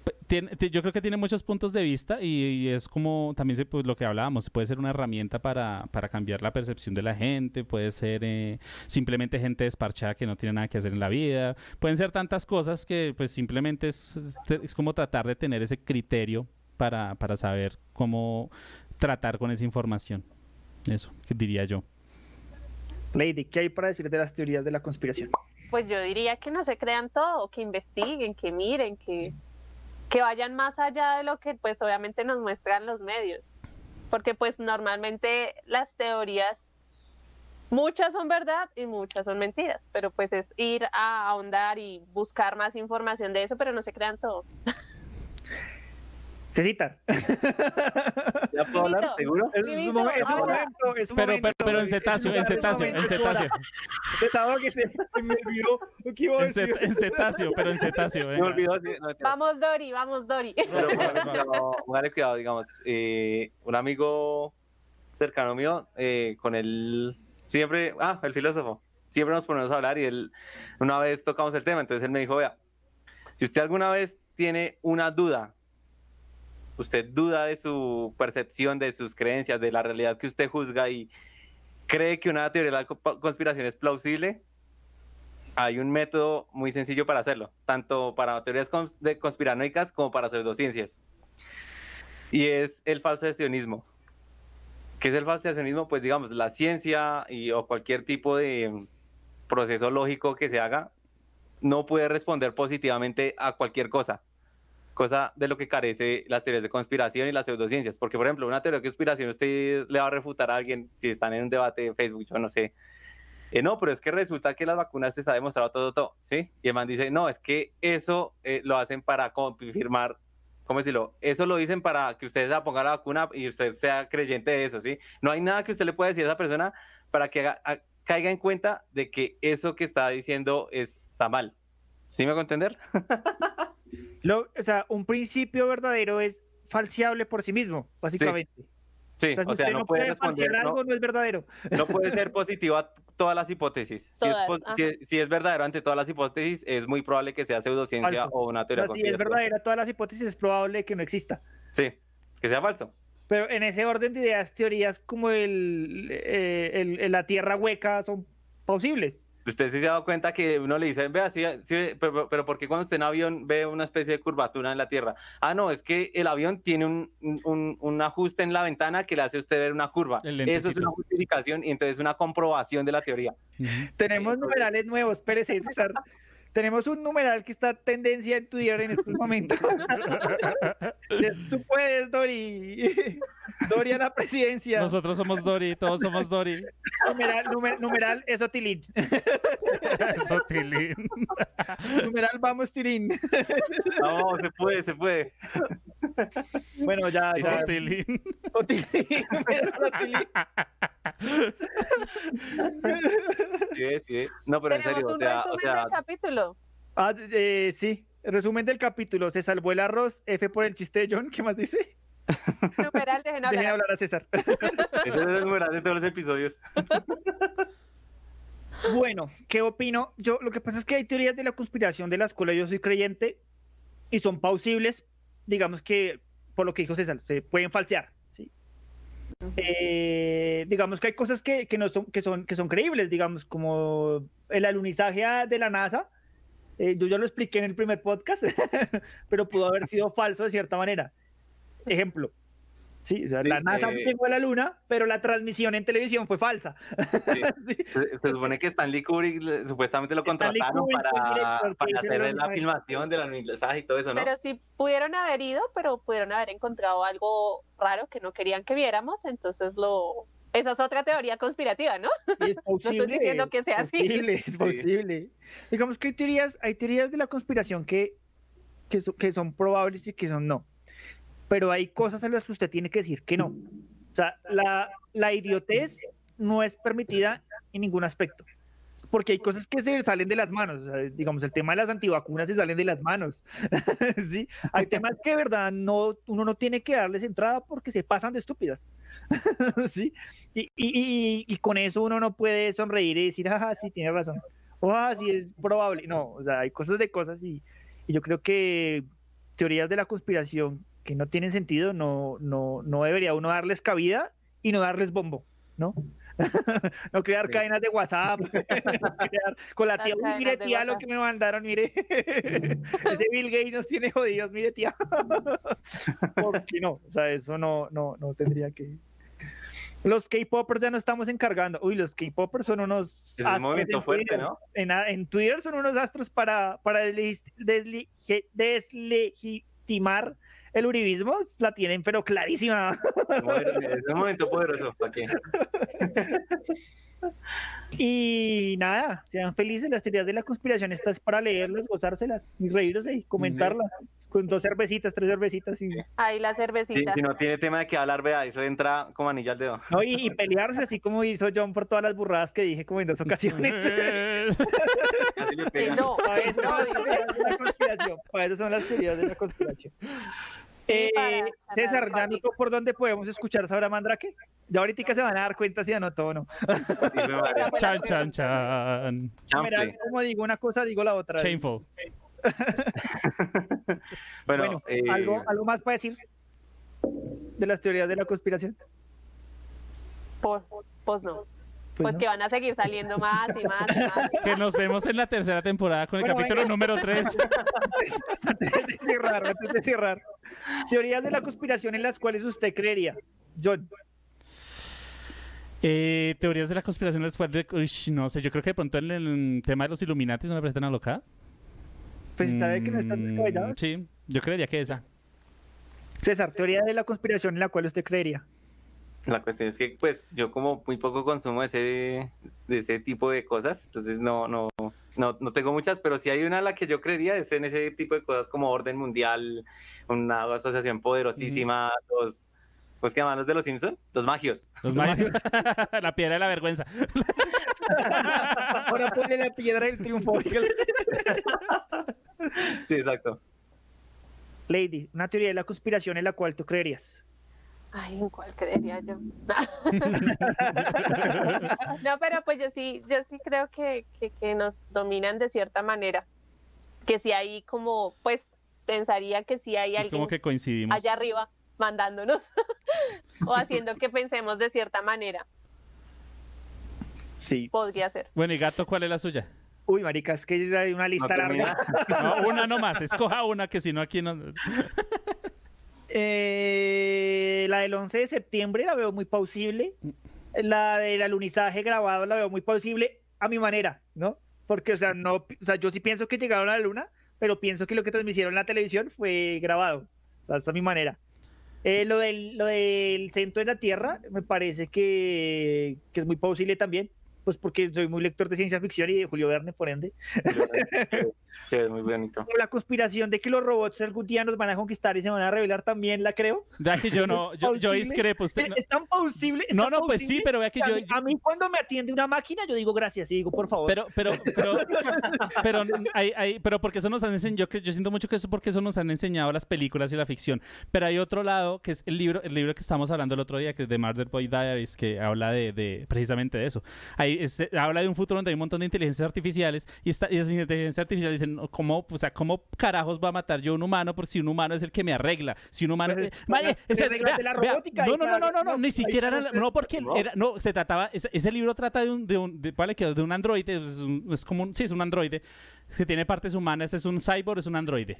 P- tiene- ti- yo creo que tiene muchos puntos de vista y, y es como también se, pues, lo que hablábamos, puede ser una herramienta para, para cambiar la percepción de la gente, puede ser eh, simplemente gente desparchada que no tiene nada que hacer en la vida, pueden ser tantas cosas que pues simplemente es, es, es como tratar de tener ese criterio para, para saber cómo tratar con esa información. Eso, que diría yo. Lady, ¿qué hay para decir de las teorías de la conspiración? Pues yo diría que no se crean todo, que investiguen, que miren, que, que vayan más allá de lo que pues obviamente nos muestran los medios. Porque pues normalmente las teorías, muchas son verdad y muchas son mentiras, pero pues es ir a ahondar y buscar más información de eso, pero no se crean todo. Cecita. ¿Ya puedo hablar? ¿Seguro? Es un momento, es un momento, es un Pero, momento. pero, pero en cetáceo, en cetáceo, en cetáceo. Estaba que se, me olvidó que iba a En, decir. en cetáceo, pero en cetáceo. Me olvidó. Vamos Dori, vamos Dori. Pero póngale cuidado, póngale cuidado, digamos, eh, un amigo cercano mío, eh, con él siempre, ah, el filósofo, siempre nos ponemos a hablar y él, una vez tocamos el tema, entonces él me dijo, vea, si usted alguna vez tiene una duda, usted duda de su percepción, de sus creencias, de la realidad que usted juzga y cree que una teoría de la co- conspiración es plausible, hay un método muy sencillo para hacerlo, tanto para teorías conspiranoicas como para pseudociencias. Y es el falsacionismo. ¿Qué es el falsacionismo? Pues digamos, la ciencia y, o cualquier tipo de proceso lógico que se haga no puede responder positivamente a cualquier cosa. Cosa de lo que carece las teorías de conspiración y las pseudociencias. Porque, por ejemplo, una teoría de conspiración usted le va a refutar a alguien si están en un debate en Facebook, yo no sé. Eh, no, pero es que resulta que las vacunas se ha demostrado todo, todo, ¿sí? Y el man dice, no, es que eso eh, lo hacen para confirmar, ¿cómo decirlo? Eso lo dicen para que usted se ponga la vacuna y usted sea creyente de eso, ¿sí? No hay nada que usted le pueda decir a esa persona para que haga- a- caiga en cuenta de que eso que está diciendo está mal. ¿Sí me hago entender? Lo- o sea, un principio verdadero es falseable por sí mismo, básicamente. Sí, O sea, si o sea, usted no no puede puede responder, no, algo, no es verdadero. no puede ser positivo a todas las hipótesis. Si es, Todas, si, es, si es verdadero ante todas las hipótesis, es muy probable que sea pseudociencia Falso. o una O teoría sea, si es verdadera todas las hipótesis, es probable que no exista. Sí, que sea falso. Pero en ese orden de ideas, teorías como el, eh, el- el- la tierra hueca son posibles. Usted sí se ha dado cuenta que uno le dice, vea, sí, sí, pero, pero ¿por qué cuando usted en avión ve una especie de curvatura en la Tierra? Ah, no, es que el avión tiene un, un- un ajuste en la ventana que le hace a usted ver una curva. Eso es una justificación y entonces una comprobación de la teoría. Tenemos numerales nuevos, espérese, César. Tenemos un numeral que está tendencia en Twitter en estos momentos. Tú puedes, Dori. Dori a la presidencia. Nosotros somos Dori, todos somos Dori. Numeral, numer- numeral eso tilín. Eso, Tilín. numeral vamos tilín. No, se puede, se puede. Bueno, ya, ya. Tilín. Numeral. Sí, sí. No, pero en serio, o un sea, o resumen sea, del capítulo. Ah, eh, sí. Resumen del capítulo. Se salvó el arroz. F por el chiste de John. ¿Qué más dice? Numeral, dejen hablar. Dejen hablar a César. ese es el numeral de todos los episodios. Bueno, ¿qué opino? Yo, lo que pasa es que hay teorías de la conspiración de las cuales yo soy creyente y son plausibles, digamos que, por lo que dijo César, se pueden falsear, ¿sí? Eh, digamos que hay cosas que, que no son, que, son, que son creíbles, digamos, como el alunizaje de la NASA. Eh, yo ya lo expliqué en el primer podcast, pero pudo haber sido falso de cierta manera. Ejemplo. Sí, o sea, Sí, la NASA eh, llegó a la Luna, pero la transmisión en televisión fue falsa. Sí. Se, se supone que Stanley Kubrick supuestamente lo contrataron Kubrick para, para hacer la filmación del alunizaje y todo eso, ¿no? Pero sí pudieron haber ido, pero pudieron haber encontrado algo raro que no querían que viéramos, entonces lo... Esa es otra teoría conspirativa, ¿no? Y es posible, diciendo que sea es así. posible, Es Sí. posible. Digamos que hay teorías, hay teorías de la conspiración que, que, so- que son probables y que son no. Pero hay cosas a las que usted tiene que decir que no. O sea, la, la idiotez no es permitida en ningún aspecto. Porque hay cosas que se salen de las manos. o sea, digamos, el tema de las antivacunas se salen de las manos. ¿sí? Hay temas que de verdad no, uno no tiene que darles entrada porque se pasan de estúpidas. ¿sí? Y, y- y- y con eso uno no puede sonreír y decir, ah, sí, tiene razón. O, ah, sí, es probable. No, o sea, hay cosas de cosas y, y yo creo que teorías de la conspiración que no tienen sentido, no, no, no debería uno darles cabida y no darles bombo, ¿no? no crear Sí. cadenas de WhatsApp, crear- con la Las tía, "Uy, cadenas mire tía lo que me mandaron, mire, ese Bill Gates nos tiene jodidos, mire tía. ¿Por qué no? O sea, eso no, no, no tendría que... Los K-Poppers ya no estamos encargando. Uy, los K-Poppers son unos... Es un en fuerte, Twitter. ¿no? En, Twitter son unos astros para, para desle- desle- deslegitimar el uribismo. La tienen, pero clarísima. Es un momento poderoso. ¿para qué? Y nada, sean felices. Las teorías de la conspiración estas para leerlas, gozárselas y reírse y comentarlas. Con dos cervecitas, tres cervecitas. Y, Ahí la cervecita. si no tiene tema de que hablar, vea, eso entra como anilla al dedo. no, y, y pelearse así como hizo John por todas las burradas que dije como en dos ocasiones. Así le Que pega. no, Para que eso, no, son las dice. teorías de la conspiración. Para eso son las teorías de la conspiración. Sí, Eh, César, ¿ya anotó por dónde podemos escuchar Sabra Mandrake? Ya ahorita se van a dar cuenta si anotó o no. Chan, chan, chan. Mira, como digo una cosa, digo la otra. Shameful. Bueno, Bueno, eh, ¿algo, ¿algo más para decir de las teorías de la conspiración? Por- pues no. Pues no. que van a seguir saliendo más y más y más. Que nos vemos en la tercera temporada con el Bueno, capítulo venga. número 3. antes de cerrar, antes de cerrar. Teorías de la conspiración en las cuales usted creería. John, Eh, teorías de la conspiración después de... Uy, no sé, yo creo que de pronto en el tema de los Illuminati me parece tan alocada. Pues sabe que no estás Mm, descabellado. Sí, Yo creería que esa. César, teoría de la conspiración en la cual usted creería. La cuestión es que, pues, yo como muy poco consumo ese, de ese tipo de cosas, entonces no, no, no, no tengo muchas, pero si hay una a la que yo creería es en ese tipo de cosas como orden mundial, una asociación poderosísima, los, pues que llaman los de los Simpson, los magios. Los magios. la piedra de la vergüenza. Ahora ponle la piedra del triunfo. sí, exacto. Lady, una teoría de la conspiración en la cual tú creerías. Ay, ¿en cuál creería yo? no, pero pues yo sí, yo sí creo que, que, que nos dominan de cierta manera. Que si hay como, pues pensaría que si hay alguien Como que coincidimos. allá arriba mandándonos o haciendo que pensemos de cierta manera. Sí. Podría ser. Bueno, y gato, ¿cuál es la suya? Uy, marica, es que hay una lista larga. No, una nomás, escoja una que si no aquí no. Eh, la del 11 de septiembre la veo muy plausible. La del alunizaje grabado la veo muy plausible a mi manera, ¿no? Porque, o sea, no, o sea, yo sí pienso que llegaron a la luna, pero pienso que lo que transmitieron en la televisión fue grabado. O sea, esa es mi manera. Eh, lo, del, lo del centro de la Tierra me parece que, que es muy plausible también pues porque soy muy lector de ciencia ficción y de Julio Verne, por ende. Sí, es muy bonito. La conspiración de que los robots algún día nos van a conquistar y se van a revelar también, la creo. Ya que yo no, yo, yo discrepo. Usted, no. Es tan posible. es No, tan no, pues sí, pero vea que a yo- mí- A mí, cuando me atiende una máquina, yo digo gracias y digo, por favor. Pero, pero, pero, pero, hay, hay- pero porque eso nos han enseñado, yo, que- yo siento mucho que eso porque eso nos han enseñado las películas y la ficción. Pero hay otro lado que es el libro, el libro que estamos hablando el otro día, que es de Murder Boy Diaries, que habla de, de precisamente de eso. Ahí es- habla de un futuro donde hay un montón de inteligencias artificiales y, esta, y esas inteligencias artificiales dicen, ¿cómo, o sea, ¿cómo carajos va a matar yo a un humano por si un humano es el que me arregla? Si un humano... Pues, eh, ese- vea, de la vea, robótica no, no, no, no, no, no, no, ni siquiera era, no, porque No. era, no, se trataba, ese, ese libro trata de un, de un, de, vale, que de un androide, es, un- es como un, sí, es un androide, que tiene partes humanas, es un cyborg, es un androide.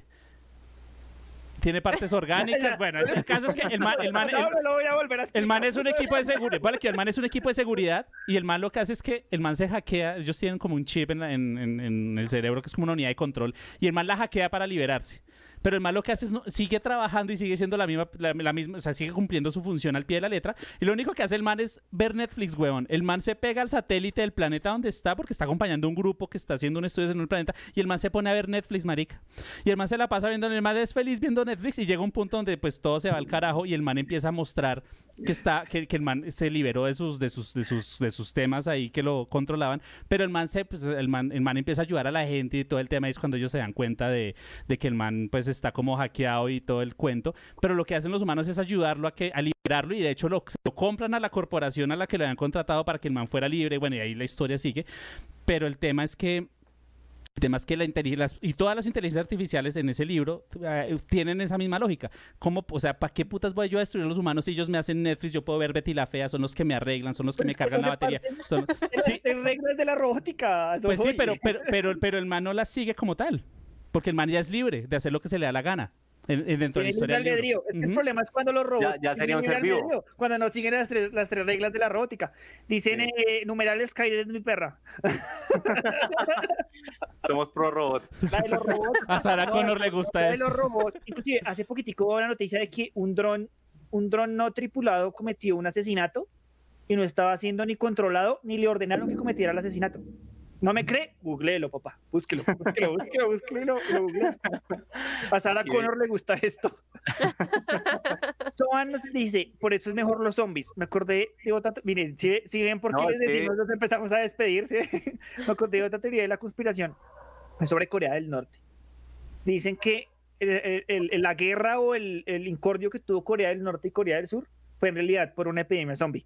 Tiene partes orgánicas, bueno, es- el caso es que el man, el man- el- No, no lo voy a volver a el man es un equipo de seguridad. Vale, que el man es un equipo de seguridad y el man lo que hace es que el man se hackea. Ellos tienen como un chip en, la- en- en- en el cerebro que es como una unidad de control y el man la hackea para liberarse. Pero el man lo que hace es sigue trabajando y sigue siendo la misma, la, misma, o sea, sigue cumpliendo su función al pie de la letra. Y lo único que hace el man es ver Netflix, huevón. El man se pega al satélite del planeta donde está porque está acompañando un grupo que está haciendo un estudio en el planeta y el man se pone a ver Netflix, marica. Y el man se la pasa viendo, el man es feliz viendo Netflix y llega un punto donde pues todo se va al carajo y el man empieza a mostrar que está que, que el man se liberó de sus de sus de sus de sus temas ahí que lo controlaban, pero el man se pues, el man el man empieza a ayudar a la gente y todo el tema es cuando ellos se dan cuenta de, de que el man pues está como hackeado y todo el cuento, pero lo que hacen los humanos es ayudarlo a que a liberarlo y de hecho lo, lo compran a la corporación a la que lo habían contratado para que el man fuera libre, bueno, y ahí la historia sigue, pero el tema es que el tema es que la inteligencia y todas las inteligencias artificiales en ese libro eh, tienen esa misma lógica. ¿Cómo, o sea, ¿para qué putas voy yo a destruir a los humanos si ellos me hacen Netflix? Yo puedo ver Betty la Fea, son los que me arreglan, son los que Pero me cargan la batería. son- sí, reglas de la robótica. pues sí, pero, pero, pero el man no las sigue como tal. Porque el man ya es libre de hacer lo que se le da la gana. En- en- dentro de la historia del libro. el problema es cuando los robots. Ya- ya sería un ser vivo. Cuando no siguen las tres, las tres reglas de la robótica. Dicen Sí. eh, numerales Skyler es mi perra. Somos pro robot. La de los robots. A Sarah No, Connor le gusta de eso. los robots. Inclusive, hace poquitico hubo la noticia de que un dron, un dron no tripulado cometió un asesinato y no estaba siendo ni controlado ni le ordenaron que cometiera el asesinato. ¿No me cree? Googleelo, papá. Búsquelo, búsquelo, búsquelo, búsquelo y lo, y lo googlea. A Sarah. Connor le gusta esto. Soan nos dice, por eso es mejor los zombies. Me acordé de otra... Miren, si, ven por qué No, les que- decimos, nos empezamos a despedir, ¿sí? me acordé de otra teoría de la conspiración. Es sobre Corea del Norte. Dicen que el- el- la guerra o el, el incordio que tuvo Corea del Norte y Corea del Sur fue en realidad por una epidemia zombie.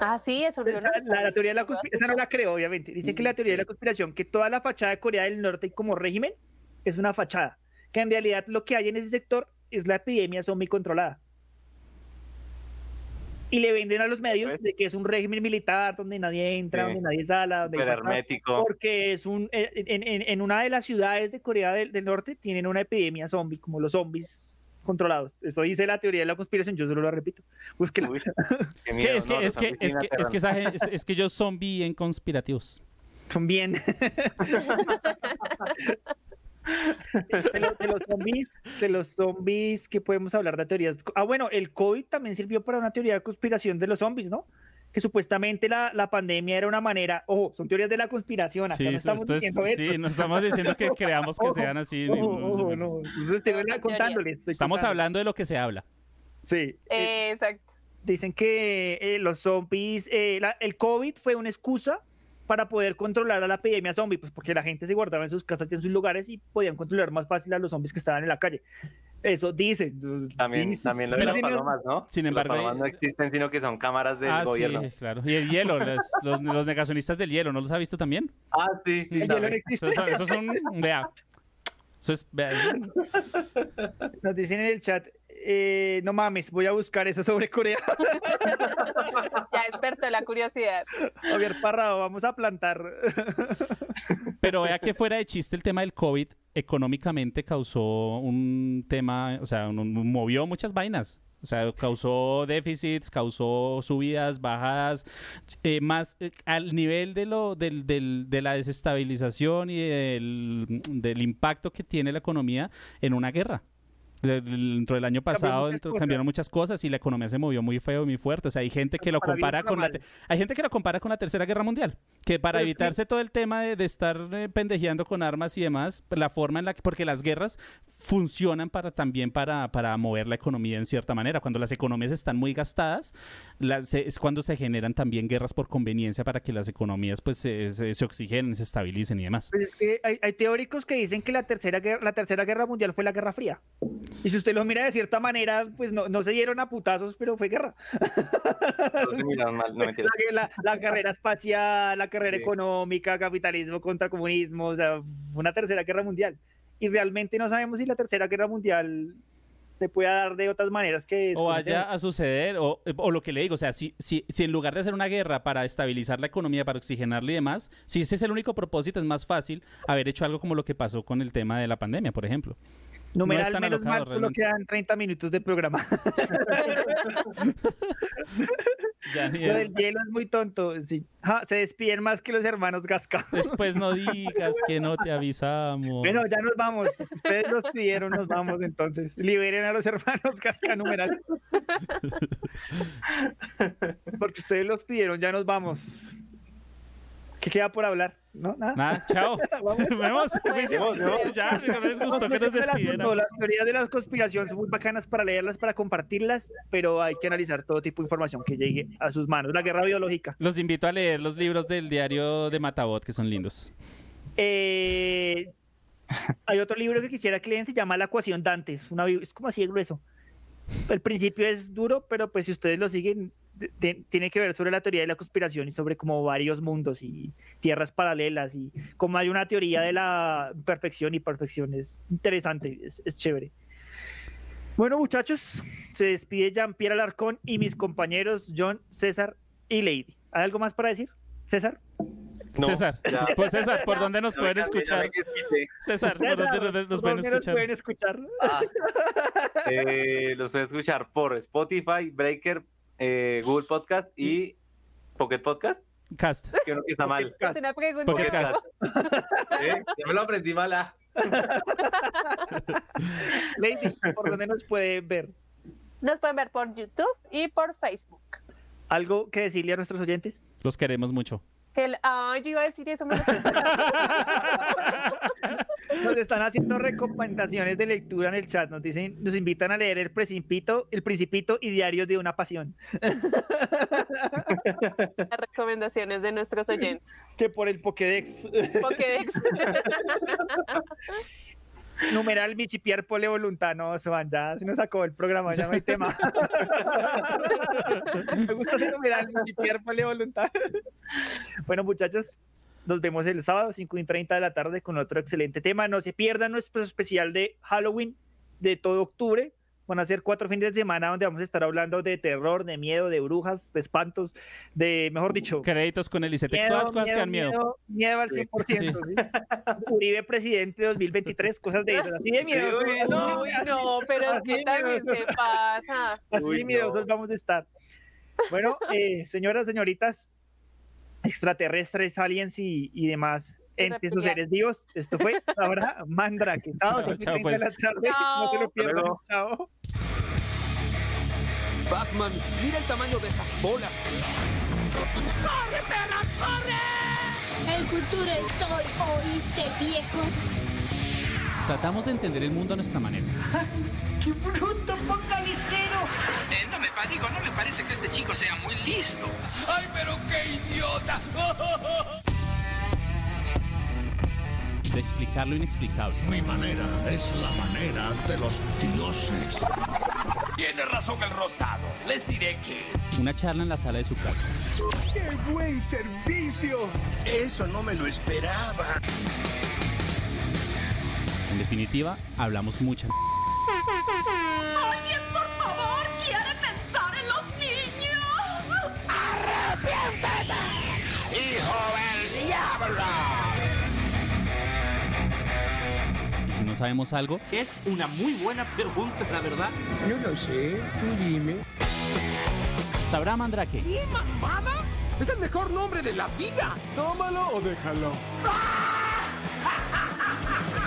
Ah, sí, eso yo no la, teoría de la conspiración, esa no la creo, obviamente. Dicen que la teoría de la conspiración, que toda la fachada de Corea del Norte como régimen es una fachada, que en realidad lo que hay en ese sector es la epidemia zombie controlada. Y le venden a los medios de que es un régimen militar donde nadie entra, Sí. donde nadie sale, donde fachada, hermético. porque es un eh, en, en- en una de las ciudades de Corea del, del Norte tienen una epidemia zombie, como los zombies controlados. Eso dice la teoría de la conspiración, yo solo lo repito. Búsquela. Uy, Es que, miedo, es que, no, es los que, es que, es que, esa es, es que ellos son bien conspirativos. Son bien. De, lo- de los zombies, de los zombies que podemos hablar de teorías. Ah, bueno, el COVID también sirvió para una teoría de conspiración de los zombies, ¿no? Que supuestamente la, la pandemia era una manera, ojo, son teorías de la conspiración, acá Sí, no estamos esto es- diciendo sí, no estamos diciendo que creamos que Ojo, sean así. ojo, ni ojo, no, son contándoles. estoy Estamos contando. hablando de lo que se habla. Sí. eh, Exacto. Dicen que eh, los zombies, eh, la- el COVID fue una excusa para poder controlar a la epidemia zombie, pues porque la gente se guardaba en sus casas y en sus lugares y podían controlar más fácil a los zombies que estaban en la calle. Eso dicen. También, dicen. también lo de las palomas, ¿no? Sin Las embargo, palomas hay- no existen, sino que son cámaras del ah, gobierno. sí, claro. Y el hielo, los, los, los negacionistas del hielo, ¿no los ha visto también? Ah, sí, sí. El hielo no existe. Eso, eso es un... Vea. Eso es... vea, Nos dicen en el chat, eh, no mames, voy a buscar eso sobre Corea. Ya despertó la curiosidad. Javier Parrado, vamos a plantar. Pero vea que fuera de chiste el tema del COVID económicamente causó un tema, o sea, un- un- movió muchas vainas. O sea, causó déficits, causó subidas, bajadas, eh, más eh, al nivel de lo del, del- de la desestabilización y del, del impacto que tiene la economía en una guerra. Dentro del año pasado muchas dentro- cosas. cambiaron muchas cosas y la economía se movió muy feo y muy fuerte. O sea, hay gente que lo compara con la, hay gente que lo compara con la Tercera Guerra Mundial, que para Pero es que- evitarse todo el tema de, de estar eh, pendejeando con armas y demás, la forma en la que, porque las guerras funcionan para también para, para mover la economía en cierta manera. Cuando las economías están muy gastadas, las- es cuando se generan también guerras por conveniencia para que las economías pues se, se, se oxigenen, se estabilicen y demás. Pues es que hay, hay teóricos que dicen que la tercera, guerra, la tercera guerra mundial fue la Guerra Fría. Y si usted lo mira de cierta manera, pues no, no se dieron a putazos, pero fue guerra. No mal, no. La, la- la carrera espacial, la carrera Sí. económica, capitalismo contra comunismo, o sea, fue una tercera guerra mundial. Y realmente no sabemos si la tercera guerra mundial se puede dar de otras maneras que... o vaya a suceder, o, o lo que le digo, o sea, si, si, si en lugar de hacer una guerra para estabilizar la economía, para oxigenarla y demás, si ese es el único propósito, es más fácil haber hecho algo como lo que pasó con el tema de la pandemia, por ejemplo. Numeral no menos alocado mal, solo quedan 30 minutos de programa. Ya Lo del hielo es muy tonto, sí. Ja, se despiden más que los hermanos Gasca. Después no digas que no te avisamos. Bueno, ya nos vamos. Ustedes los pidieron, nos vamos entonces. Liberen a los hermanos Gasca numeral. Porque ustedes los pidieron, ya nos vamos. ¿Qué queda por hablar? ¿No? Nada. Nada, chao. Vamos. Nos vemos. Ya, no les gustó que nos las- despidieran. Las teorías de las conspiraciones son muy bacanas para leerlas, para compartirlas, pero hay que analizar todo tipo de información que llegue a sus manos. La guerra biológica. Los invito a leer los libros del diario de Matabot, que son lindos. Eh, hay otro libro que quisiera que lean, se llama La ecuación Dantes. Una, es como así de grueso. El principio es duro, pero pues si ustedes lo siguen, tiene que ver sobre la teoría de la conspiración y sobre como varios mundos y tierras paralelas y como hay una teoría de la perfección y perfección. Es interesante, es, es chévere. Bueno, muchachos, se despide Jean-Pierre Alarcón y mis compañeros John, César y Lady. ¿Hay algo más para decir? César. No, César, ya. pues César, ¿por dónde nos Ya pueden ya escuchar? César, ¿por dónde nos- nos ¿por pueden dónde nos escuchar? pueden escuchar? Ah, eh, los puedes escuchar por Spotify, Breaker, eh, Google Podcast y Pocket Podcast. Cast. Que está mal. Es una pregunta. Pocket Cast. ¿Eh? Ya me lo aprendí mal. ah. Lady, ¿por dónde nos puede ver? Nos pueden ver por YouTube y por Facebook. ¿Algo que decirle a nuestros oyentes? Los queremos mucho. Que el- Ay, yo iba a decir eso. me Nos están haciendo recomendaciones de lectura en el chat. Nos dicen, nos invitan a leer El Principito, El Principito y Diarios de una Pasión. Las recomendaciones de nuestros oyentes. Que por el Pokédex. Pokédex. Numeral Michipier Pole Voluntad. No, Soban, ya se nos acabó el programa, ya no hay tema. Me gusta ese numeral Michipier Pole Voluntad. Bueno, muchachos, nos vemos el sábado, 5 y 30 de la tarde, con otro excelente tema. No se pierdan nuestro especial de Halloween de todo octubre. Van a ser cuatro fines de semana donde vamos a estar hablando de terror, de miedo, de brujas, de espantos, de, mejor dicho, Créditos con el ICETEX, todas las cosas que dan miedo. miedo, miedo al 100%. ¿sí? Uribe presidente 2023, cosas de esas. Así de miedo. uy, no. Uy, no, pero es que también se pasa. Así Uy, de miedosos no. vamos a estar. Bueno, eh, señoras, señoritas, extraterrestres, aliens y, y demás, entre sus seres vivos. Esto fue ahora Mandrake. Chao, chao, 7:30 de la pues. No se lo pierdan. luego. Chao. Batman, mira el tamaño de estas bolas. ¡Corre, perra, corre! El futuro es hoy, ¿oíste, viejo? Tratamos de entender el mundo a nuestra manera. ¡Qué bruto, focalicero! Eh, no me digo, no me parece que este chico sea muy listo. ¡Ay, pero qué idiota! De explicar lo inexplicable. Mi manera es la manera de los dioses. Tiene razón el rosado. Les diré que. Una charla en la sala de su casa. ¡Qué buen servicio! Eso no me lo esperaba. En definitiva, hablamos mucha. ¡Alguien, por favor, quiere pensar en los niños! ¡Hijo del diablo! sabemos algo? Es una muy buena pregunta, la verdad. No lo sé, tú dime. ¿Sabrá Mandrake? Mamada? ¡Es el mejor nombre de la vida! Tómalo o déjalo.